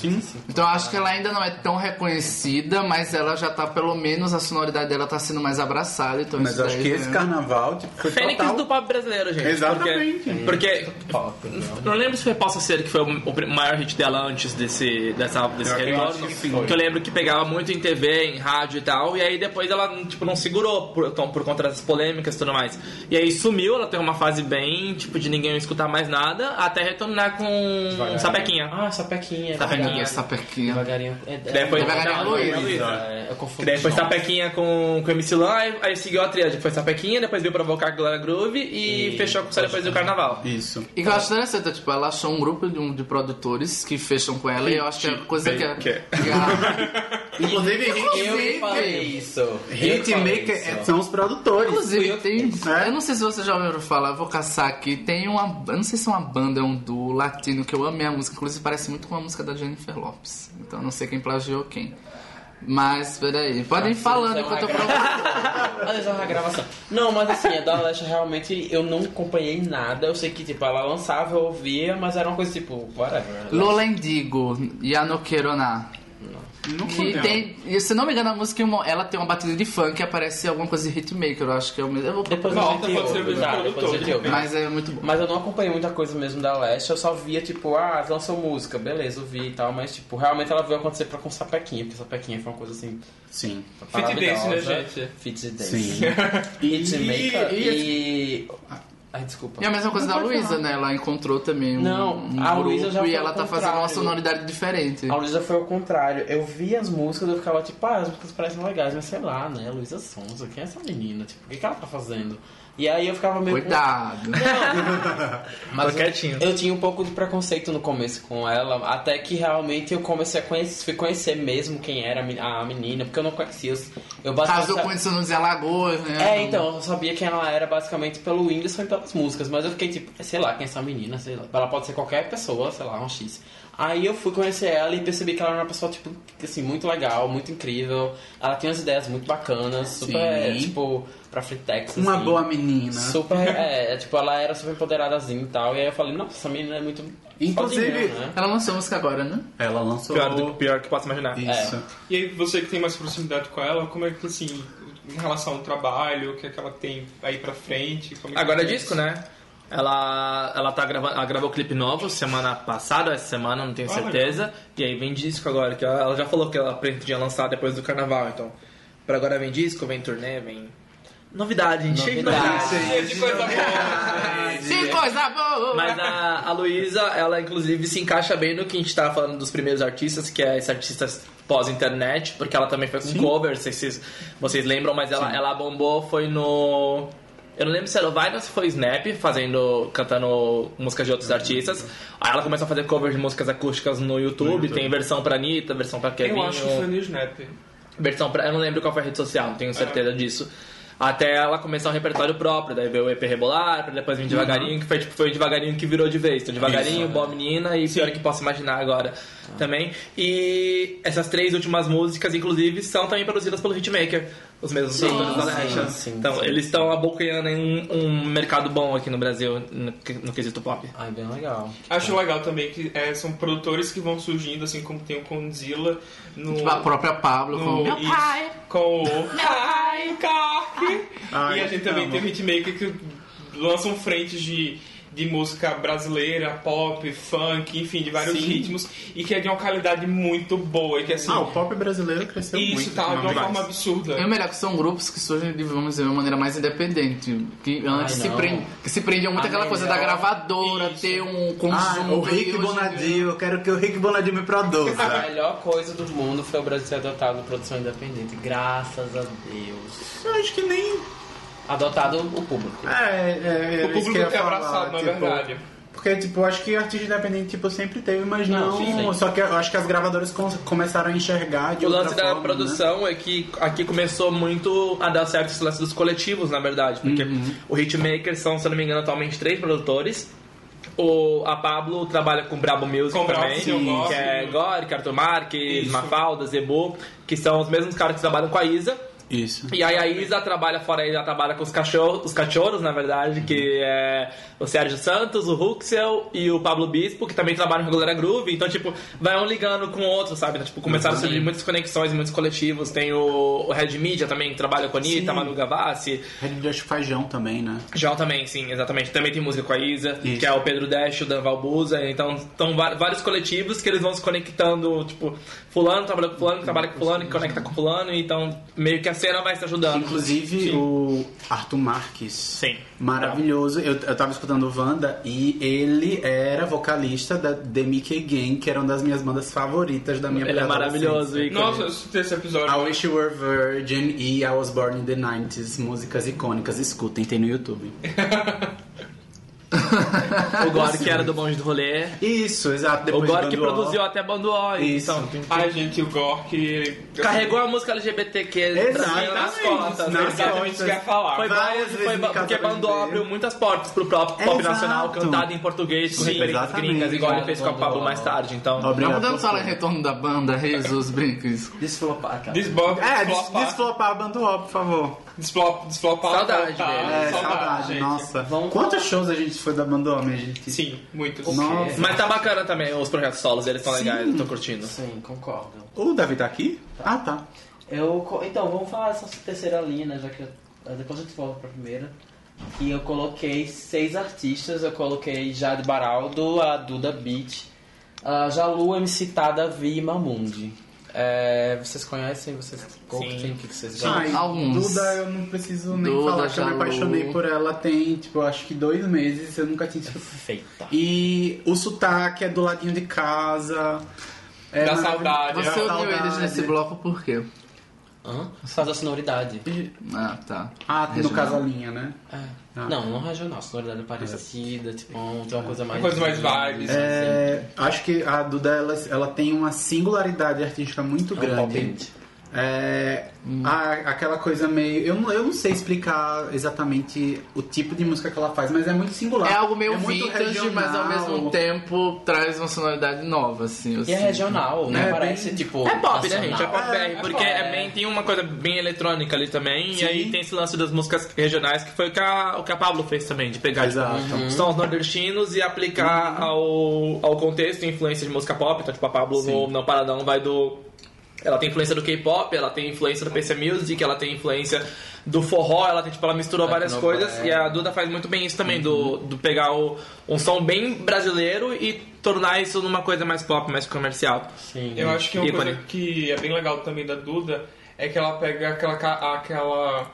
Sim. Então eu acho que ela ainda não é tão reconhecida, mas ela já tá, pelo menos, a sonoridade dela tá sendo mais abraçada. Então Mas acho daí que já- esse carnaval tipo, foi Fênix total... do pop brasileiro, gente. Exatamente. Porque, porque Pop, não. Não lembro se foi Possa Ser que foi o maior hit dela antes desse, dessa, desse retorno. acho que. Que eu lembro que pegava muito em TV, em rádio e tal. E aí depois ela tipo, não segurou por, então, por conta das polêmicas e tudo mais. E aí sumiu, ela teve uma fase bem, tipo, de ninguém escutar mais nada, até retornar com Sapequinha. Ah, sapequinha. Sapequinha. Sapequinha. Devagarinho. É, é, Depois- Devagarinho, não, Luísa. Luísa. É, eu nomes. Sapequinha com, com o MC Lan, aí, aí seguiu a tríade. Foi Sapequinha, depois veio provocar Glória Groove e, E- fechou com só depois do Carnaval. Isso. E que eu acho interessante, tipo, ela achou um grupo de, um- de produtores que fecham com ela e eu acho que é a coisa que é. Que a- Inclusive, Eu falei isso. Hitmaker é- são os produtores. Inclusive, tem. É? Eu não sei se vocês já ouviram falar, eu vou caçar aqui. Tem uma. Eu não sei se é uma banda, é um duo latino que eu amei a música. Inclusive, parece muito com a música da Jennifer Lopes. Então, eu não sei quem plagiou quem. Mas, peraí. Podem ir falando enquanto eu é uma gravação. Não, mas assim, a da Lesha realmente eu não acompanhei nada. Eu sei que, tipo, ela lançava, eu ouvia, mas era uma coisa tipo, whatever. Lola Indigo, Yano Querona. Não fudeu. tem, e se não me engano, a música ela tem uma batida de funk e aparece alguma coisa de hitmaker, eu acho que é o mesmo. Eu vou Depois a Volta, gente pode ser ouve, tá? Depois a gente. Mas é muito bom. Mas eu não acompanhei muita coisa mesmo da Leste, eu só via, tipo, ah, lançou música, beleza, eu vi e tal, mas, tipo, realmente ela veio acontecer pra com Sapequinha, porque Sapequinha foi uma coisa assim. Sim. Fit dance, né, gente? Fit dance. Sim. Hitmaker E- e. Ai, desculpa. E a mesma coisa da Luísa, né? Ela encontrou também um, Não, um a grupo Luísa já e ela tá fazendo uma contrário. sonoridade diferente. A Luísa foi ao contrário. Eu vi as músicas e eu ficava tipo, ah, as músicas parecem legais, mas sei lá, né? Luísa Sonza, quem é essa menina? Tipo, o que, que ela tá fazendo? E aí eu ficava meio. Cuidado. Mas Tô eu, quietinho. eu tinha um pouco de preconceito no começo com ela, até que realmente eu comecei a conhecer, fui conhecer mesmo quem era a men- a menina, porque eu não conhecia. os- Eu basicamente. eu conheça no Zé Alagoas, né? É, então, eu sabia quem ela era basicamente pelo Whindersson e pelas músicas, mas eu fiquei tipo, sei lá, quem é essa menina, sei lá. Ela pode ser qualquer pessoa, sei lá, um X. Aí eu fui conhecer ela e percebi que ela era uma pessoa, tipo, assim, muito legal, muito incrível. Ela tinha umas ideias muito bacanas, super, Sim. tipo, pra Frentex, Uma assim. boa menina. Super, é, é, tipo, ela era super empoderadazinha e tal. E aí eu falei, nossa, essa menina é muito. Inclusive- fodinha, né? Ela lançou música agora, né? Ela lançou. Pior, do, pior que posso imaginar. Isso. E aí, você que tem mais proximidade com ela, como é que, assim, em relação ao trabalho, o que é que ela tem aí pra frente? como que Agora é tá disco, né? Ela, ela tá gravando, ela gravou clipe novo semana passada, essa semana, não tenho Ah, certeza. E aí vem disco agora, que ela, ela já falou que ela pretendia lançar depois do carnaval, então. Por agora vem disco, vem turnê, vem. Novidade, gente. cheio de Novidade. Cheio de coisa boa. Que coisa boa! Mas a, a Luísa, ela inclusive se encaixa bem no que a gente tava falando dos primeiros artistas, que é esses artistas pós-internet, porque ela também foi com cover, se vocês, vocês lembram, mas ela, ela bombou, foi no. Eu não lembro se era o Vine ou se foi o Snap, fazendo, cantando músicas de outros artistas. Aí ela começou a fazer cover de músicas acústicas no YouTube, tem versão pra Anitta, versão pra Kevin. Eu acho que foi no Snap. Versão pra. Eu não lembro qual foi a rede social, não tenho certeza disso. Até ela começar um repertório próprio, daí veio o EP Rebolar, pra depois vir devagarinho, que foi tipo, foi devagarinho que virou de vez. Então, devagarinho, Boa Menina e pior que posso imaginar agora também. E essas três últimas músicas, inclusive, são também produzidas pelo Hitmaker, os mesmos produtores da Nation. sim, Então, sim. eles estão abocanhando em um, um mercado bom aqui no Brasil, no, no quesito pop. Ai, bem legal. Acho legal também que é, são produtores que vão surgindo, assim como tem o Condzilla no. Tipo, a própria Pablo com no meu isso, pai. Com o. Pai, Cork! Ai, e a gente também amo. tem o Hitmaker que lançam frentes de, de música brasileira, pop, funk, enfim, de vários Sim. ritmos e que é de uma qualidade muito boa. E que assim. Ah, o pop brasileiro cresceu muito. isso tá de uma forma absurda. É melhor que são grupos que surgem de, vamos dizer, uma maneira mais independente. Que antes se, não. prende, que se prendiam muito A àquela coisa da gravadora, Isso. ter um Ah, conjunto. o Rick Bonadio, eu quero que o Rick Bonadio me A produza. melhor coisa do mundo foi o Brasil ser adotado produção independente. Graças a Deus. eu acho que nem. Adotado o público. É, é, é O público isso que tem falar, abraçado, na tipo, verdade. Porque, tipo, eu acho que artista independente, tipo, sempre teve, mas Não, não. sim, sim. Só que eu acho que as gravadoras com- começaram a enxergar de O outra lance da forma, né? produção é que aqui começou muito a dar certo esse lance dos coletivos, na verdade. Porque Uhum. o Hitmaker são, se eu não me engano, atualmente três produtores. O, a Pablo trabalha com Brabo Music Com Brabo, também, sim, eu gosto. que é Gore, Arthur Marques. Mafalda, Zebu, que são os mesmos caras que trabalham com a Isa. Isso. E aí a Isa trabalha fora aí, ela trabalha com os cachorros, os cachorros, na verdade, que é o Sérgio Santos, o Huxel e o Pablo Bispo, que também trabalham com a Galera Groove. Então, tipo, vai um ligando com o outro, sabe? Então, tipo, começaram a surgir muitas conexões, muitos coletivos. Tem o, o Red Media também, que trabalha com a Anitta, Sim. Manu Gavassi. Red Just Feijão também, né? João também, sim, exatamente. Também tem música com a Isa, Isso. que é o Pedro Dash, o Dan Valbuza. Então, estão vários coletivos que eles vão se conectando, tipo, fulano trabalha com fulano, que trabalha com fulano, que conecta com fulano. Então, meio que a cena vai se ajudando. Inclusive Sim. o Arthur Marques. Sim. Maravilhoso. Eu, eu tava escutando o Wanda e ele era vocalista da The Mickey Gang, que era uma das minhas bandas favoritas da minha Ele é maravilhoso. ícone. Nossa, eu esse episódio. I Wish You Were Virgin e I Was Born in the 90s, músicas icônicas, escutem, tem no YouTube. O Gore, que era do Bonde do Rolê. Isso, exato. O Depois Gore de que O. produziu até Bando O. Isso. Então, tem- Ai, gente, o Gork. carregou a música LGBTQ mim nas Exatamente, costas. nas né? Exatamente isso que eu ia falar. Foi bom, Várias foi vezes bom, casa porque Bando O abriu muitas portas pro pop, pop Exato. nacional, cantado em português, com referências exatamente. gringas, igual ele fez com a Pablo O. mais tarde. Então, Obrigado. Vamos dando por sala em retorno da banda, Jesus Brincos. Desflopar, cara. É, des desflopar. desflopar a Bando O, por favor. Desflop, desflopar. Saudade dele. É, saudade, gente. nossa. Vamos Quantos shows a gente foi da O, minha gente? Sim, muitos. Nossa. Mas tá bacana também os projetos solos, eles estão legais, eu tô curtindo. Sim, concordo. O Davi tá aqui? Ah, tá. Eu, então, vamos falar dessa terceira linha, né? Já que eu- depois a gente volta pra primeira. E eu coloquei seis artistas. Eu coloquei Jade Baraldo, a Duda Beat, a Jalu, MC Tada, Vi e Mamundi. É, vocês conhecem? Vocês curtem? O que que vocês gostam? Ai, Alguns. Duda, eu não preciso nem Duda, falar que eu me apaixonei por ela tem, tipo, acho que dois meses, eu nunca tinha escutado. Feita. E o sotaque é do ladinho de casa. É Da saudade. Você Da uniu eles nesse bloco por quê? Hã? Faz a sonoridade. Ah, tá. Ah, no caso a linha, né? É. Ah. Não, não regional. Sonoridade parecida, tipo, tem uma coisa mais... Uma coisa mais vibes. É, acho que a Duda ela, ela tem uma singularidade artística muito É um grande. É, a- aquela coisa meio. Eu não, eu não sei explicar exatamente o tipo de música que ela faz, mas é muito singular. É algo meio muito vintage, mas ao mesmo regional. tempo traz uma sonoridade nova, assim. E é sinto. regional, não É, parece, bem- tipo... É pop, né, gente? É pop É, BR, é porque pop, é é. bem, tem uma coisa bem eletrônica ali também, Sim. e aí tem esse lance das músicas regionais, que foi o que a, o que a Pablo fez também, de pegar tipo, Exato. Uhum. sons nordestinos e aplicar ao, ao contexto e influência de música pop. Então, tipo, a Pablo Sim. no, no Paradão vai do. Ela tem influência do K-pop, ela tem influência do PC Music, ela tem influência do forró, ela tem, tipo, ela misturou várias Tecnoplay. coisas e a Duda faz muito bem isso também, do, do pegar o, um som bem brasileiro e tornar isso numa coisa mais pop, mais comercial. Sim. Eu acho que uma Ícone. coisa que é bem legal também da Duda é que ela pega aquela, aquela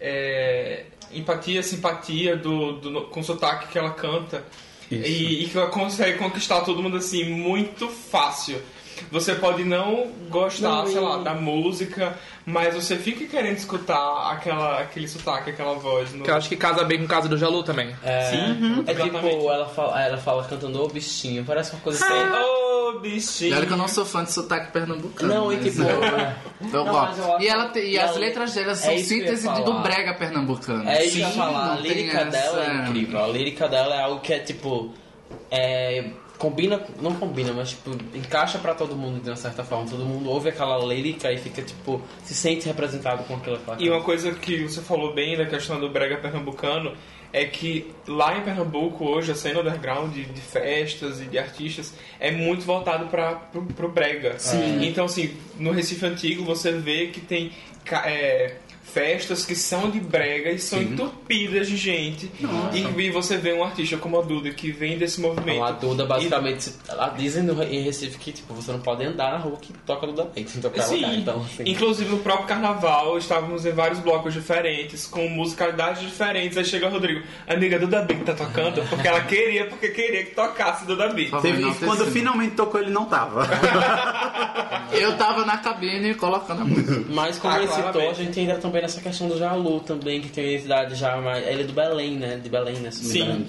é, empatia, simpatia do, do, com o sotaque que ela canta e, e que ela consegue conquistar todo mundo assim muito fácil. Você pode não gostar, Não, sei e- lá, da música, mas você fica querendo escutar aquela, aquele sotaque, aquela voz. No... Que eu acho que casa bem com o caso do Jalu também. É, Sim, é exatamente. tipo, ela fala, ela fala cantando ô bichinho, parece uma coisa assim. Ô, destino. E olha que eu não sou fã de sotaque pernambucano. Não, e mas tipo. Eu Não, gosto. mas eu E, ela tem- e e as ela- letras dela é são ia síntese do brega pernambucano. É isso que eu ia Sim, falar. A não lírica dela é essa- incrível. A lírica dela é algo que é tipo. É, combina. Não combina, mas tipo, encaixa pra todo mundo de uma certa forma. Todo mundo ouve aquela lírica e fica tipo. Se sente representado com aquilo que ela E uma coisa que você falou bem da questão do brega pernambucano é que lá em Pernambuco hoje a cena underground de, de festas e de artistas é muito voltado para pro, pro brega. Então assim, no Recife antigo você vê que tem é, festas que são de brega e são entupidas de gente. E, e você vê um artista como a Duda que vem desse movimento. Então, a Duda, basicamente, ela dizem no, em Recife que tipo, você não pode andar na rua que toca Duda Beat, em qualquer Sim, lugar. Então, assim, inclusive no próprio carnaval, estávamos em vários blocos diferentes, com musicalidades diferentes. Aí chega o Rodrigo, amiga Duda Beat tá tocando, porque ela queria, porque queria que tocasse Duda Beat. E quando finalmente tocou, ele não tava. Eu tava na cabine colocando a música. Mas como Ah, ele citou, a gente entra também nessa questão do Jalu também, que tem uma identidade já mais. Ele é do Belém, né? De Belém, né? Sim.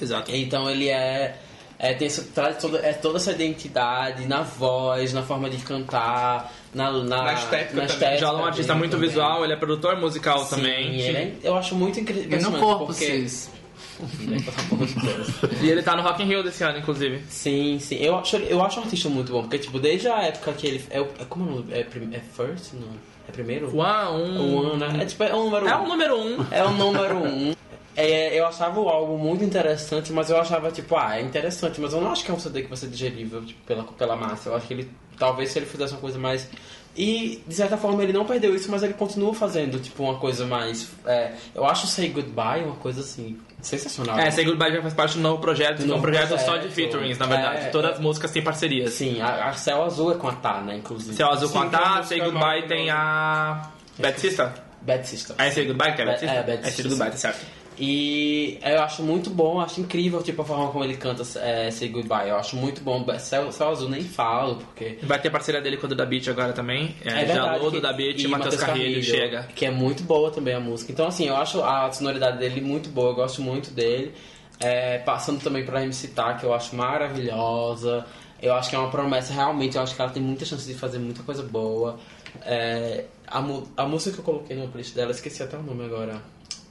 Exato. Então ele é. é tem essa, traz toda, é toda essa identidade na voz, na forma de cantar, na, na, Na estética também. estética Já é um artista muito também. visual, ele é produtor musical Sim, também. ele é- eu acho muito incrível. E no corpo, porque... vocês. E ele tá no Rock in Rio desse ano, inclusive. Sim, sim. Eu acho, eu acho um artista muito bom, porque, tipo, desde a época que ele. É, é como é o nome? É, é First? Não. É primeiro? Um... One, né? É, tipo, é o número É um. o número um. É o número um. É, eu achava o álbum muito interessante, mas eu achava, tipo, ah, é interessante, mas eu não acho que é um CD que vai ser digerível tipo, pela, pela massa. Eu acho que ele, talvez se ele fizesse uma coisa mais. E, de certa forma, ele não perdeu isso, mas ele continua fazendo, tipo, uma coisa mais. é, eu acho Say Goodbye uma coisa assim, sensacional. É, Say Goodbye já faz parte do novo projeto, que é um Novo projeto só projeto. de featurings, na verdade. É, Todas é. as músicas têm parcerias. Sim, a, a Céu Azul é com a Tá, né, inclusive. Céu Azul com Sim, a é uma Tá, Say Goodbye tem a... Bad Sister? Bad Sister. É Say Goodbye que é Bad É, Sister? é, Bad É Say Sister, Goodbye, tá certo. E eu acho muito bom, acho incrível tipo, a forma como ele canta é, Say Goodbye. Eu acho muito bom. Céu, Céu Azul nem falo, porque. Vai ter parceria dele com o Duda Beat agora também. É, Jalô, que- Duda Beat e e Matheus Carrilho, chega. Que é muito boa também a música. Então, assim, eu acho a sonoridade dele muito boa, eu gosto muito dele. É, passando também pra MC Tá, que eu acho maravilhosa. Eu acho que é uma promessa, realmente, eu acho que ela tem muita chance de fazer muita coisa boa. É, a, a música que eu coloquei no playlist dela, esqueci até o nome agora.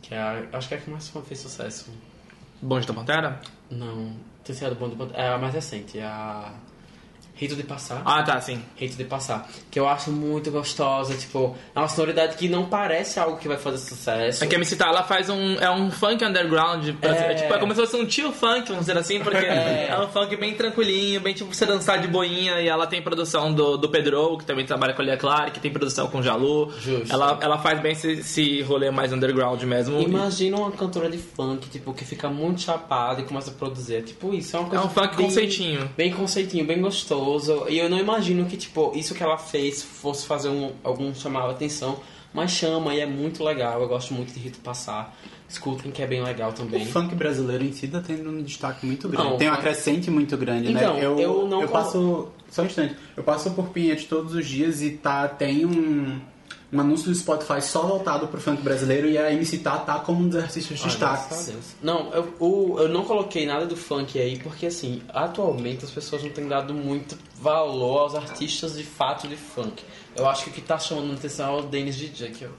Que é a, acho que é a que mais fez sucesso. Bonde da Pantera? Não, tem sido bom do ponto. É a mais recente, é a. Rito de Passar. Ah, tá, sim. Rito de Passar. Que eu acho muito gostosa, tipo, é uma sonoridade que não parece algo que vai fazer sucesso. É que a MC Tá, ela faz um... É um funk underground. É, É. tipo, é como se fosse um tio funk, vamos dizer assim, porque é, É. um funk bem tranquilinho, bem tipo você dançar de boinha. E ela tem produção do, do Pedro, que também trabalha com a Lia Clark, que tem produção com o Jalu. Justo. Ela, ela faz bem esse, esse rolê mais underground mesmo. Imagina uma cantora de funk, tipo, que fica muito chapada e começa a produzir. É Tipo, isso é uma É coisa. um funk bem- conceitinho. Bem conceitinho, bem gostoso. E eu não imagino que, tipo, isso que ela fez fosse fazer um, algum chamar a atenção. Mas chama e é muito legal. Eu gosto muito de Rito Passar. Escutem que é bem legal O também. funk brasileiro em si tá tendo um destaque muito grande. Não, Tem uma crescente muito grande, Então, né? eu não eu passo. Só um instante. Eu passo por Pinheiros todos os dias e tá, tem um, um anúncio do Spotify só voltado pro funk brasileiro e a MC Tá tá como um dos artistas a Deus. Não, eu, o- eu não coloquei nada do funk aí porque, assim, atualmente as pessoas não têm dado muito valor aos artistas de fato de funk. Eu acho que o que tá chamando atenção é o Dennis DJ, que eu...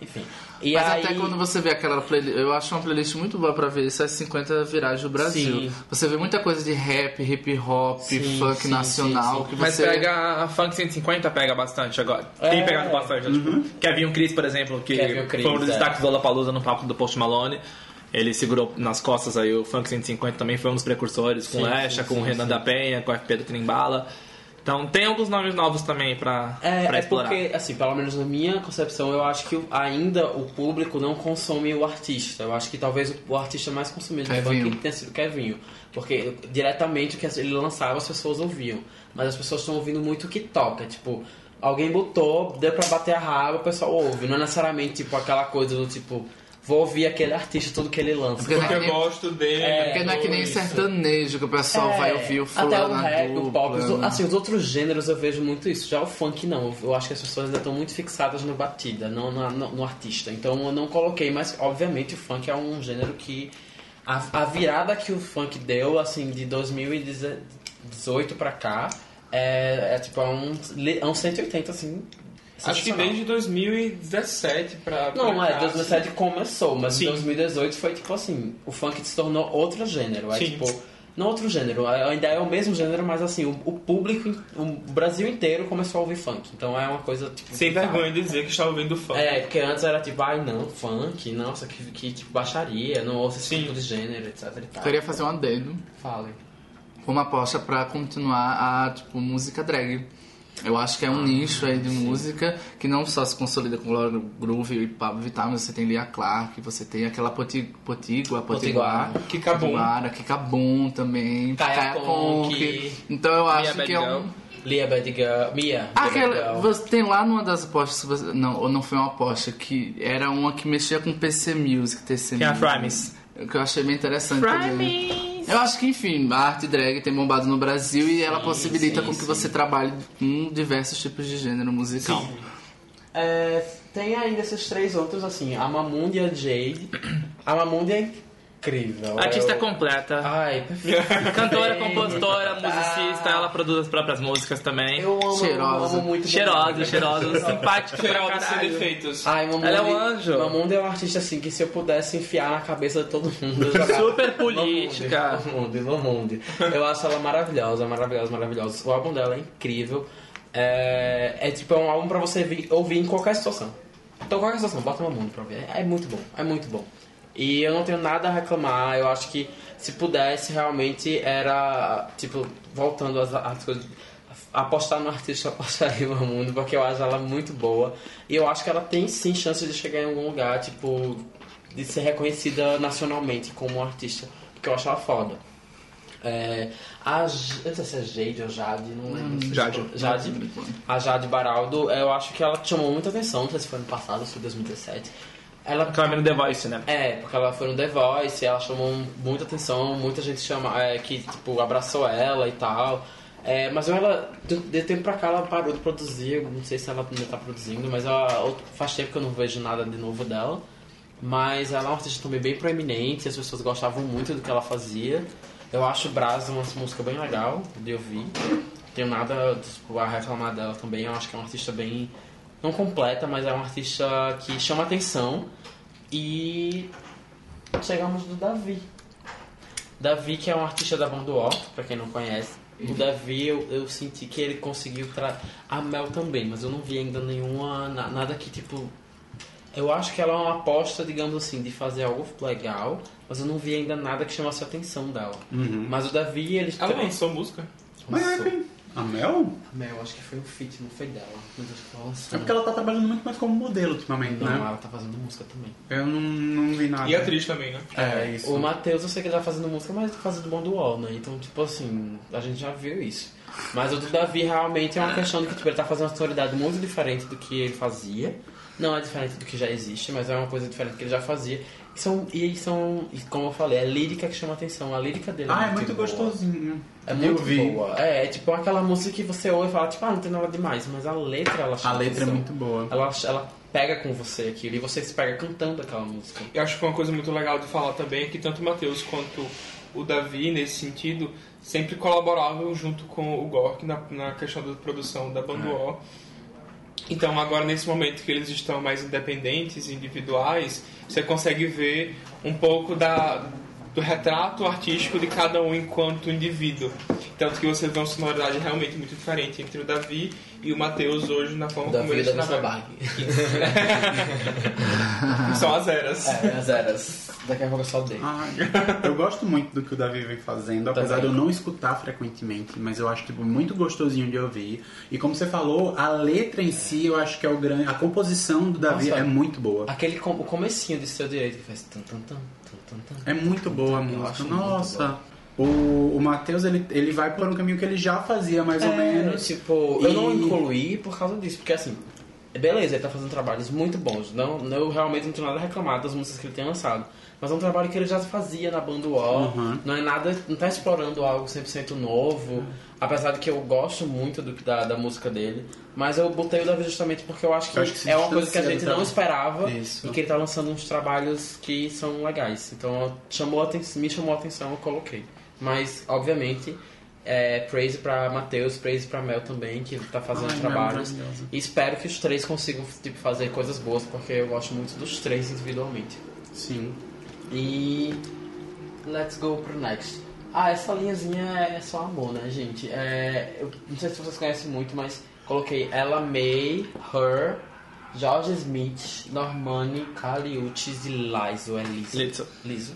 Enfim. E Mas aí... até quando você vê aquela playlist, eu acho uma playlist muito boa pra ver essas 50 virais do Brasil. Sim. Você vê muita coisa de rap, hip hop, Sim, funk sim, nacional, sim, que Mas você pega a Funk 150 pega bastante agora. É. Tem pegado bastante. Tipo, Kevin Chris, por exemplo, que Chris, foi um dos é. destaques do Lollapalooza no papo do Post Malone. Ele segurou nas costas aí o Funk 150 também foi um dos precursores, com Sim, Lecha, sim, com o sim, Renan sim. da Penha, com o FP do Trembala. Então tem alguns nomes novos também pra, É, pra é explorar. porque, assim, pelo menos na minha concepção, eu acho que ainda o público não consome o artista. Eu acho que talvez o, artista mais consumido do funk tenha sido o Kevinho. Porque diretamente o que ele lançava as pessoas ouviam. Mas as pessoas estão ouvindo muito o que toca. Tipo, alguém botou, deu pra bater a raba, o pessoal ouve. Não é necessariamente tipo aquela coisa do tipo, vou ouvir aquele artista tudo que ele lança. Porque Porque eu É. gosto dele. É, Porque não é que nem isso. sertanejo que o pessoal vai ouvir o fulano Até o rap, o pop, os, assim, os outros gêneros eu vejo muito isso. Já o funk não. Eu acho que as pessoas ainda estão muito fixadas no batida, não na- no, no artista. Então eu não coloquei, mas obviamente o funk é um gênero que a, a virada que o funk deu, assim, de 2010, 2018 pra cá, é, é tipo, é um, é um 180, assim. Acho que desde 2017 pra. Não, pra é, cá, 2007 assim. começou, mas Sim. em 2018 foi tipo assim, o funk se tornou outro gênero. É Sim. tipo, não outro gênero, é- ainda é o mesmo gênero, mas assim, o, o público, o Brasil inteiro começou a ouvir funk. Então é uma coisa tipo. Sem vergonha de dizer que está ouvindo funk. É, porque antes era tipo, ai não, funk, nossa, que, que tipo baixaria, não ouço esse Sim. tipo de gênero, etc e tal. Queria fazer um adendo. Fale. uma aposta pra continuar a, tipo, música drag. Eu acho que é um nicho aí de música que não só se consolida com Laura Groove e Pablo Vittar, mas você tem Lia Clark, você tem aquela Poti- Potiguar, Potiguar. Potiguara, Kikabum também, Kaya Conk. Então eu acho Bad que é um... Lia Bad Girl, Mia. Ah, aquela, você tem lá numa das apostas, que não, ou não foi uma aposta, que era uma que mexia com PC Music, TC Tem a Music. Frames. Que eu achei bem interessante. também. Eu acho que, enfim, a arte drag tem bombado no Brasil e ela possibilita sim, com que sim. você trabalhe com diversos tipos de gênero musical. É, tem ainda esses três outros, assim, a Mamundi e a Jade. A Mamundi é incrível. Artista eu... completa. Ai, perfeito. Cantora, compositora, musicista, ela produz as próprias músicas também. Eu amo, Cheirosa. amo muito Cheirosa, cheirosa, simpática pra Cheirosa sem caralho. defeitos. Ai, Mamundi, Ela é um anjo. Mamundi é um artista assim que se eu pudesse enfiar na cabeça de todo mundo. eu. Super política. Mamundi, Mamundi. Eu acho ela maravilhosa, maravilhosa, maravilhosa. O álbum dela é incrível. É, é tipo é um álbum pra você vi- ouvir em qualquer situação. Então, qualquer situação, bota Mamundi pra ouvir. É, é muito bom, é muito bom. E eu não tenho nada a reclamar. Eu acho que se pudesse, realmente era. Tipo, voltando às, às coisas. Apostar no artista, apostaria no mundo, porque eu acho ela muito boa. E eu acho que ela tem sim chance de chegar em algum lugar, tipo, de ser reconhecida nacionalmente como artista. Porque eu acho ela foda. É, a, eu não sei se é Jade ou Jade, não lembro. se Jade. foi- Jade. A Jade Baraldo, eu acho que ela chamou muita atenção, não sei se foi ano passado, se foi 2017. Ela Aquela menina The Voice, né? é, porque ela foi no The Voice, ela chamou muita atenção, muita gente chama, é, que tipo, abraçou ela e tal. É, mas ela, de, tempo pra cá, ela parou de produzir, não sei se ela ainda tá produzindo, mas ela, faz tempo que eu não vejo nada de novo dela. Mas ela é uma artista também bem proeminente, as pessoas gostavam muito do que ela fazia. Eu acho Brasa uma música bem legal de ouvir. Tenho nada tipo, a reclamar dela também, eu acho que é uma artista bem. Não completa, mas é uma artista que chama atenção. E chegamos do Davi. Davi, que é um artista da banda Ó, pra quem não conhece. O Davi, eu, eu senti que ele conseguiu tra... A Mel também, mas eu não vi ainda nenhuma. na- nada que tipo. Eu acho que ela é uma aposta, digamos assim, de fazer algo legal, mas eu não vi ainda nada que chamasse a atenção dela. Mas o Davi, ele. Ela lançou música? Mas é a Mel? A Mel, acho que foi um feat, não foi dela. Mas acho que ela lançou. É porque ela tá trabalhando muito mais como modelo ultimamente, Não, né? ela tá fazendo música também. Eu não, não vi nada. E atriz também, né? É, isso. O Matheus, eu sei que ele tá fazendo música, mas ele tá fazendo bom do UOL, né? Então, tipo assim, a gente já viu isso. Mas o do Davi realmente é uma questão de que tipo, ele tá fazendo uma sonoridade muito diferente do que ele fazia. Não é diferente do que já existe, mas é uma coisa diferente do que ele já fazia. E são, e são e como eu falei, é lírica que chama atenção. A lírica dele Ah, é é muito, boa. gostosinho. É Eu muito vi. boa. É, é tipo aquela música que você ouve e fala, tipo, ah, não tem nada demais, mas a letra ela chama A letra é atenção. muito boa. Ela, ela pega com você aquilo e você se pega cantando aquela música. Eu acho que uma coisa muito legal de falar também é que tanto o Matheus quanto o Davi, nesse sentido, sempre colaboravam junto com o Gork na, na questão da produção da Banda O. Então, agora, nesse momento que eles estão mais independentes, individuais, você consegue ver um pouco da, do retrato artístico de cada um enquanto indivíduo. Tanto que você vê uma sonoridade realmente muito diferente entre o Davi e o Matheus hoje na forma O como Davi eles da Vista trabalham. Bag. São as eras. É, as eras. Daqui a pouco eu só odeio. Ai, eu gosto muito do que o Davi vem fazendo, apesar Também. de eu não escutar frequentemente, mas eu acho tipo, muito gostosinho de ouvir. E como você falou, a letra em si, eu acho que é o grande. A composição do Davi Nossa. é muito boa. Aquele com, o comecinho de seu direito que faz tan tan tan tan tan tan. É muito boa a música. Nossa. O, o Matheus, ele, ele vai por um caminho que ele já fazia, mais ou menos. tipo, E- eu não incluí por causa disso, porque assim, beleza, ele tá fazendo trabalhos muito bons. Não, não- eu realmente não tenho nada a reclamar das músicas que ele tem lançado. Mas é um trabalho que ele já fazia na banda UOL. Uhum. Não é nada, não tá explorando algo 100% novo. Apesar de que eu gosto muito do, da, da música dele. Mas eu botei o Davi justamente porque eu acho que, Eu acho que é uma coisa que a gente do não esperava. Isso. E que ele tá lançando uns trabalhos que são legais. Então chamou a aten- me chamou a atenção, eu coloquei. Mas, obviamente, É, praise pra Matheus, praise pra Mel também, que tá fazendo Ai, trabalhos. E espero que os três consigam tipo, fazer coisas boas, porque eu gosto muito dos três individualmente. Sim. E. Let's go pro next. Ah, essa linhazinha é só amor, né, gente? É, eu não sei se vocês conhecem muito, mas coloquei Ella May, Her, George Smith, Normani, Kali Uchis e Lizo. É Lizo. Lizo. Liso.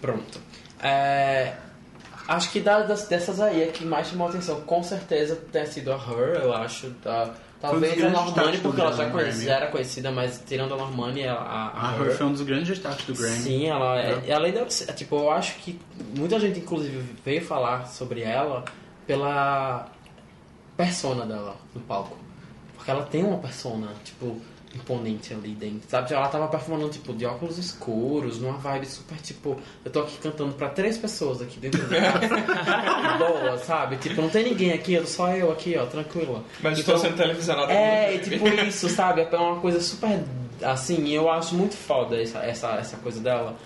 Pronto. É, acho que da- das, dessas aí, a que mais chamou atenção, com certeza, tem sido a Her, eu acho. Tá, talvez a Normani, porque ela já, Grammy. conheci- já era conhecida, mas tirando a Normani, a, a, A Her foi um dos grandes destaques do Grammy. Sim, ela, é, ela ainda. Tipo, eu acho que muita gente, inclusive, veio falar sobre ela pela persona dela no palco. Porque ela tem uma persona, tipo, imponente ali dentro, sabe? Ela tava performando, tipo, de óculos escuros, numa vibe super, tipo, eu tô aqui cantando pra três pessoas aqui dentro da casa. Boa, sabe? Tipo, não tem ninguém aqui, só eu aqui, ó, tranquila. Mas Então- estou sendo televisionado. é, e tipo isso, sabe? É uma coisa super. Assim, eu acho muito foda essa, essa, essa coisa dela.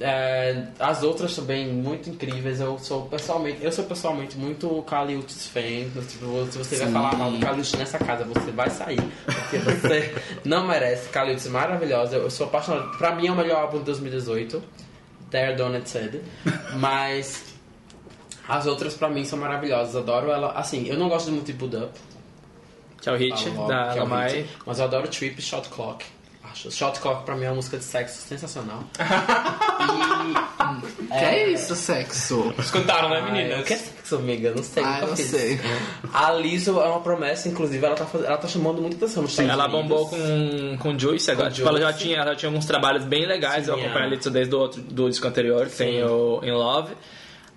É, as outras também muito incríveis. Eu sou pessoalmente, eu sou pessoalmente muito Kali Uchis fan. Tipo, se você vai falar mal do Kali Uchis nessa casa, você vai sair. Porque você não merece. Kali Uchis maravilhosa. Eu sou apaixonado. Pra mim é o melhor álbum de 2018. There Done It Said. Mas as outras pra mim são maravilhosas. Adoro ela. Assim, eu não gosto muito de Budd Up. Que é o hit logo, da é Lamai. hit. Mas eu adoro Trip Shot Clock. Acho. Shot Clock pra mim é uma música de sexo sensacional. e. Que é isso, sexo? Escutaram, né, Ai, meninas? O que é sexo, amiga? Não sei. Ah, não fiz. sei. A Lizzo é uma promessa, inclusive, ela tá, faz- ela tá chamando muita atenção nos Ela Unidos. bombou com, com Juice agora. Com tipo, ela já Juice. tinha, ela já tinha alguns trabalhos bem legais. eu Sim, acompanho é. a Litso desde o outro, do disco anterior, que tem o In Love.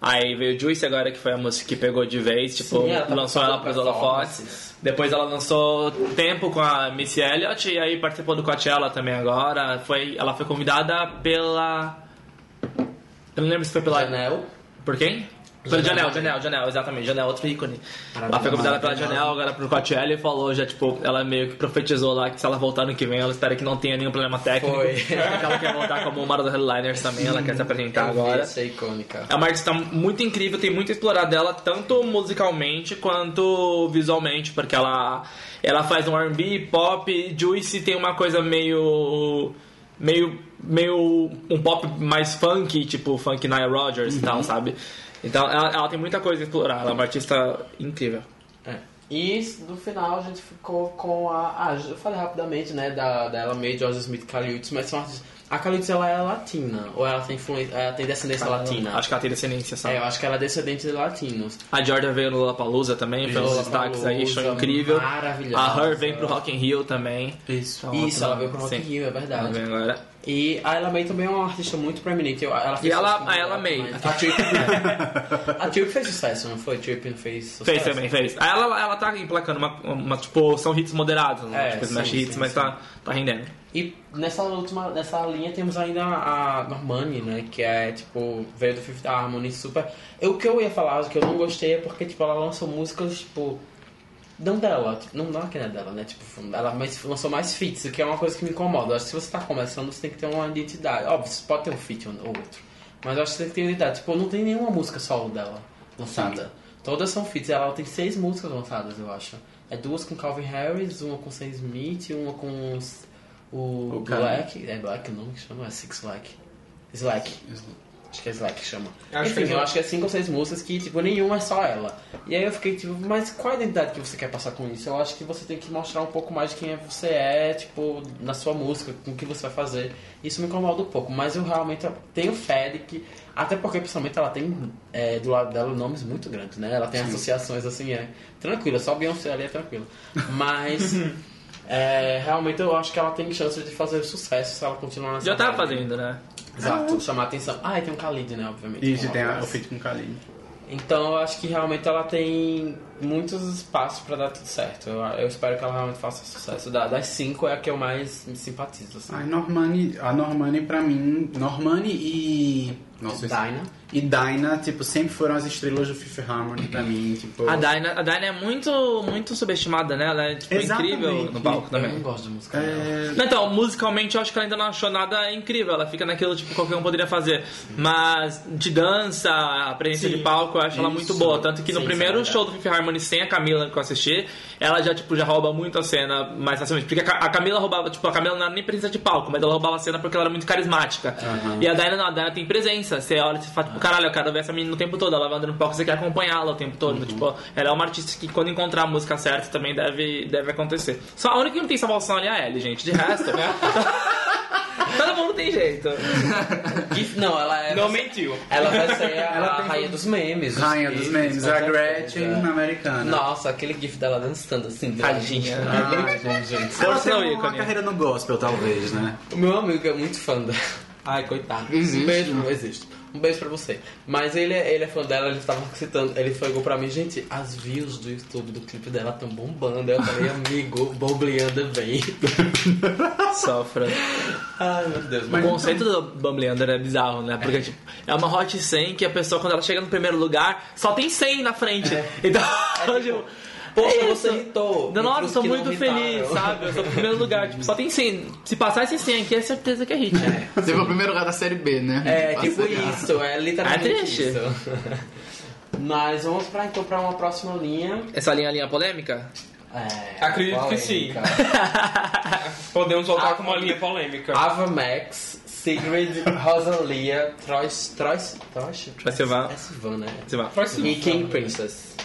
Aí veio Juice agora, que foi a música que pegou de vez, tipo, Sim, ela tá lançou ela pros holofotes. Depois ela lançou Tempo com a Missy Elliott e aí participou do Coachella também agora. Foi, ela foi convidada pela. Eu não lembro se foi pela. Janelle. Por quem? Janelle. Janel, Janel, Janel, exatamente. Janel, outro ícone. Ela foi convidada pela Janel agora pro Coachella e falou já, tipo, ela meio que profetizou lá que se ela voltar no que vem, ela espera que não tenha nenhum problema técnico. Foi. que ela quer voltar como uma das headliners também, ela quer se apresentar agora. Essa é icônica. É uma artista muito incrível, tem muito a explorar dela, tanto musicalmente quanto visualmente, porque ela, ela faz um R&B, pop, Juicy tem uma coisa meio... meio... meio... um pop mais funk, tipo funk Nile Rodgers e tal, sabe? Então ela, ela tem muita coisa a explorar, ela é uma artista incrível. É. E no final a gente ficou com a. Ah, eu falei rapidamente, né? Da, Ella May, George Smith, Caliutes, mas são artistas. A Caliutes ela é latina, ou ela tem, influência, ela tem descendência latina? Acho que ela tem descendência, sabe? É, eu acho que ela é descendente de latinos. A Georgia veio no Lollapalooza também, dos destaques aí, show incrível. Maravilhosa. A Her vem pro Rock in Rio também. Isso. Isso, ela veio pro Rock in. Rio, é Ela verdade. vem agora. E a Ella May também é uma artista muito proeminente. Ela fez E ela- a Ella May. A Trip, a Trip fez sucesso, não foi? Trip fez sucesso. Fez também, fez. Ela, ela tá emplacando uma, uma, tipo, são hits moderados, né? É, tipo, sim, hits, sim, mas sim. Tá, tá rendendo. E nessa última, nessa linha temos ainda a Normani, né? Que é tipo, veio do Fifth Harmony super. Eu, o que eu ia falar, o que eu não gostei é porque tipo, ela lançou músicas, tipo. Não dela, tipo, não, não que não é dela, né? Tipo, ela mais, lançou mais feats, o que é uma coisa que me incomoda. Eu acho que se você tá começando, você tem que ter uma identidade. Óbvio, você pode ter um feat ou outro. Mas eu acho que você tem que ter identidade. Tipo, não tem nenhuma música solo dela lançada. Todas são feats. Ela tem seis músicas lançadas, eu acho. É duas com Calvin Harris, uma com Sam Smith, uma com o, O cara. Black. É Black o nome que chama? É Six Slack. Slack. Acho que é Slack que chama. Acho Enfim, que é eu acho que é cinco ou seis músicas que, tipo, nenhuma é só ela. E aí eu fiquei, tipo, mas qual a identidade que você quer passar com isso? Eu acho que você tem que mostrar um pouco mais de quem você é, tipo, na sua música, com o que você vai fazer. Isso me incomoda um pouco, mas eu realmente tenho fé de que. Até porque, principalmente, ela tem é, do lado dela nomes muito grandes, né? Ela tem associações assim, é tranquila, só Beyoncé ali é tranquila. Mas. É, realmente eu acho que ela tem chance de fazer sucesso se ela continuar nessa Já vibe. fazendo, né? Exato, chamar atenção. Ah, e tem um Khalid, né, obviamente. Isso, Uma tem a, o feat com Khalid. Então eu acho que realmente ela tem muitos espaços pra dar tudo certo. Eu, eu espero que ela realmente faça sucesso. Da- das cinco é a que eu mais me simpatizo. Assim. Ai, Normani, a Normani pra mim, Normani e. Nossa. E Dinah, tipo, sempre foram as estrelas do Fifth Harmony pra mim, tipo. A Dinah, a Dinah é muito, muito subestimada, né? Ela é tipo, Exatamente. incrível no palco Eu também. não gosto de música. dela. É, Não, Então, musicalmente eu acho que ela ainda não achou nada incrível. Ela fica naquilo, tipo, qualquer um poderia fazer. Mas de dança, a presença de palco, eu acho ela muito Isso. boa. Tanto que no Sim, primeiro sim, show do Fifth Harmony sem a Camila que eu assisti, ela já, tipo, já rouba muito a cena mais facilmente. Porque a Ca- a Camila roubava, tipo, a Camila não era nem presença de palco, mas ela roubava a cena porque ela era muito carismática. E a Diana não, a Diana tem presença. Você olha e você fala, caralho, eu quero ver essa menina o tempo todo. Ela vai andando no palco, você quer acompanhá-la o tempo todo. Tipo, ela é uma artista que quando encontrar a música certa também deve, deve acontecer. Só a única que não tem salvação ali é a Ellie, gente. De resto, todo mundo tem jeito. Gif- não, ela é. Não mentiu. Ela vai ser a, Ela tem- rainha dos memes. Rainha dos memes, com a. Gretchen americana. Nossa, aquele gif dela dançando assim. Tadinha. Ai, gente, gente. Ela tem uma, ícone. carreira no gospel, talvez, né? O meu amigo é muito fã dela. Ai, coitado. Existe? Beijo, não existe. Um beijo pra você. Mas ele, é- ele é fã dela, ele tava citando, ele falou pra mim, gente, as views do YouTube do clipe dela tão bombando. Eu falei, amigo, Bombleanda vem. Sofra. Ai, meu Deus. O Mas, conceito do Bumbleander é bizarro, né? Porque tipo, é uma Hot 100 que a pessoa, quando ela chega no primeiro lugar, só tem 100 na frente. Então, tipo, poxa, é você irritou. Nossa, que não muito feliz, sabe? Eu sou no primeiro lugar. Tipo, só tem 100. Se passar esses 100 aqui, é certeza que é hit. Teve o primeiro lugar da série B, né? É, tipo isso, é literalmente É triste. isso. Mas vamos pra, então pra uma próxima linha. Essa linha, linha polêmica? É, Acredito que sim. polêmica. Podemos voltar com uma linha polêmica. Ava Max, Sigrid, Rosalia. Troyes? Vai ser vá. É Sivan, né? Você. Faz E. King Princess.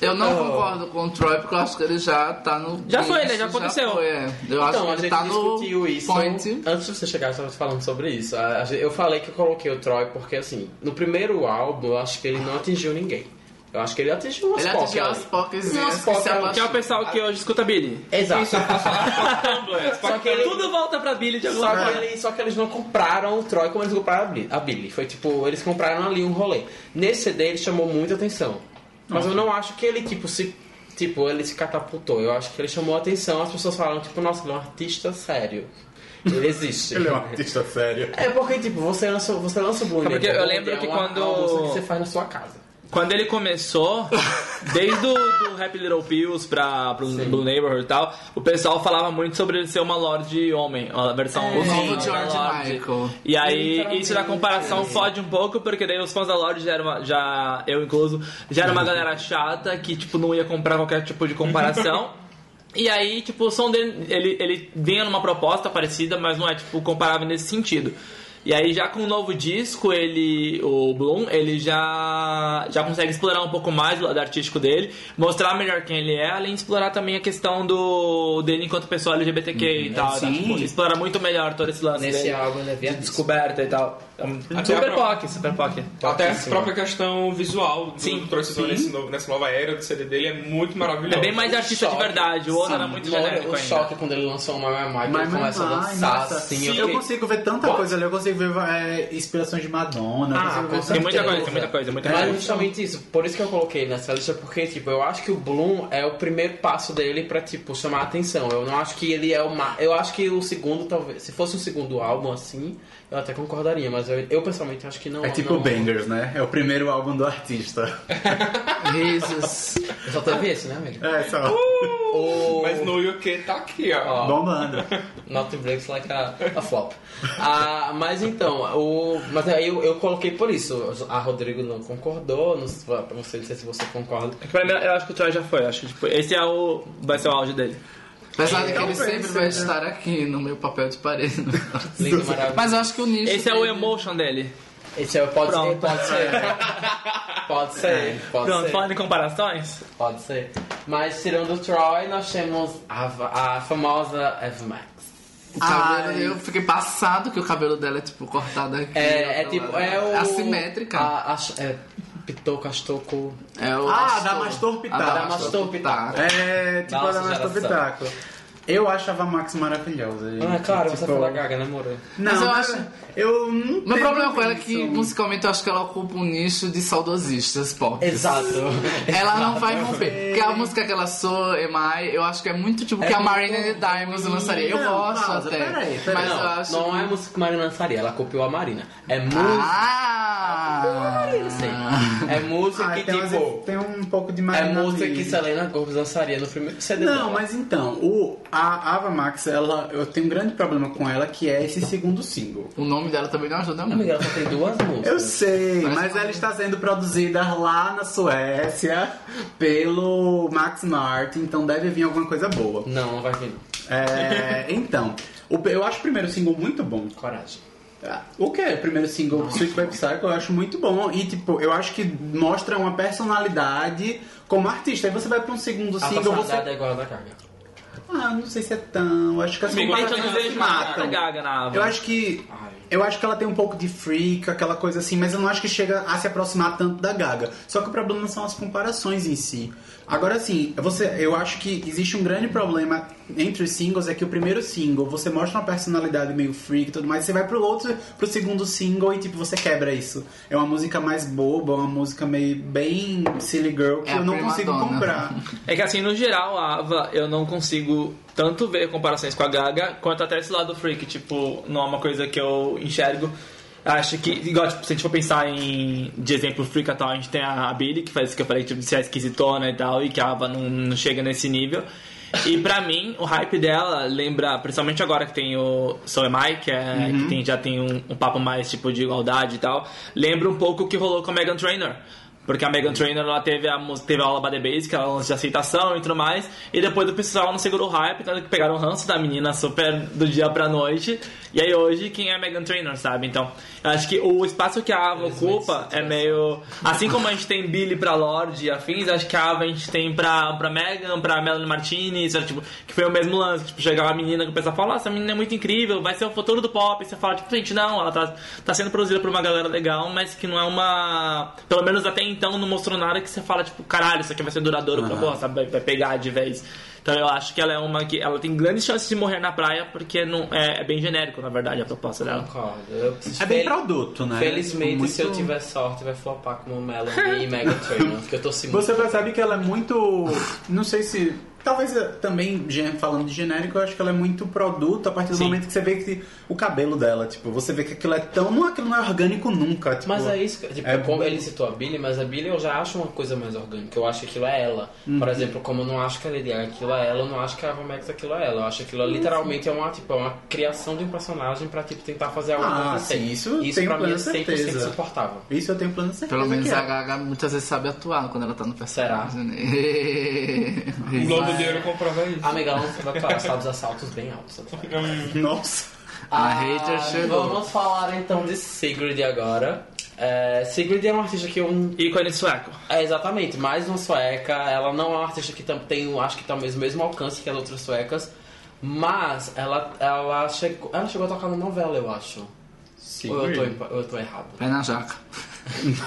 Eu não Oh. concordo com o Troy porque eu acho que ele já tá no. Já foi, né? Já Isso aconteceu. foi, é. Eu então, acho a que gente ele tá discutiu no isso. point. Antes de você chegar, estava falando sobre isso. A- a gente- Eu falei que eu coloquei o Troy porque, assim, no primeiro álbum eu acho que ele não atingiu ninguém. Eu acho que ele atingiu umas Ele POC atingiu ali. as poquezinhas Umas que é o pessoal que hoje escuta Billy. Exato. Tumblr. Só que ele- Tudo volta pra Billy de alguma Só ele- só que eles não compraram o Troy como eles compraram a Billy. a Billy. Foi tipo, eles compraram ali um rolê. Nesse CD ele chamou muita atenção. Mas eu não acho que ele, tipo, se. Tipo, ele se catapultou. Eu acho que ele chamou atenção. As pessoas falaram, tipo, nossa, ele é um artista sério. Ele existe. Ele é um artista sério. É porque, tipo, você lança, você lança o Blue É porque eu lembro é que uma- quando- uma que você faz na sua casa. Quando ele começou, desde o do Happy Little Pills pra, pro Blue Neighborhood e tal, o pessoal falava muito sobre ele ser uma Lorde homem, a versão É, O sim, novo da George Lorde. Michael. E aí, isso na comparação sim. fode um pouco, porque daí os fãs da Lorde já, era uma, já eu incluso, já era uma galera chata que, tipo, não ia comprar qualquer tipo de comparação. E aí, tipo, o som dele, ele, ele vinha numa proposta parecida, mas não é, tipo, comparável nesse sentido. E aí, já com o novo disco, ele, o Bloom, ele já, já consegue explorar um pouco mais o lado artístico dele, mostrar melhor quem ele é, além de explorar também a questão do dele enquanto pessoa LGBTQ e tal. tá? Tipo, explora muito melhor todo esse lance Nesse dele álbum ele é de descoberta e tal. Até Super a POC, super POC. Até a própria questão visual do Sim. Troy nesse novo- nessa nova era do CD dele é muito maravilhoso. É bem mais artista de verdade, o outro Sim. era muito genérico O ainda. choque quando ele lançou o My My Mas, ele começa a dançar assim. eu, eu consigo ver tanta What? coisa ali, eu consigo ver é, inspirações de Madonna. Ah, Tem muita coisa, tem muita coisa, muita Mas coisa. justamente isso, por isso que eu coloquei nessa lista, porque tipo, eu acho que o Bloom é o primeiro passo dele pra tipo chamar a atenção. Eu não acho que ele é uma, eu acho que o segundo talvez, se fosse um segundo álbum assim, eu até concordaria, mas eu, eu pessoalmente acho que não. É tipo não, Bangers, né? É o primeiro álbum do artista. Risos. Só teve esse, né, amigo? É, só. O Mas no UK tá aqui, ó. Ó. Bombando. Not breaks like a, a flop. Ah, mas então, o, mas aí eu, eu coloquei por isso. A Rodrigo não concordou, não, sei- não sei se você concorda. É que pra mim, eu acho que o Troy já foi. Acho que tipo, esse é o. Vai ser o auge dele. Apesar de que ele sempre vai seja. estar aqui no meu papel de parede. Lindo, maravilhoso. Mas eu acho que o nicho. Esse é o dele- emotion dele. Esse é, pode ser, pode ser. Pode ser, pode Pronto, ser. falando em comparações. Pode ser. Mas tirando o Troy, nós temos a, a famosa Eva Max. O cabelo, Ai. eu fiquei passado que o cabelo dela é tipo cortado aqui. É, é ó, tipo, é o. Assimétrica. A, a, é, Pitoco, Astoco. É o Ah, Astor. da Mastor A Pitaco. da Da Mastor Mastor Pitaco. É, tipo Nossa a da Mastor geração. Pitaco. Eu acho a Ava Max maravilhosa. gente. Ah, claro, você Tipo, falou Gaga, né, amor? Não, Mas eu acho- Eu não Meu problema com ela é que musicalmente eu acho que ela ocupa um nicho de saudosistas pop. Exato. Ela não vai romper. Porque a música que ela soa, Emai, eu acho que é muito tipo que a Marina the Diamonds lançaria. Eu Não, gosto pausa, até. peraí, peraí. Mas eu não, acho. não é música que Marina lançaria, ela copiou a Marina. É música. Ah! Sim. É música Ah, que, tem, umas- tipo. tem um pouco de É Marina música Lee. que Selena Gomez lançaria no primeiro CD Não, dela. mas então, o, a Ava Max, ela, eu tenho um grande problema com ela, que é esse segundo single. O nome dela também não ajuda muito. Amiga, ela só tem duas músicas. Eu sei, mas uma- ela está sendo produzida lá na Suécia pelo Max Martin, então deve vir alguma coisa boa. Não, não vai vir. não. É, então, o- eu acho o primeiro single muito bom. Coragem. Ah, O que? O primeiro single, Sweet Baby Psycho, eu acho muito bom. E, tipo, eu acho que mostra uma personalidade como artista. Aí você vai pra um segundo A single, você... personalidade é igual a da Gaga. Ah, não sei se é tão... Acho que as Amigo, se vejo matam. Gaga na. Eu acho que... Ai. Eu acho que ela tem um pouco de freak, aquela coisa assim, mas eu não acho que chega a se aproximar tanto da Gaga. Só que o problema são as comparações em si. Agora assim, você, eu acho que existe um grande problema entre os singles, é que o primeiro single você mostra uma personalidade meio freak e tudo mais, você vai pro outro, pro segundo single e tipo, você quebra isso. É uma música mais boba, uma música meio bem silly girl que É eu não consigo donna. comprar. É que assim, no geral, a Ava, eu não consigo tanto ver comparações com a Gaga, quanto até esse lado freak. Tipo, não é uma coisa que eu enxergo. Acho que, igual, tipo, se a gente for pensar em, de exemplo, freak atual, a gente tem a Billy, que faz isso que eu falei, tipo, de ser esquisitona e tal, e que a Ava não, não chega nesse nível. E pra mim, o hype dela lembra, principalmente agora que tem o So Am I, que, é, que tem, já tem um, um papo mais tipo de igualdade e tal, lembra um pouco o que rolou com a Megan Trainor. Porque a Megan Trainor ela teve a, teve a aula Bad Basic, ela lance de aceitação e tudo mais. E depois o pessoal não segurou o hype, tanto que pegaram o ranço da menina super do dia pra noite. E aí hoje, quem é a Megan Trainor, sabe? Então, eu acho que o espaço que a Ava ocupa é meio. Assim como a gente tem Billy pra Lorde e afins, acho que a Ava a gente tem pra, pra Megan, pra Melanie Martinez, tipo, que foi o mesmo lance. Tipo, chegar uma menina que o pessoal fala, "Ah, essa menina é muito incrível, vai ser o futuro do pop. E você fala, tipo, gente, não, ela tá, tá sendo produzida por uma galera legal, mas que não é uma. Pelo menos até então não mostrou nada que você fala, tipo, caralho, isso aqui vai ser duradouro pra porra, sabe? Vai, vai pegar de vez. Então eu acho que ela é uma que. Ela tem grandes chances de morrer na praia, porque não, é, é bem genérico, na verdade, a proposta dela. Concordo. Eu É bem produto, né? Felizmente, Muito- se eu tiver sorte, vai flopar como Melanie e Megan Trainor, porque eu tô se Você percebe que ela é muito. Não sei se. Talvez eh, também, falando de genérico, eu acho que ela é muito produto a partir do Sim. momento que você vê que o cabelo dela, tipo, você vê que aquilo é tão. Não, aquilo não é orgânico nunca. Tipo, Mas é isso, que- tipo, É como ele citou a Billy, mas a Billy eu já acho uma coisa mais orgânica. Eu acho que aquilo é ela. Uhum. Por exemplo, como eu não acho que a Lady Gaga aquilo é ela, eu não acho que a Ava Max aquilo é ela. Eu acho que aquilo literalmente é uma, tipo, é uma criação de um personagem pra tipo, tentar fazer algo Ah, acontecer. sim, isso isso pra mim é plena 100% certeza. suportável. Isso eu tenho plano certeza. Pelo menos é. a Gaga muitas vezes sabe atuar quando ela tá no personagem. né? O Globo de Ouro comprova isso. Não sabe atuar, sabe os assaltos bem altos. Nossa. A hater chegou. Ah, Vamos falar então de Sigrid agora. É, Sigrid é uma artista que eu Ícone sueco. É, exatamente, mais uma sueca. Ela não é uma artista que tem, acho que talvez o mesmo alcance que as outras suecas. Mas ela, ela, chegou, ela chegou a tocar na novela, eu acho. Ou eu tô, eu tô errado? Pé na jaca.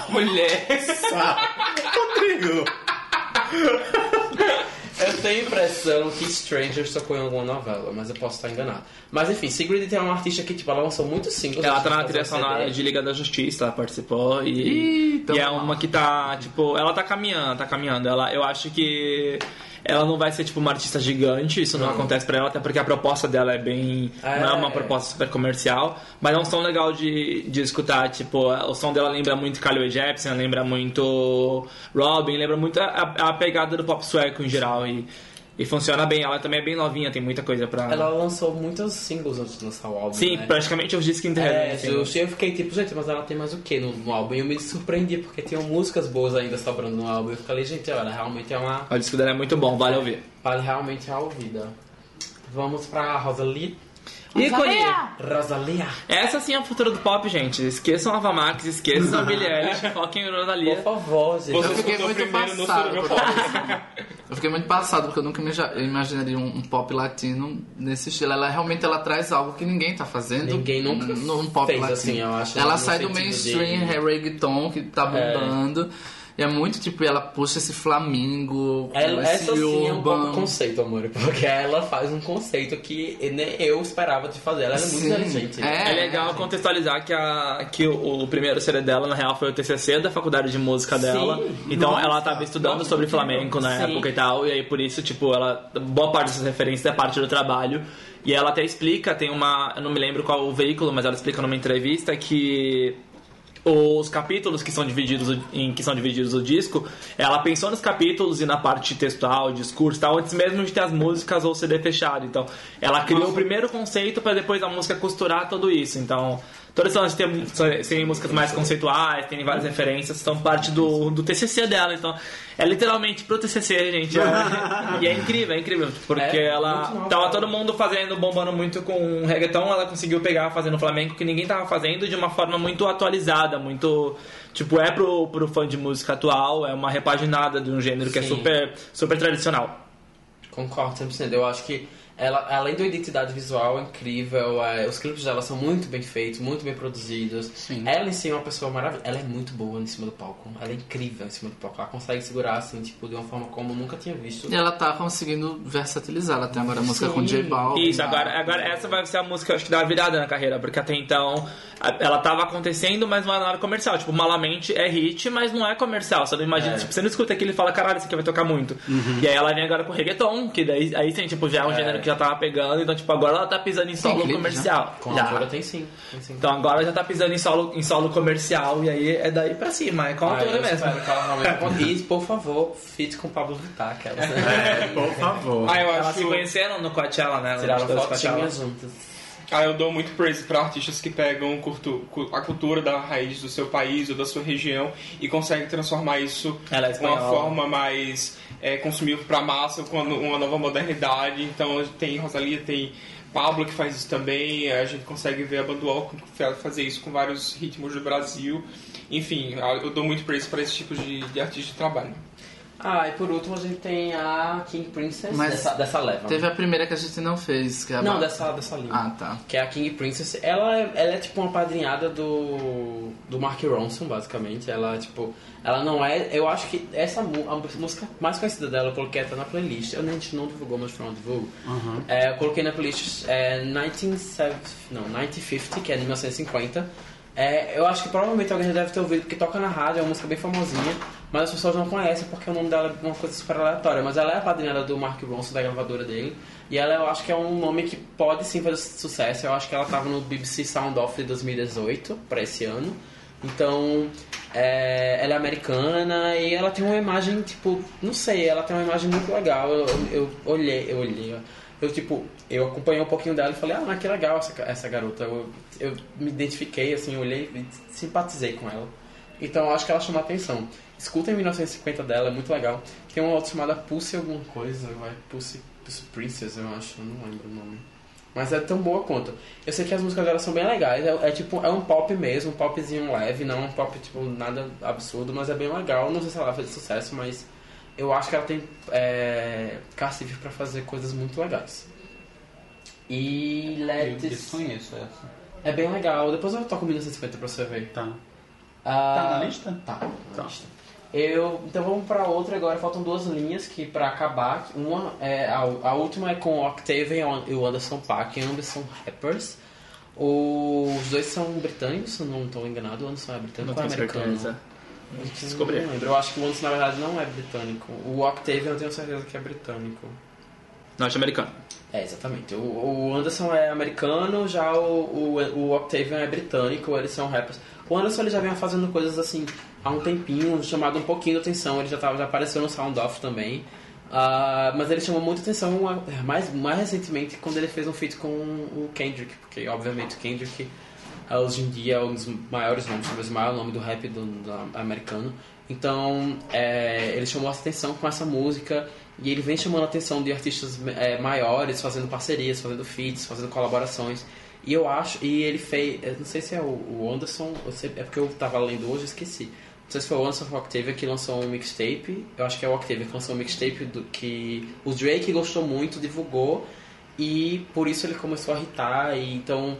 Mulher. Rodrigo! Eu tenho a impressão que Strangers tocou em alguma novela, mas eu posso estar enganado. Mas enfim, Sigrid é uma artista que tipo, ela lançou muitos singles. Ela antes tá na trilha sonora de Liga da Justiça, ela participou e, Ih, tamo e é lá. uma que tá, tipo, ela tá caminhando, tá caminhando. Ela, eu acho que ela não vai ser tipo uma artista gigante, isso não, acontece pra ela, até porque a proposta dela é bem. É. não é uma proposta super comercial, mas é um som legal de, de escutar. Tipo, o som dela lembra muito Carly Jepsen, lembra muito Robin, lembra muito a, a pegada do pop sueco em geral. E, e funciona bem, ela também é bem novinha, tem muita coisa pra. Ela lançou muitos singles antes de lançar o álbum. Sim, né? praticamente os discos inteiros. É, assim. eu, eu fiquei tipo, gente, mas ela tem mais o que no, no álbum? E eu me surpreendi, porque tinham músicas boas ainda sobrando no álbum. Eu falei, gente, olha, realmente é uma. O disco dela é muito bom, vale ouvir. Vale realmente a ouvida. Vamos pra Rosalie. Ícone! Rosalia. Essa sim é o futuro do pop, gente. Esqueçam a Vamax, esqueçam a Billie Eilish, foquem em Por Rosalia. favor, gente. Você Eu fiquei escutou muito primeiro no passado. Eu fiquei muito passado porque eu nunca imagi- imaginaria um, um pop latino nesse estilo. Ela realmente ela traz algo que ninguém tá fazendo. Ninguém nunca num pop fez latino. assim, eu acho, Ela sai do mainstream, de- é reggaeton que tá bombando. E é muito tipo, ela puxa esse flamingo, Ela, esse essa sim é um pouco conceito, amor. Porque ela faz um conceito que nem eu esperava de fazer. Ela é muito Sim, inteligente. é. É legal contextualizar que, a, que o, o primeiro CD dela, na real, foi o TCC da faculdade de música dela. Então Nossa. ela tava estudando Nossa, sobre que flamenco na Sim. época e tal. E aí por isso, tipo, ela. Boa parte dessas referências é parte do trabalho. E ela até explica, tem uma. Eu não me lembro qual o veículo, mas ela explica numa entrevista que. Os capítulos que são divididos em que são divididos o disco, ela pensou nos capítulos e na parte textual, discurso, e tal, antes mesmo de ter as músicas ou CD fechado. Então, ela criou o primeiro conceito para depois a música costurar tudo isso. Então, toda essa de ter serem músicas mais conceituais, tem várias referências, são parte do, do TCC dela. Então, é literalmente pro TCC, gente. e é incrível, é incrível, porque É, ela tava todo mundo fazendo, bombando muito com reggaeton, ela conseguiu pegar fazendo flamenco que ninguém tava fazendo de uma forma muito atualizada, muito tipo é pro, pro fã de música atual, é uma repaginada de um gênero que é Sim. super super tradicional. Concordo 100%. Eu acho que ela, além da identidade visual incrível, é, os clipes dela são muito bem feitos, muito bem produzidos. Sim. Ela em si é uma pessoa maravilhosa. Ela é muito boa em cima do palco. Ela é incrível em cima do palco. Ela consegue segurar assim, tipo, de uma forma como eu nunca tinha visto. E ela tá conseguindo versatilizar. Ela tem agora a música Sim. com J Balvin. Isso, agora, agora essa vai ser a música, acho que dá uma virada na carreira, porque até então ela tava acontecendo, mas não era comercial. Tipo, Malamente é hit, mas não é comercial. Você não imagina, É. tipo, você não escuta aquilo e fala, caralho, isso aqui vai tocar muito. E aí ela vem agora com reggaeton, que daí aí sim, tipo, já é um gênero que já tava pegando, então, tipo, agora ela tá pisando em solo clipe, comercial. Com a Já. autora tem sim. Tem sim. Então agora já tá pisando em solo, em solo comercial, e aí é daí pra cima, é com a Ah, autora mesmo. que E, por favor, feat com Pablo Vittar, aquelas. É, por favor. Ah, eu Elas acho. se conheceram no Coachella, né? Tiraram show do Coachella. fotinhas juntas. Ah, eu dou muito praise para artistas que pegam cultu- a cultura da raiz do seu país ou da sua região e conseguem transformar isso Ela é de uma forma mais é, consumível para massa, com uma uma nova modernidade. Então tem Rosalia, tem Pablo que faz isso também. A gente consegue ver a Banduol fazer isso com vários ritmos do Brasil. Enfim, eu dou muito praise para esse tipo de, de artista de trabalho. Ah, e por último a gente tem a King Princess Mas dessa, dessa leva. Teve a primeira que a gente não fez, que é a Não, Ba- dessa, dessa linha. Ah, tá. Que é a King Princess. Ela é, ela é tipo uma padrinhada do, do Mark Ronson, basicamente. Ela, tipo, ela não é. Eu acho que essa a música mais conhecida dela eu coloquei até na playlist. Eu, a gente não divulgou, mas foi um divulgo. É, eu coloquei na playlist é, 1970, não, 1950, que é de 1950. É, eu acho que provavelmente alguém já deve ter ouvido, porque toca na rádio, é uma música bem famosinha, mas as pessoas não conhecem porque o nome dela é uma coisa super aleatória. Mas ela é a padrinhada do Mark Ronson, da gravadora dele, e ela eu acho que é um nome que pode sim fazer sucesso. Eu acho que ela estava no BBC Sound Off de 2018, para esse ano. Então, é, ela é americana e ela tem uma imagem, tipo, não sei, ela tem uma imagem muito legal. Eu, eu olhei, eu olhei, eu tipo, eu acompanhei um pouquinho dela e falei, ah, que legal essa, essa garota. Eu, eu me identifiquei, assim, olhei e simpatizei com ela. Então, eu acho que ela chama atenção. Escutem 1950 dela, é muito legal. Tem uma outra chamada Pussy alguma coisa, vai, Pussy, Pussy Princess, eu acho, eu não lembro o nome. Mas é tão boa quanto. Eu sei que as músicas dela são bem legais. É, é tipo, é um pop mesmo, um popzinho leve, não um pop tipo nada absurdo, mas é bem legal. Não sei se ela fazer sucesso, mas eu acho que ela tem é, cacife pra fazer coisas muito legais. E Eu Let It- desconheço essa. é bem legal. Depois eu toco 1950 pra você ver. Tá. Ah, Tá na lista? Tá, na lista. Eu, então vamos pra outra agora. Faltam duas linhas que pra acabar. Uma é a, a última é com o Octavian e o Anderson Paak. Ambos são rappers. Os dois são britânicos, se não estou enganado. O Anderson é britânico Não ou é americano? certeza. Eu Descobri. Não lembro. Eu acho que o Anderson na verdade não é britânico. O Octavian eu tenho certeza que é britânico. Norte-americano. É, exatamente. O, o Anderson é americano, já o, o, o Octavian é britânico, eles são rappers. O Anderson ele já vem fazendo coisas assim há um tempinho, chamado um pouquinho de atenção, ele já, tava, já apareceu no Sound Off também. Ah, mas ele chamou muita atenção ah, mais, mais recentemente quando ele fez um feat com o Kendrick, porque obviamente o Kendrick ah, hoje em dia é um dos maiores nomes, talvez o maior nome do rap do, do americano. Então é, ele chamou essa atenção com essa música e ele vem chamando a atenção de artistas é, maiores, fazendo parcerias, fazendo feats, fazendo colaborações. E eu acho, e ele fez, não sei se é o, o Anderson, se- é porque eu tava lendo hoje esqueci. Sei se foi o Anderson Octavia que lançou um mixtape. Eu acho que é o Octavia que lançou um mixtape do, que o Drake gostou muito, divulgou. E por isso ele começou a hitar. E então,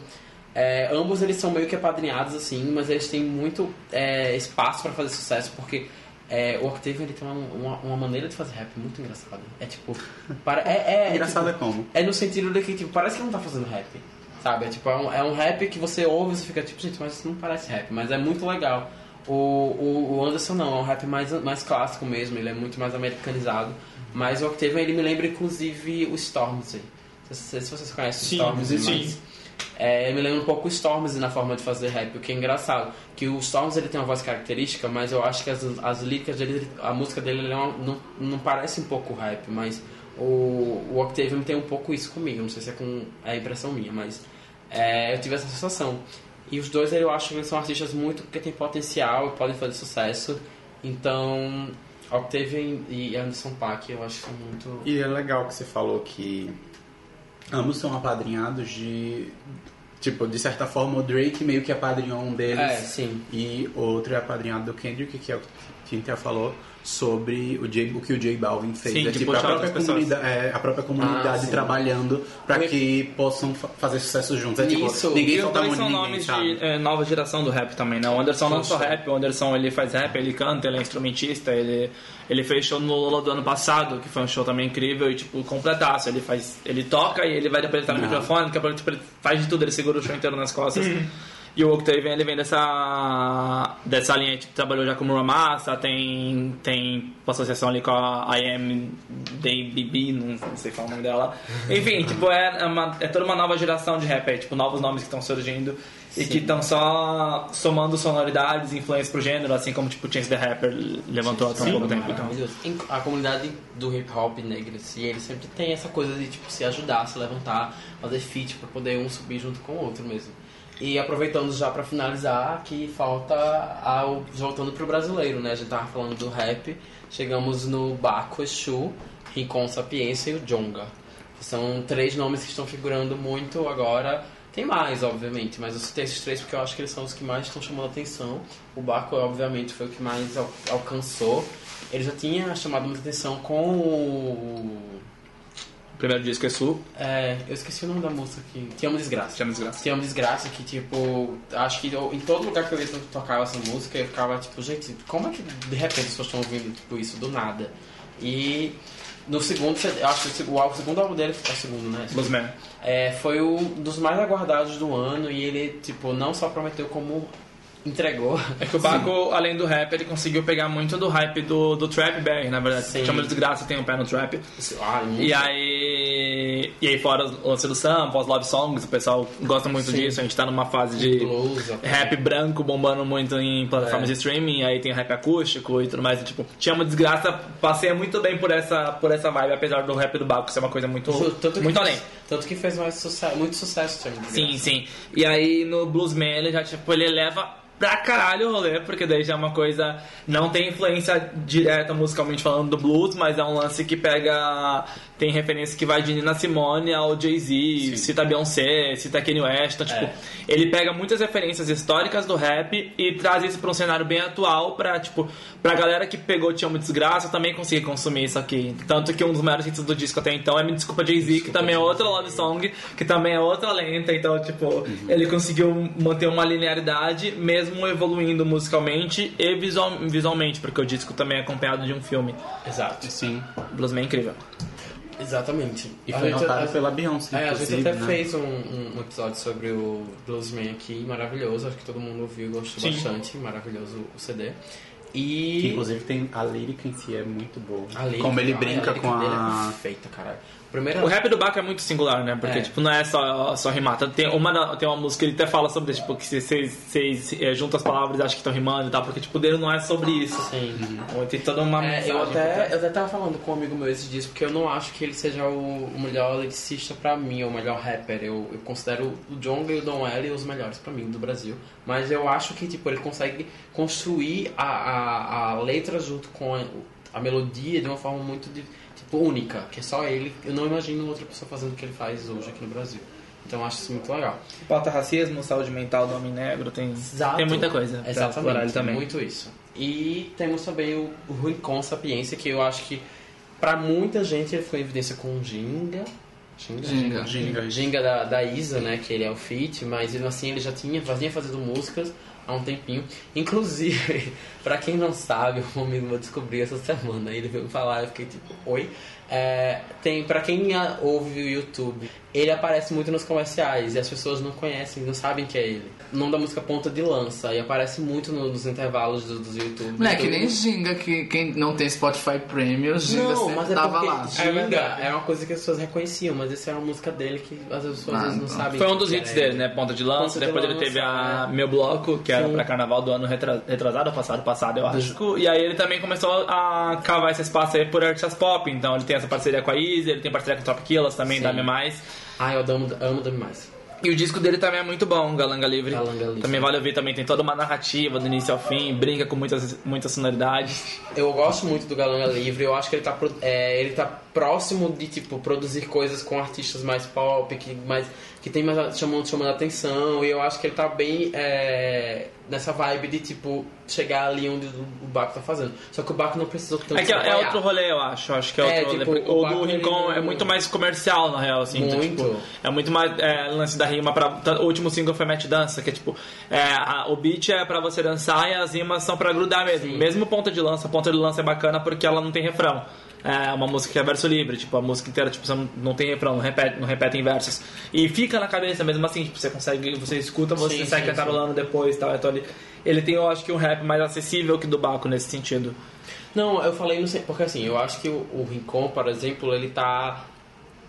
é, ambos eles são meio que apadrinhados assim, mas eles têm muito é, espaço para fazer sucesso porque É, o Octavian ele tem uma, uma, uma maneira de fazer rap muito engraçada. É tipo. Para, é, é, Engraçado tipo, é como? É no sentido de que, tipo, parece que não tá fazendo rap. Sabe? É, tipo, é um, é um rap que você ouve e você fica tipo, gente, mas isso não parece rap, mas é muito legal. O, o, o Anderson não, é um rap mais, mais clássico mesmo, ele é muito mais americanizado. Mas o Octavian ele me lembra inclusive o Stormzy. Não sei se vocês conhecem Sim, o Stormzy, sim. mas. É, me lembra um pouco o Stormzy na forma de fazer rap, o que é engraçado. Que o Stormzy ele tem uma voz característica, mas eu acho que as, as líricas dele, a música dele ele é uma- não, não parece um pouco rap, mas o, o Octavian tem um pouco isso comigo. Não sei se é com é a impressão minha, mas é, eu tive essa sensação. E os dois eu acho que são artistas muito que têm potencial e podem fazer sucesso. Então, Octavian e Anderson Paak eu acho que são muito. E é legal que você falou que ambos são apadrinhados de. Tipo, de certa forma, o Drake meio que apadrinhou um deles. É, sim. E outro é apadrinhado do Kendrick, que é o que a gente já falou sobre o, J, o que o J Balvin fez. Sim, é tipo a própria, comunidade, é, a própria comunidade Ah, trabalhando Porque- que possam fa- fazer sucesso juntos. É tipo, Isso. ninguém os solta são ninguém, nomes sabe? de é, nova geração do rap também, né? O Anderson não só rap, o Anderson ele faz rap, ele canta, ele é instrumentista, ele, ele fez show no Lola do ano passado, que foi um show também incrível e tipo, completaço. Ele faz. Ele toca e ele vai apresentar no Não. microfone, daqui a pouco, tipo, ele faz de tudo, ele segura o show inteiro nas costas. E o Octavian ele vem dessa, dessa linha, tipo, trabalhou já como Ramassa, tem, tem uma associação ali com a IMDB, não sei falar o nome dela. Enfim, tipo, é, uma- é toda uma nova geração de rap, é, tipo, novos nomes que estão surgindo e que estão só somando sonoridades e influências pro gênero, assim como tipo Chance the Rapper levantou há tão pouco tempo. Então. A comunidade do hip hop negro, assim, ele sempre tem essa coisa de tipo se ajudar, se levantar, fazer feat pra poder um subir junto com o outro mesmo. E aproveitando já pra finalizar, que falta ao voltando pro brasileiro, né? A gente tava falando do rap, chegamos no Baco Exu, Rincon Sapiência e o Jonga. São três nomes que estão figurando muito agora. Tem mais, obviamente, mas eu citei esses três porque eu acho que eles são os que mais estão chamando a atenção. O Baco, obviamente, foi o que mais al- alcançou. Ele já tinha chamado muita atenção com o. Primeiro disco é Sul, É, eu esqueci o nome da música aqui. Te Amo Desgraça. chama Desgraça. Te Amo Desgraça, que tipo, acho que eu- em todo lugar que eu ia tocar essa música, eu ficava tipo, gente, como é que de repente as pessoas estão ouvindo tipo, isso do nada? E no segundo, acho que o o, o segundo álbum dele, é o segundo, né? Bluesman. É, foi um dos mais aguardados do ano e ele, tipo, não só prometeu como entregou. É que o Baco, além do rap, ele conseguiu pegar muito do hype do, do Trap BR, na verdade. Sim. Chama de desgraça, tem um pé no trap. Ah, muito E aí. E aí, fora o lance do sample, as love songs, o pessoal gosta muito Sim. disso. A gente tá numa fase de blues, até. rap branco bombando muito em plataformas É. de streaming, aí tem rap acústico e tudo mais. E, tipo, tinha uma desgraça, passei muito bem por essa, por essa vibe, apesar do rap do Baco ser uma coisa muito, Tanto muito fez- além. Tanto que fez mais sucesso, muito sucesso Desgraça. Sim, sim. E aí no Bluesman ele já, tipo, ele leva pra caralho o rolê, porque daí já é uma coisa. Não tem influência direta musicalmente falando do blues, mas é um lance que pega. Tem referência que vai de Nina Simone ao Jay-Z, cita Beyoncé, cita Kanye West. Então, tipo, É. ele pega muitas referências históricas do rap e traz isso pra um cenário bem atual pra, tipo, pra galera que pegou Te Amo Desgraça também conseguir consumir isso aqui. Tanto que um dos maiores hits do disco até então é Me Desculpa Jay-Z, que também é outra love song, que também é outra lenta. Então, tipo, ele conseguiu manter uma linearidade, mesmo evoluindo musicalmente e visual, visualmente, porque o disco também é acompanhado de um filme. Exato. Sim. Bluesman é incrível. Exatamente. E A foi gente- notado a- pela Beyoncé, É, a gente até né? fez um, um episódio sobre o Bluesman aqui, maravilhoso. Acho que todo mundo ouviu e gostou Sim. bastante. Maravilhoso o CD. Que E. inclusive tem a lírica em si é muito boa. a lírica- Como ele a brinca lírica com dele a. É perfeita, caralho. O rap do Baco é muito singular, né? Porque, É. tipo, não é só, só rimar. Tem uma, tem uma música que ele até fala sobre, tipo, que vocês é, juntam as palavras e acham que estão rimando e tal, porque, tipo, o dele não é sobre isso. Sim. Então, Tem toda uma É, eu, até, eu até tava falando com um amigo meu esses dias, porque eu não acho que ele seja o, o melhor lyricista pra mim, ou o melhor rapper. Eu, eu considero o Jonga e o Don L os melhores pra mim do Brasil. Mas eu acho que tipo, ele consegue construir a, a, a letra junto com a, a melodia de uma forma muito de- única, que é só ele. Eu não imagino outra pessoa fazendo o que ele faz hoje aqui no Brasil. Então eu acho isso muito legal. Pauta racismo, saúde mental do homem negro, tem, Exato. tem muita coisa Exatamente, ele também. muito isso. E temos também o, o Rincon Sapiência, que eu acho que pra muita gente ele foi em evidência com o Ginga, Ginga. Ginga. Ginga. Ginga da, da Isa, né? Que ele é o feat, mas mesmo assim ele já tinha, vinha fazendo músicas há um tempinho. Inclusive, pra quem não sabe, um amigo meu descobriu essa semana. Ele veio falar, eu fiquei tipo, oi. É, tem, pra quem ouve o YouTube, ele aparece muito nos comerciais e as pessoas não conhecem, não sabem que é ele. O nome da música Ponta de Lança e aparece muito no- nos intervalos do- dos YouTube. Não é que nem Ginga, que quem não tem Spotify Premium, Ginga não, sempre mas é tava lá. É Ginga é uma coisa que as pessoas reconheciam, mas essa é uma música dele que as pessoas às vezes não Ah, sabem. Foi um dos era hits ele. dele, né? Ponta de lança. Ponta de Depois ele lança, teve a é. Meu Bloco, que era Sim. pra carnaval do ano retra- retrasado, passado, passado, eu acho. E aí ele também começou a cavar esse espaço aí por artistas pop. Então ele tem essa parceria com a Easy, ele tem parceria com o Top Killers também, Sim. Dame Mais. Ah, eu amo, amo demais. E o disco dele também é muito bom, Galanga Livre. Galanga Livre. Também vale ouvir, também tem toda uma narrativa do início ao fim, brinca com muitas, muitas sonoridades. Eu gosto muito do Galanga Livre, eu acho que ele tá, é, ele tá próximo de, tipo, produzir coisas com artistas mais pop, que, mais, que tem mais chamando, chamando atenção, e eu acho que ele tá bem é, nessa vibe de, tipo, chegar ali onde o, Baco tá fazendo. Só que o Baco não precisou tanto É que é outro rolê, eu acho. Acho que é É, outro tipo, rolê. o O, do Rincon é muito mais comercial, na real, assim. Então, Muito. tipo, é muito mais é, lance da rima pra. tá, O último single foi Match Dança, que é tipo. É, a- o beat é pra você dançar e as rimas são pra grudar mesmo. Sim. Mesmo ponta de lança. Ponta de lança é bacana porque ela não tem refrão. É uma música que é verso livre, tipo, a música inteira, tipo, não- tem refrão, não repete, não repete em versos. E fica na cabeça mesmo assim, tipo, você consegue, você escuta, você Sim, sai sim, cantarolando depois e tal. Então ele, ele tem, eu acho que um rap mais acessível que do Baco nesse sentido. Não, eu falei no porque assim, eu acho que o, o Rincon, por exemplo, ele tá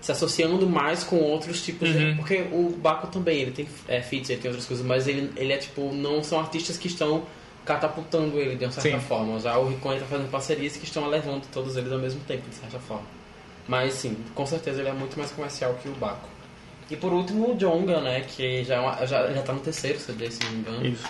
se associando mais com outros tipos de. Porque o Baco também, ele tem é, feats, ele tem outras coisas, mas ele, ele é tipo, não são artistas que estão catapultando ele de uma certa Sim. forma. Já o Rincon ele tá fazendo parcerias que estão elevando todos eles ao mesmo tempo, de certa forma. Mas sim, com certeza ele é muito mais comercial que o Baco. E por último, o Jonga, né? Que já, é uma- já, já tá no terceiro CD, se não me engano. Isso.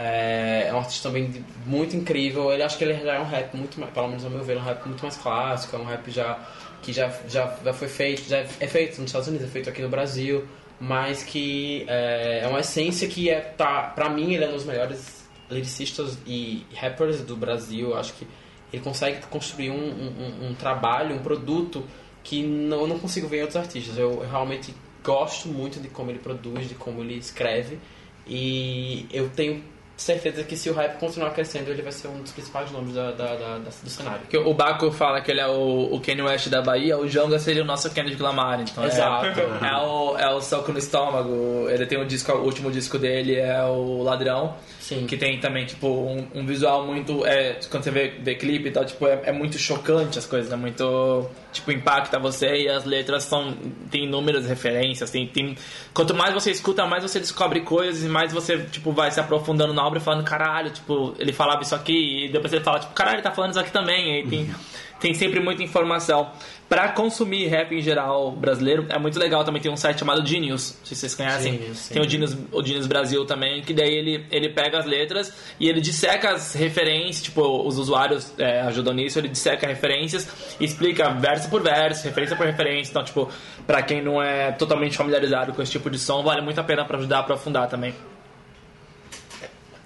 É, é um artista também muito incrível. Ele acho que ele já é um rap muito mais, pelo menos ao meu ver, é um rap muito mais clássico, é um rap já que já, já, já foi feito, já é feito nos Estados Unidos, é feito aqui no Brasil, mas que é, é uma essência que é tá, pra mim ele é um dos melhores lyricistas e rappers do Brasil. Acho que ele consegue construir um, um- um trabalho, um produto que não, eu não consigo ver em outros artistas. Eu, eu realmente gosto muito de como ele produz, de como ele escreve. E eu tenho certeza que se o rap continuar crescendo, ele vai ser um dos principais nomes da, da- da- do cenário. O Baco fala que ele é o, o Kanye West da Bahia, o Jonga seria o nosso Kendrick Lamar. Então é- Exato. É, o, é o soco no estômago. Ele tem um disco, o último disco dele é o Ladrão. Sim. Que tem também, tipo, um, um visual muito. É, quando você vê, vê clipe e tal, tipo, é, é muito chocante as coisas, é muito. Tipo, impacta você e as letras são. Tem inúmeras referências. Tem, tem, quanto mais você escuta, mais você descobre coisas e mais você, tipo, vai se aprofundando na obra falando, caralho, tipo, ele falava isso aqui, e depois ele fala, tipo, caralho, ele tá falando isso aqui também. E aí tem, tem sempre muita informação. Pra consumir rap em geral brasileiro, é muito legal também. Tem um site chamado Genius, se vocês conhecem. Genius, sim. tem o Genius, o Genius Brasil também, que daí ele, ele pega as letras e ele disseca as referências, tipo, os usuários é, ajudam nisso, ele disseca referências e explica verso por verso, referência por referência. Então, tipo, pra quem não é totalmente familiarizado com esse tipo de som, vale muito a pena pra ajudar a aprofundar também.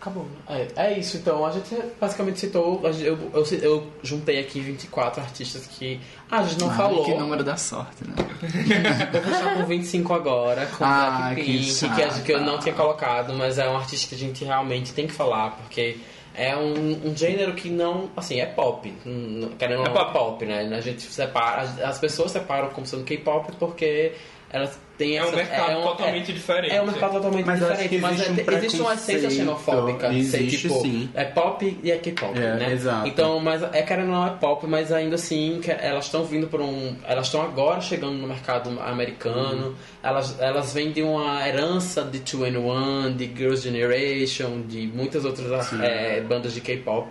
Acabou. né? É, é isso, então. A gente basicamente citou. Eu, eu, eu juntei aqui 24 artistas que. Ah, a gente não Ai, falou. Que número da sorte, né? Eu vou fechar com 25 agora, com Ah, Blackpink, que que, chato. que eu não tinha colocado, mas é um artista que a gente realmente tem que falar, porque é um, um gênero que não, assim, é pop. Hum, Querendo ou É não, é pop. pop, né? A gente separa, as, as pessoas separam como sendo K-pop porque elas têm É um essa... mercado um- totalmente diferente. É um mercado totalmente Mas diferente, mas existe um é- existe uma essência xenofóbica. existe tipo, sim. É pop e é K-pop, É, né? exato. Então, mas é querendo não é pop, mas ainda assim elas estão vindo por um, elas estão agora chegando no mercado americano. Uhum. Elas elas vêm de uma herança de Two and One, de Girls Generation, de muitas outras é, bandas de K-pop.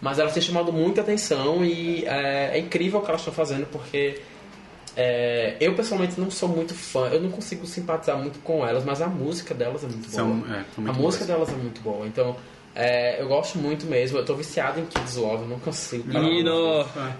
Mas elas têm chamado muita atenção e é, é incrível o que elas estão fazendo porque é, eu pessoalmente não sou muito fã, eu não consigo simpatizar muito com elas, mas a música delas é muito São- boa. é, são a muito música delas é muito boa, então é, eu gosto muito mesmo. Eu tô viciado em Kids Love, eu não consigo parar. ouvir.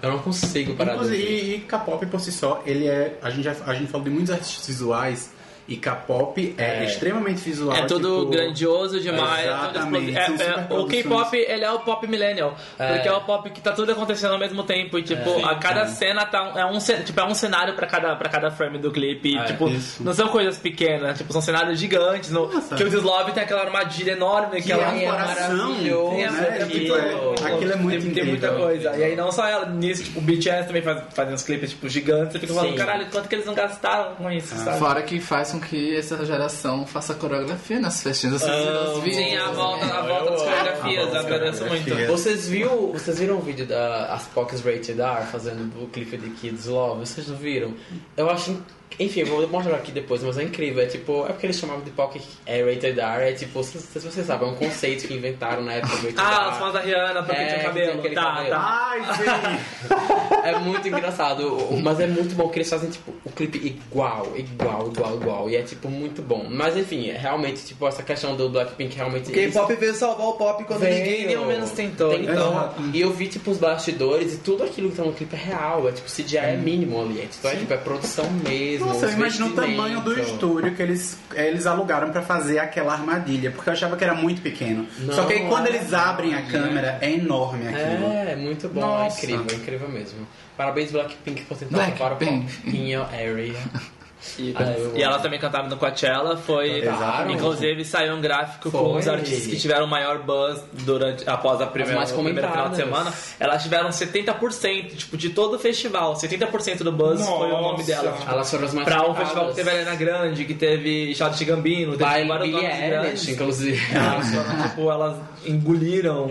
Eu não consigo parar de Inclusive, e, e K-pop por si só, ele é. A gente, já, a gente falou de muitos artistas visuais E K-pop é, extremamente visual. É tudo tipo, grandioso demais. é tudo Exatamente, É- é- o. K-pop, ele é o pop millennial. É. Porque é o pop que tá tudo acontecendo ao mesmo tempo. E, tipo, a cada cena tá, é, um, tipo, é um cenário pra cada, pra cada frame do clipe. E, É, tipo, isso. não são coisas pequenas. Tipo, são cenários gigantes. No, Nossa. que o Dislove tem aquela armadilha enorme. Que ela- é um é coração, né? essa- Tipo, é- aquilo é muito tem, tem muita incrível. coisa. E aí não só ela, nisso, tipo, o BTS também faz, faz uns clipes tipo, gigantes. Você fica falando, Sim. caralho, quanto que eles não gastaram com isso, Ah. sabe? Fora que faz com que essa geração faça coreografia nas festinhas. Vocês viram os vídeos? Sim, a volta, a volta das coreografias, agradeço muito. Vocês, viu, vocês viram o vídeo da As Rated R fazendo o clipe de Kids Love? Vocês não viram? Eu acho. Enfim, eu vou mostrar aqui depois, mas é incrível. É tipo, é porque eles chamavam de Pocket é, Rated R. É tipo, se, se vocês sabem, é um conceito que inventaram na época do Rated Ah, os fãs da Rihanna, porque É, tinha cabelo. tem aquele tá, cabelo. tá. Ai, sim! É muito engraçado, mas é muito bom que eles fazem tipo o clipe igual, igual, igual, igual. E é tipo muito bom. Mas enfim, é realmente, tipo, essa questão do Blackpink realmente. O K-pop veio salvar o pop quando Veio. ninguém nem ao menos tentou. Então. E eu vi, tipo, os bastidores e tudo aquilo que tá no clipe é real. É tipo, CGI é mínimo ali. É, tipo, é, tipo, é produção mesmo. Nossa, eu imagino o tamanho do estúdio que eles, eles alugaram pra fazer aquela armadilha, porque eu achava que era muito pequeno. Não, Só que aí quando é eles abrem a câmera, é enorme aquilo. É, muito bom, Nossa. é incrível, é incrível mesmo. Parabéns, Blackpink, por tentar salvar o Blackpink. pop in your area. E, Ah, e ela também cantava no Coachella, foi. Exatamente. Inclusive saiu um gráfico Foi. com os artistas que tiveram maior buzz durante, após a primeira, mais o primeiro final de semana. Elas tiveram 70%, tipo, de todo o festival. 70% do buzz foi o nome Nossa. dela. Tipo, Elas foram as mais Pra um festival que teve Ariana Grande, que teve Chad Gambino, teve By vários Billie nomes grandes. inclusive. Elas foram, tipo, elas engoliram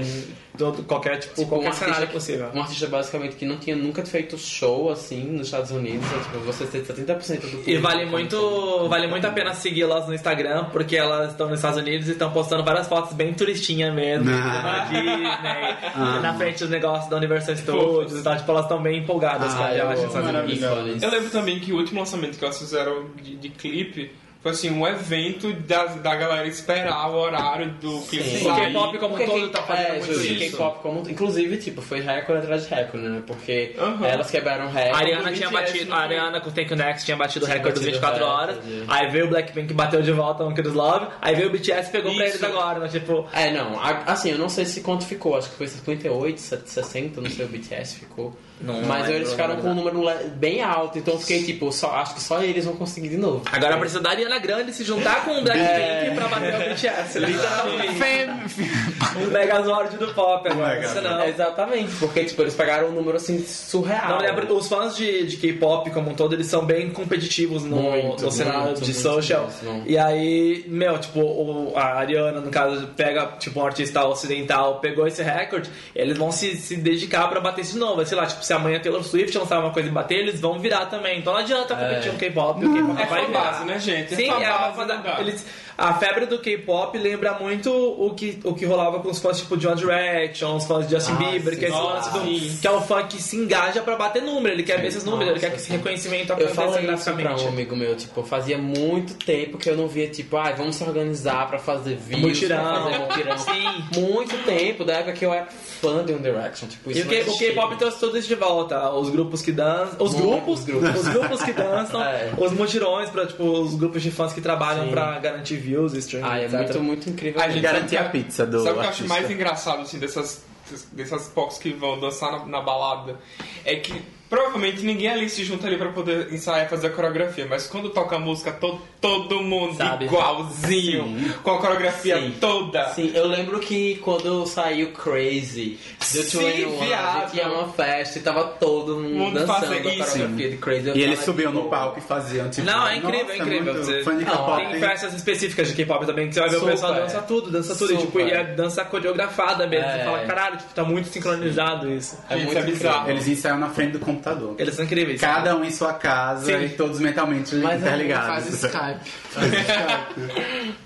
todo, qualquer, tipo, Tipo, qualquer um cenário artista, possível. um artista basicamente que não tinha nunca feito show assim nos Estados Unidos, então, tipo, você ter 70% do E público vale como muito, vale muito a pena segui-las no Instagram, porque elas estão nos Estados Unidos e estão postando várias fotos bem turistinha mesmo. Ah. Aqui, né? Na frente dos negócios da Universal Studios e tal. Tipo, elas estão bem empolgadas com a Ah, viagem nos Estados Unidos. Eu lembro também que o último lançamento que elas fizeram de, de clipe foi assim, um evento da, da galera esperar o horário do clipe Sim. O. K-pop como um Porque todo tá fazendo é, muito isso. K-pop como inclusive tipo foi recorde atrás de recorde, né? Porque Aham. elas quebraram A recorde. Ariana o tinha batido, não a? Ariana com Thank You Next tinha batido o recorde dos batido 24 o horas. recorde. Aí veio o Blackpink bateu de volta no Kids Love. Aí veio o BTS e pegou pra eles Isso. agora, né? Tipo, É, não, a- assim, eu não sei se quanto ficou, acho que foi 58, 60, não sei o BTS ficou. Não Mas lembro, eles ficaram com um número bem alto, então eu fiquei tipo, só, acho que só eles vão conseguir de novo. agora precisa da Ariana Grande se juntar com o Blackpink pra bater o BTS. Um Megazord do pop agora. Exatamente, porque tipo, eles pegaram um número assim surreal. Não, lembra, os fãs de, de K-pop como um todo, eles são bem competitivos no, Muito, no cenário muito, de muito social. E aí, meu, tipo, o- a Ariana, no caso, pega, tipo, um artista ocidental, pegou esse recorde, eles vão se, se dedicar pra bater isso de novo. Sei lá, tipo, se amanhã Taylor Swift lançar uma coisa e bater, eles vão virar também. Então não adianta competir um K-pop, o K-pop É vai virar. base, né, gente? É Sim, é uma base, fã da- eles, a febre do K-pop lembra muito o que, o que rolava com os fãs tipo One Direction, os fãs de Justin Ah, Bieber, sim. que é esse Nossa, do, sim. que é o fã que se engaja pra bater número, ele quer ver esses números, ele quer que esse reconhecimento Eu aconteça falei isso pra graficamente. um amigo meu, tipo, fazia muito tempo que eu não via, tipo, ah, vamos se organizar pra fazer vídeos, Mutirão. pra fazer mutirão. Sim. Muito tempo, da época que eu era fã de One Direction, tipo, E isso não o K-pop trouxe tudo isso de volta. Os grupos que dançam. Os grupos, grupos. Os grupos que dançam. É. Os mutirões pra, tipo, os grupos de fãs que trabalham Sim. pra garantir views, streaming, Ah, é etc. muito, muito incrível. A gente Garantir sabe a pizza do Sabe o que eu acho mais engraçado, assim, dessas, dessas pocs que vão dançar na, na balada? É que provavelmente ninguém ali se junta ali pra poder ensaiar e fazer a coreografia, mas quando toca a música, to, todo mundo Sabe. igualzinho, com a coreografia Sim. toda. Sim, eu lembro que quando saiu Crazy do Sim, 21, a viado. gente ia uma festa e tava todo mundo, Mundo dançando a coreografia de Crazy. E eles subiam no palco e faziam, tipo... Não, é incrível, nossa, é incrível. muito Você- Fã de Não. Tem festas específicas de K-pop também que você vai ver o pessoal Super. dança tudo, dança tudo. E, tipo, Super. e é dança coreografada mesmo. Você É. fala, caralho, tipo, tá muito sincronizado isso. É Gente, muito é bizarro. Eles ensaiam na frente do computador. Eles são incríveis. Cada um em sua casa Sim. e todos mentalmente Mas é- interligados. Faz Skype.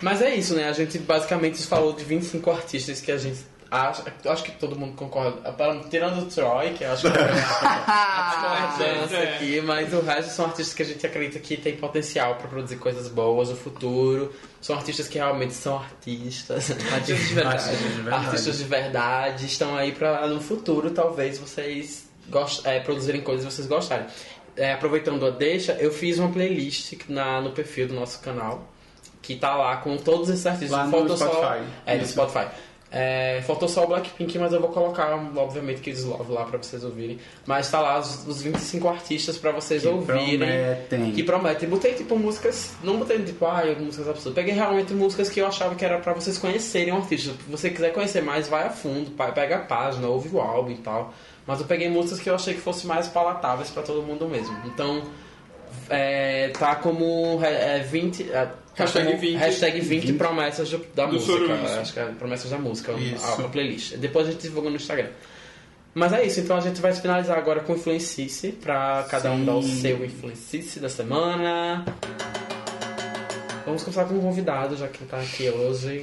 Mas é isso, né? A gente basicamente falou de 25 artistas que a gente acha. eu Acho que todo mundo concorda. Tirando o Troy, que eu acho que é a dança é. aqui, mas o resto são artistas que a gente acredita que tem potencial para produzir coisas boas no futuro. São artistas que realmente são artistas. Artistas de verdade. Artistas de verdade. Artistas de verdade estão aí para no futuro talvez vocês gost... é, produzirem coisas que vocês gostarem. é, aproveitando a deixa, eu fiz uma playlist na, no perfil do nosso canal, que tá lá com todos esses artistas. Lá no Faltou só- Spotify. É, no. Spotify. É, faltou só o Blackpink, mas eu vou colocar, obviamente, Kids Love lá pra vocês ouvirem. Mas tá lá os, os 25 artistas pra vocês Que ouvirem. prometem. Que prometem. Botei, tipo, músicas... Não botei, tipo, ah, músicas absurdas. Peguei realmente músicas que eu achava que era pra vocês conhecerem o artista. Se você quiser conhecer mais, vai a fundo. Pega a página, ouve o álbum e tal. Mas eu peguei músicas que eu achei que fossem mais palatáveis pra todo mundo mesmo. Então... É, tá como é, 20, é, tá Hashtag como 20. hashtag 20 promessas de- da Do música. Sorriso. Acho que é promessas da música, a, a playlist. Depois a gente divulga no Instagram. Mas é isso, então a gente vai finalizar agora com Influencice, pra cada um dar o Sim. seu Influencice da semana. Vamos começar com um convidado, já que tá aqui hoje.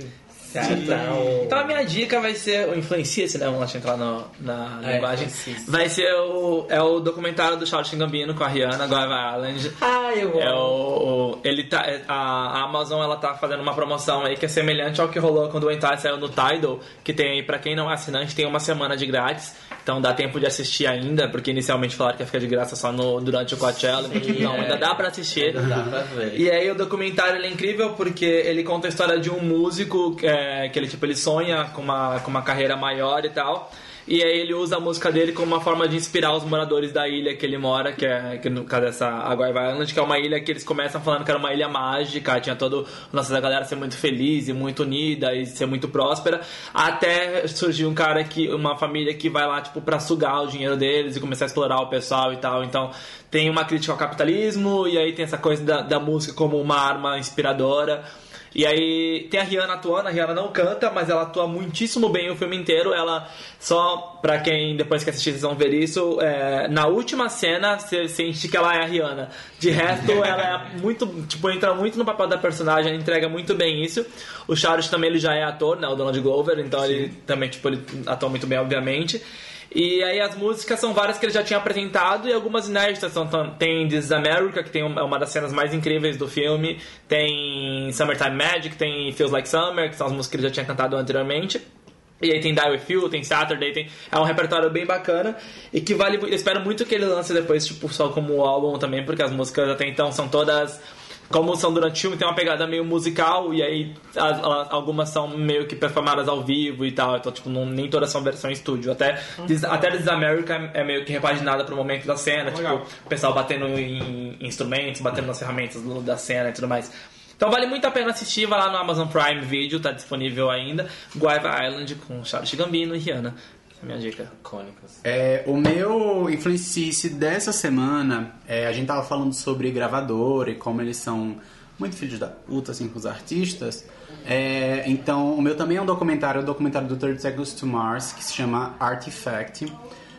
Então, Então a minha dica vai ser o Influencia-se, né? Vamos lá entrar no- na É, linguagem. Vai ser o, é o documentário do Charles Gambino com a Rihanna, Guava Island. Ah, eu É amo. o, o- ele tá, a, a Amazon ela tá fazendo uma promoção aí que é semelhante ao que rolou quando o Entire saiu no Tidal, que tem aí pra quem não é assinante tem uma semana de grátis, então dá tempo de assistir ainda, porque inicialmente falaram que ia ficar de graça só no, durante o Coachella, não, ainda dá pra assistir. Dá pra ver. E aí o documentário é incrível porque ele conta a história de um músico é, que ele tipo ele sonha com uma, com uma carreira maior e tal. E aí ele usa a música dele como uma forma de inspirar os moradores da ilha que ele mora, que é que no caso dessa Aguaiva Island, que é uma ilha que eles começam falando que era uma ilha mágica, tinha todo lance da galera ser muito feliz e muito unida e ser muito próspera, até surgiu um cara que uma família que vai lá tipo para sugar o dinheiro deles e começar a explorar o pessoal e tal. Então, tem uma crítica ao capitalismo e aí tem essa coisa da, da música como uma arma inspiradora. E aí tem a Rihanna atuando, a Rihanna não canta, mas ela atua muitíssimo bem o filme inteiro. Ela, só pra quem depois que assistir vocês vão ver isso, é, na última cena você sente que ela é a Rihanna. De resto, ela é muito, tipo, entra muito no papel da personagem, entrega muito bem isso. O Charles também ele já é ator, né, o Donald Glover, então ele também, tipo, ele atua muito bem, obviamente. E aí as músicas são várias que ele já tinha apresentado e algumas inéditas. São, tão- tem This is America, que tem uma, uma das cenas mais incríveis do filme. Tem Summertime Magic, tem Feels Like Summer, que são as músicas que ele já tinha cantado anteriormente. E aí tem Die With You, tem Saturday, tem... É um repertório bem bacana e que vale... Eu espero muito que ele lance depois, tipo, só como álbum também, porque as músicas até então são todas... Como são durante o filme, tem uma pegada meio musical e aí as- as- algumas são meio que performadas ao vivo e tal, então tipo, não, nem todas são versão estúdio. Até, This- até This is America é meio que repaginada pro momento da cena, Legal. tipo, o pessoal batendo em instrumentos, batendo nas ferramentas da cena e tudo mais. Então vale muito a pena assistir, vai lá no Amazon Prime Video, tá disponível ainda. Guaiva Island com Charles Gambino e Rihanna. Essa é a minha dica. Icônicas. É, o meu influencice dessa semana, é, a gente tava falando sobre gravadora e como eles são muito filhos da puta, assim, com os artistas. É, então, o meu também é um documentário, é o documentário do 30 Seconds to Mars, que se chama Artifact.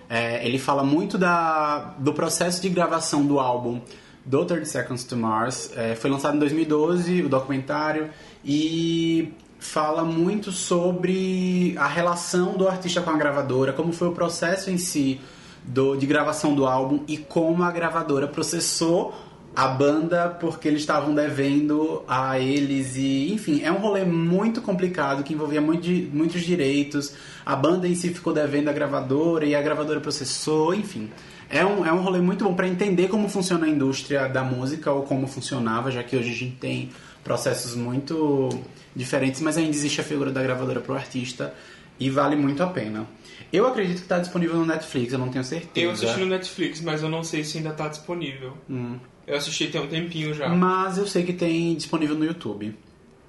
É, ele fala muito da, do processo de gravação do álbum do 30 Seconds to Mars. É, foi lançado em 2012, o documentário, e fala muito sobre a relação do artista com a gravadora, como foi o processo em si do, de gravação do álbum e como a gravadora processou a banda porque eles estavam devendo a eles e enfim é um rolê muito complicado que envolvia muito muitos direitos. A banda em si ficou devendo a gravadora e a gravadora processou enfim. É um, é um rolê muito bom para entender como funciona a indústria da música ou como funcionava já que hoje a gente tem processos muito diferentes mas ainda existe a figura da gravadora pro artista e vale muito a pena eu acredito que está disponível no Netflix eu não tenho certeza Eu assisti no Netflix, mas eu não sei se ainda tá disponível. Hum. Eu assisti tem um tempinho já. Mas eu sei que tem disponível no YouTube.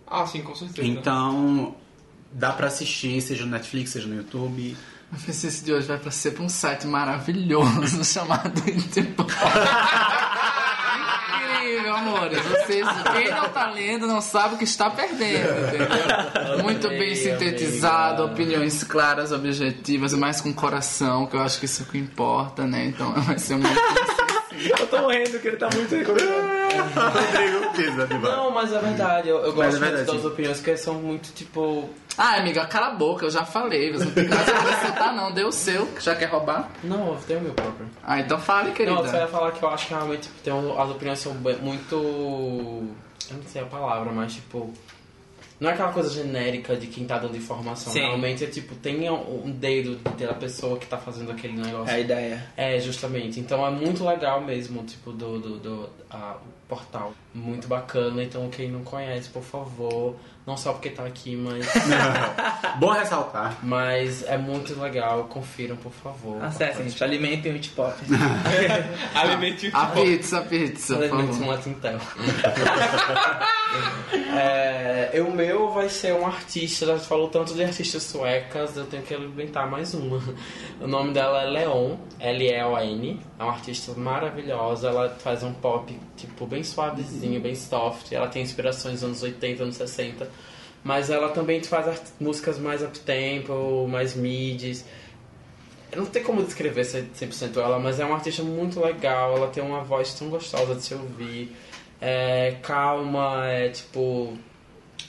Ah, sim, com certeza. Então, dá pra assistir, seja no Netflix, seja no YouTube. O exercício de hoje vai pra ser pra um site maravilhoso chamado Interpol. Incrível, amores. Vocês, quem não tá lendo não sabe o que está perdendo, entendeu? Muito bem sintetizado, opiniões claras, objetivas, mas com coração, que eu acho que isso é o que importa, né? Então vai ser muito. Eu tô morrendo que ele tá muito Rodrigo pisa de Não, mas é verdade. Eu, eu Mas gosto é verdade, muito das opiniões que são muito, tipo... Ah, amiga, cala a boca, eu já falei. Você não tem nada a acrescentar, não. Deu o seu, que já quer roubar. Não, eu tenho o meu próprio. Ah, então fale, querida. Não, eu só ia falar que eu acho que realmente tem um- as opiniões são bem- muito. Eu não sei a palavra, mas tipo. Não é aquela coisa genérica de quem tá dando informação. Sim. Realmente é tipo, tem um dedo da pessoa que tá fazendo aquele negócio. É a ideia. É, justamente. Então é muito legal mesmo, tipo, do, do, do a- portal. Muito bacana. Então quem não conhece, por favor, não só porque tá aqui, mas, Bom ressaltar. mas é muito legal. Confiram, por favor. Acessem, gente. Alimentem o It Pop. Alimente o A pizza, a pizza, favor. um Latintel. é, e o meu vai ser um artista, já falou tanto de artistas suecas, eu tenho que inventar mais uma. O nome dela é Leon, L-E-O-N. É uma artista maravilhosa, ela faz um pop tipo bem suavezinho, bem soft. Ela tem inspirações dos anos 80, anos 60. Mas ela também faz músicas mais up-tempo, mais midis. Não tem como descrever 100% ela, mas é uma artista muito legal. Ela tem uma voz tão gostosa de se ouvir. É calma, é tipo.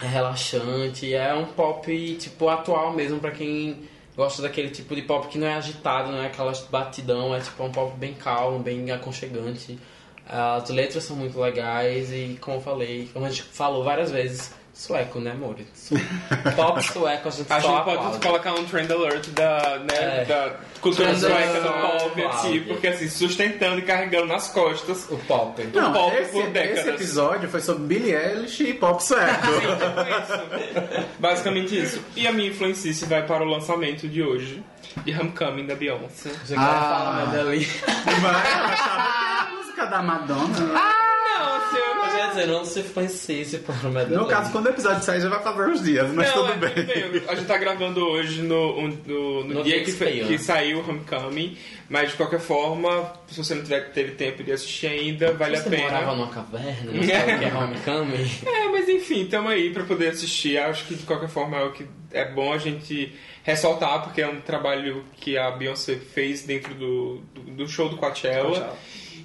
É relaxante. É um pop, tipo, atual mesmo pra quem gosta daquele tipo de pop que não é agitado, não é aquela batidão. É tipo um pop bem calmo, bem aconchegante. As letras são muito legais e, como eu falei, como a gente falou várias vezes, sueco, né, amor? Su- Pop sueco, a gente A só gente pode aplaude. colocar um trend alert da, né, É. da cultura Trend sueca do alert. pop Aplaude. porque assim, sustentando e carregando nas costas. O pop. Não, pop esse, por esse décadas. episódio foi sobre Billie Eilish e pop sueco. Basicamente isso. E a minha influencice vai para o lançamento de hoje, de Homecoming da Beyoncé. Você quer Ah. falar Medellín? Vai, eu achava que era a música da Madonna. Não, Eu ia dizer, não se influencie por Medellín. No caso, quando o episódio sair, já vai fazer uns dias, mas Não, tudo é, bem. bem. A gente tá gravando hoje no, um- no, no No dia que, saiu, que né? saiu o Homecoming, mas de qualquer forma, se você não tiver, teve tempo de assistir ainda, vale Você a pena. morava numa caverna, não sabe o que é homecoming? É, mas enfim, estamos aí pra poder assistir. Acho que de qualquer forma é o que é bom a gente ressaltar, porque é um trabalho que a Beyoncé fez dentro do, do, do show do Coachella. Coachella.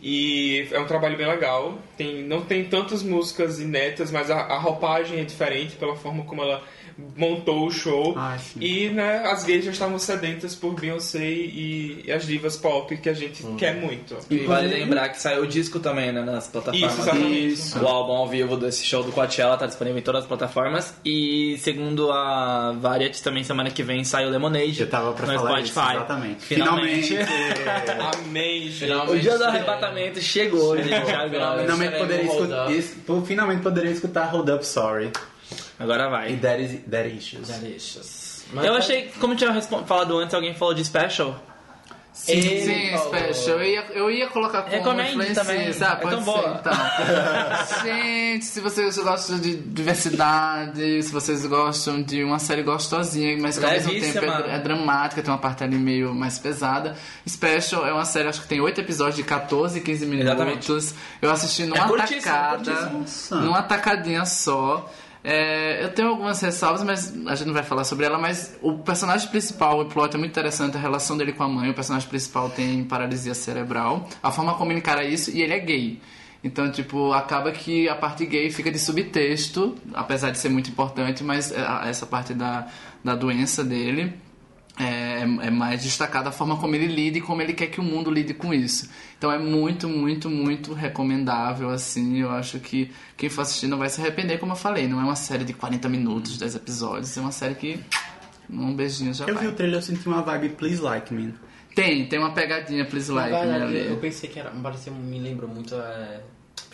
E é um trabalho bem legal. Tem, não tem tantas músicas inéditas, mas a, a roupagem é diferente pela forma como ela montou o show. Sim. E né, as gays já estavam sedentas por Beyoncé e, e as divas pop que a gente quer muito. E vale lembrar que saiu o disco também, né, nas plataformas. Isso. Isso. O álbum ao vivo desse show do Coachella tá disponível em todas as plataformas. E segundo a Variety, também semana que vem sai o Lemonade Eu tava pra no falar Spotify. isso, exatamente. Finalmente. Gente. Finalmente. O dia do arrebatamento chegou, gente. Agora, Finalmente. Finalmente poderia, escutar, finalmente poderia escutar Hold Up Sorry agora e vai. That, is, that Issues. Delicious. Eu achei, como eu tinha falado antes, alguém falou de Special. Ele Sim, falou. special. Eu ia, eu ia colocar como Recomende também. sabe? É Pode tão ser, boa. então. Gente, se vocês gostam de diversidade, se vocês gostam de uma série gostosinha, mas que ao mesmo tempo é, é dramática, tem uma parte ali meio mais pesada. Special é uma série, acho que tem oito episódios de 14, 15 minutos. Exatamente. Eu assisti numa É curtíssimo, tacada, curtíssimo. numa tacadinha só. É, eu tenho algumas ressalvas, mas a gente não vai falar sobre ela. Mas o personagem principal, o plot é muito interessante, a relação dele com a mãe. O personagem principal tem paralisia cerebral, a forma como ele encara isso, e ele é gay. Então, tipo, acaba que a parte gay fica de subtexto, apesar de ser muito importante, mas é, essa parte da, da doença dele é, é mais destacada a forma como ele lida e como ele quer que o mundo lide com isso. Então é muito, muito, muito recomendável, assim. Eu acho que quem for assistir não vai se arrepender, como eu falei. Não é uma série de 40 minutos, 10 episódios. É uma série que. Um beijinho já Eu vai. vi o trailer, eu senti uma vibe Please Like Me. Tem, tem uma pegadinha, please like, verdade, ali. eu pensei que era, me parecia, me lembra muito, é,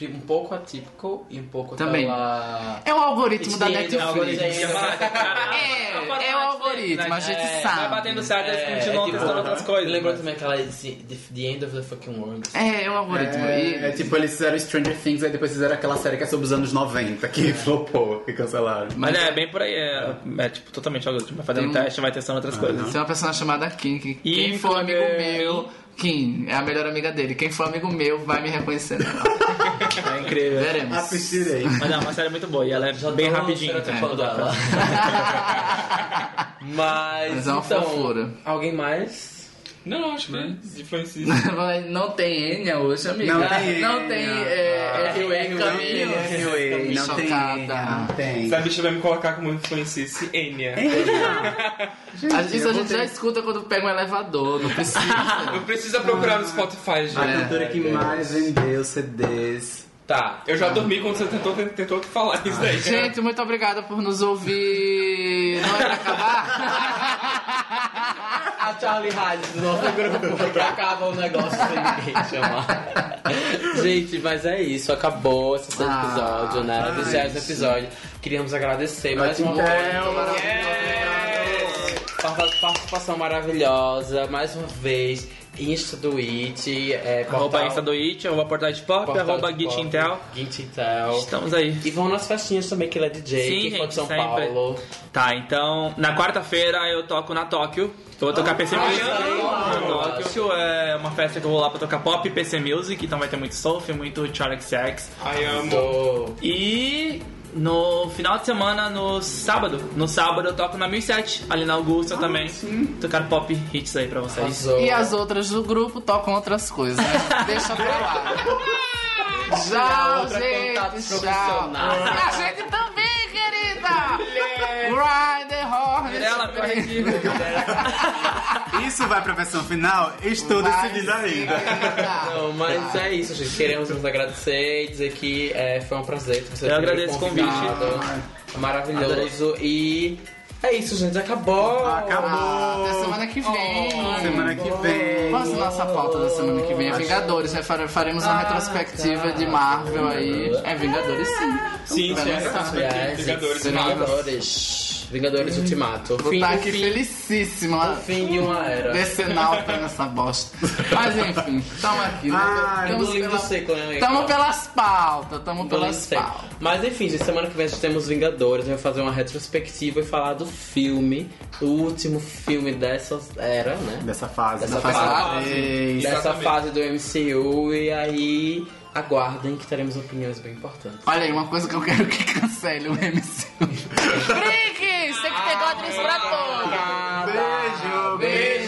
um pouco atípico e um pouco Também. aquela... É o algoritmo da Netflix. algoritmo. É, é o algoritmo, a gente É, sabe. Vai batendo certo, eles É, continuam é tipo, testando outras coisas. Lembra também aquela The, the End of the Fucking World? É, é o algoritmo. É, E- é tipo, eles fizeram Stranger Things, aí depois fizeram aquela série que é sobre os anos 90, que flopou e cancelaram. Mas é, bem por aí. É, é, tipo, totalmente algoritmo. Vai fazendo um- teste, vai testando outras coisas. Tem uma personagem chamada Kim, que E quem for amigo meu, Kim, é a melhor amiga dele. Quem for amigo meu vai me reconhecer. É incrível. Veremos. Assistirei. Mas é uma série muito boa e ela é bem tô rapidinha. estereotipando então, dela. Mas, Mas é uma então, fofura. alguém mais? Não, acho que influencia. Mas não tem Enya hoje, amiga. Não tem Não tem é, Ah, Ria não Caminho. tem Anyway, não tem, não tem. Essa bicha vai me colocar como influencice Enya. A- Isso a gente já escuta quando pega um elevador, não precisa. Não precisa procurar no Spotify, gente. A É. cantora que mais vendeu CDs Tá. Eu já dormi quando você tentou, tentou falar isso daí. Gente, muito obrigada por nos ouvir. Não é pra acabar? A Charlie Hyde do nosso grupo que acaba o negócio sem ninguém chamar. Gente, mas é isso. Acabou esse Ah, episódio, né? ai, Vigésimo episódio. Queríamos agradecer mais uma vez. Parta- Participação maravilhosa, mais uma vez. Insta do It, é, Arroba portal- Insta do It, arroba Portal de Pop, portal arroba Git Intel. Git Intel. Estamos aí. E vão nas festinhas também, que ele é DJ, Sim, de gente, São sempre. Paulo. Tá, então, na quarta-feira eu toco na Tóquio. Eu vou tocar PC Music Ah, na Tóquio. É uma festa que eu vou lá pra tocar pop e PC Music, então vai ter muito Sophie, muito Charlie XX. Ai, amo. E no final de semana, no sábado, no sábado eu toco na 1007, ali na Augusta também. Tocar pop hits aí pra vocês. Arrasou. E as outras do grupo tocam outras coisas, né? Deixa pra lá. Tchau, gente. Tchau. A gente também, querida. Grind the hornet. Mirella, corre aqui. Isso vai pra versão final? Estou Vai decidindo sim, ainda. Não, mas é isso, gente. Queremos nos agradecer e dizer que é, foi um prazer ter você Eu agradeço o convidado. Maravilhoso. E é isso, gente. Acabou. Acabou. Ah, até semana que vem. Semana que vem. Qual a nossa pauta da semana que vem? É Vingadores, né? Fare- Faremos uma retrospectiva de Marvel aí. É Vingadores sim. Sim, sim, é Yes, Vingadores. Vingadores. Vingadores Ultimato. Vou Fim, estar aqui fim, felicíssima. o fim de uma era. Decenalta nessa bosta. Mas enfim, estamos aqui, né? Tamo do lindo pela- seco, né? Tamo pelas pautas, tamo Do pelas pautas. Mas enfim, gente, semana que vem a gente temos Vingadores. A gente vai fazer uma retrospectiva e falar do filme, o último filme dessa era, né? Dessa fase. Dessa Dessa fase. Três. Dessa Exatamente. fase do MCU. E aí, aguardem que teremos opiniões bem importantes. Olha aí, uma coisa que eu quero que cancele o MCU. podres pra todos. Beijo, beijo.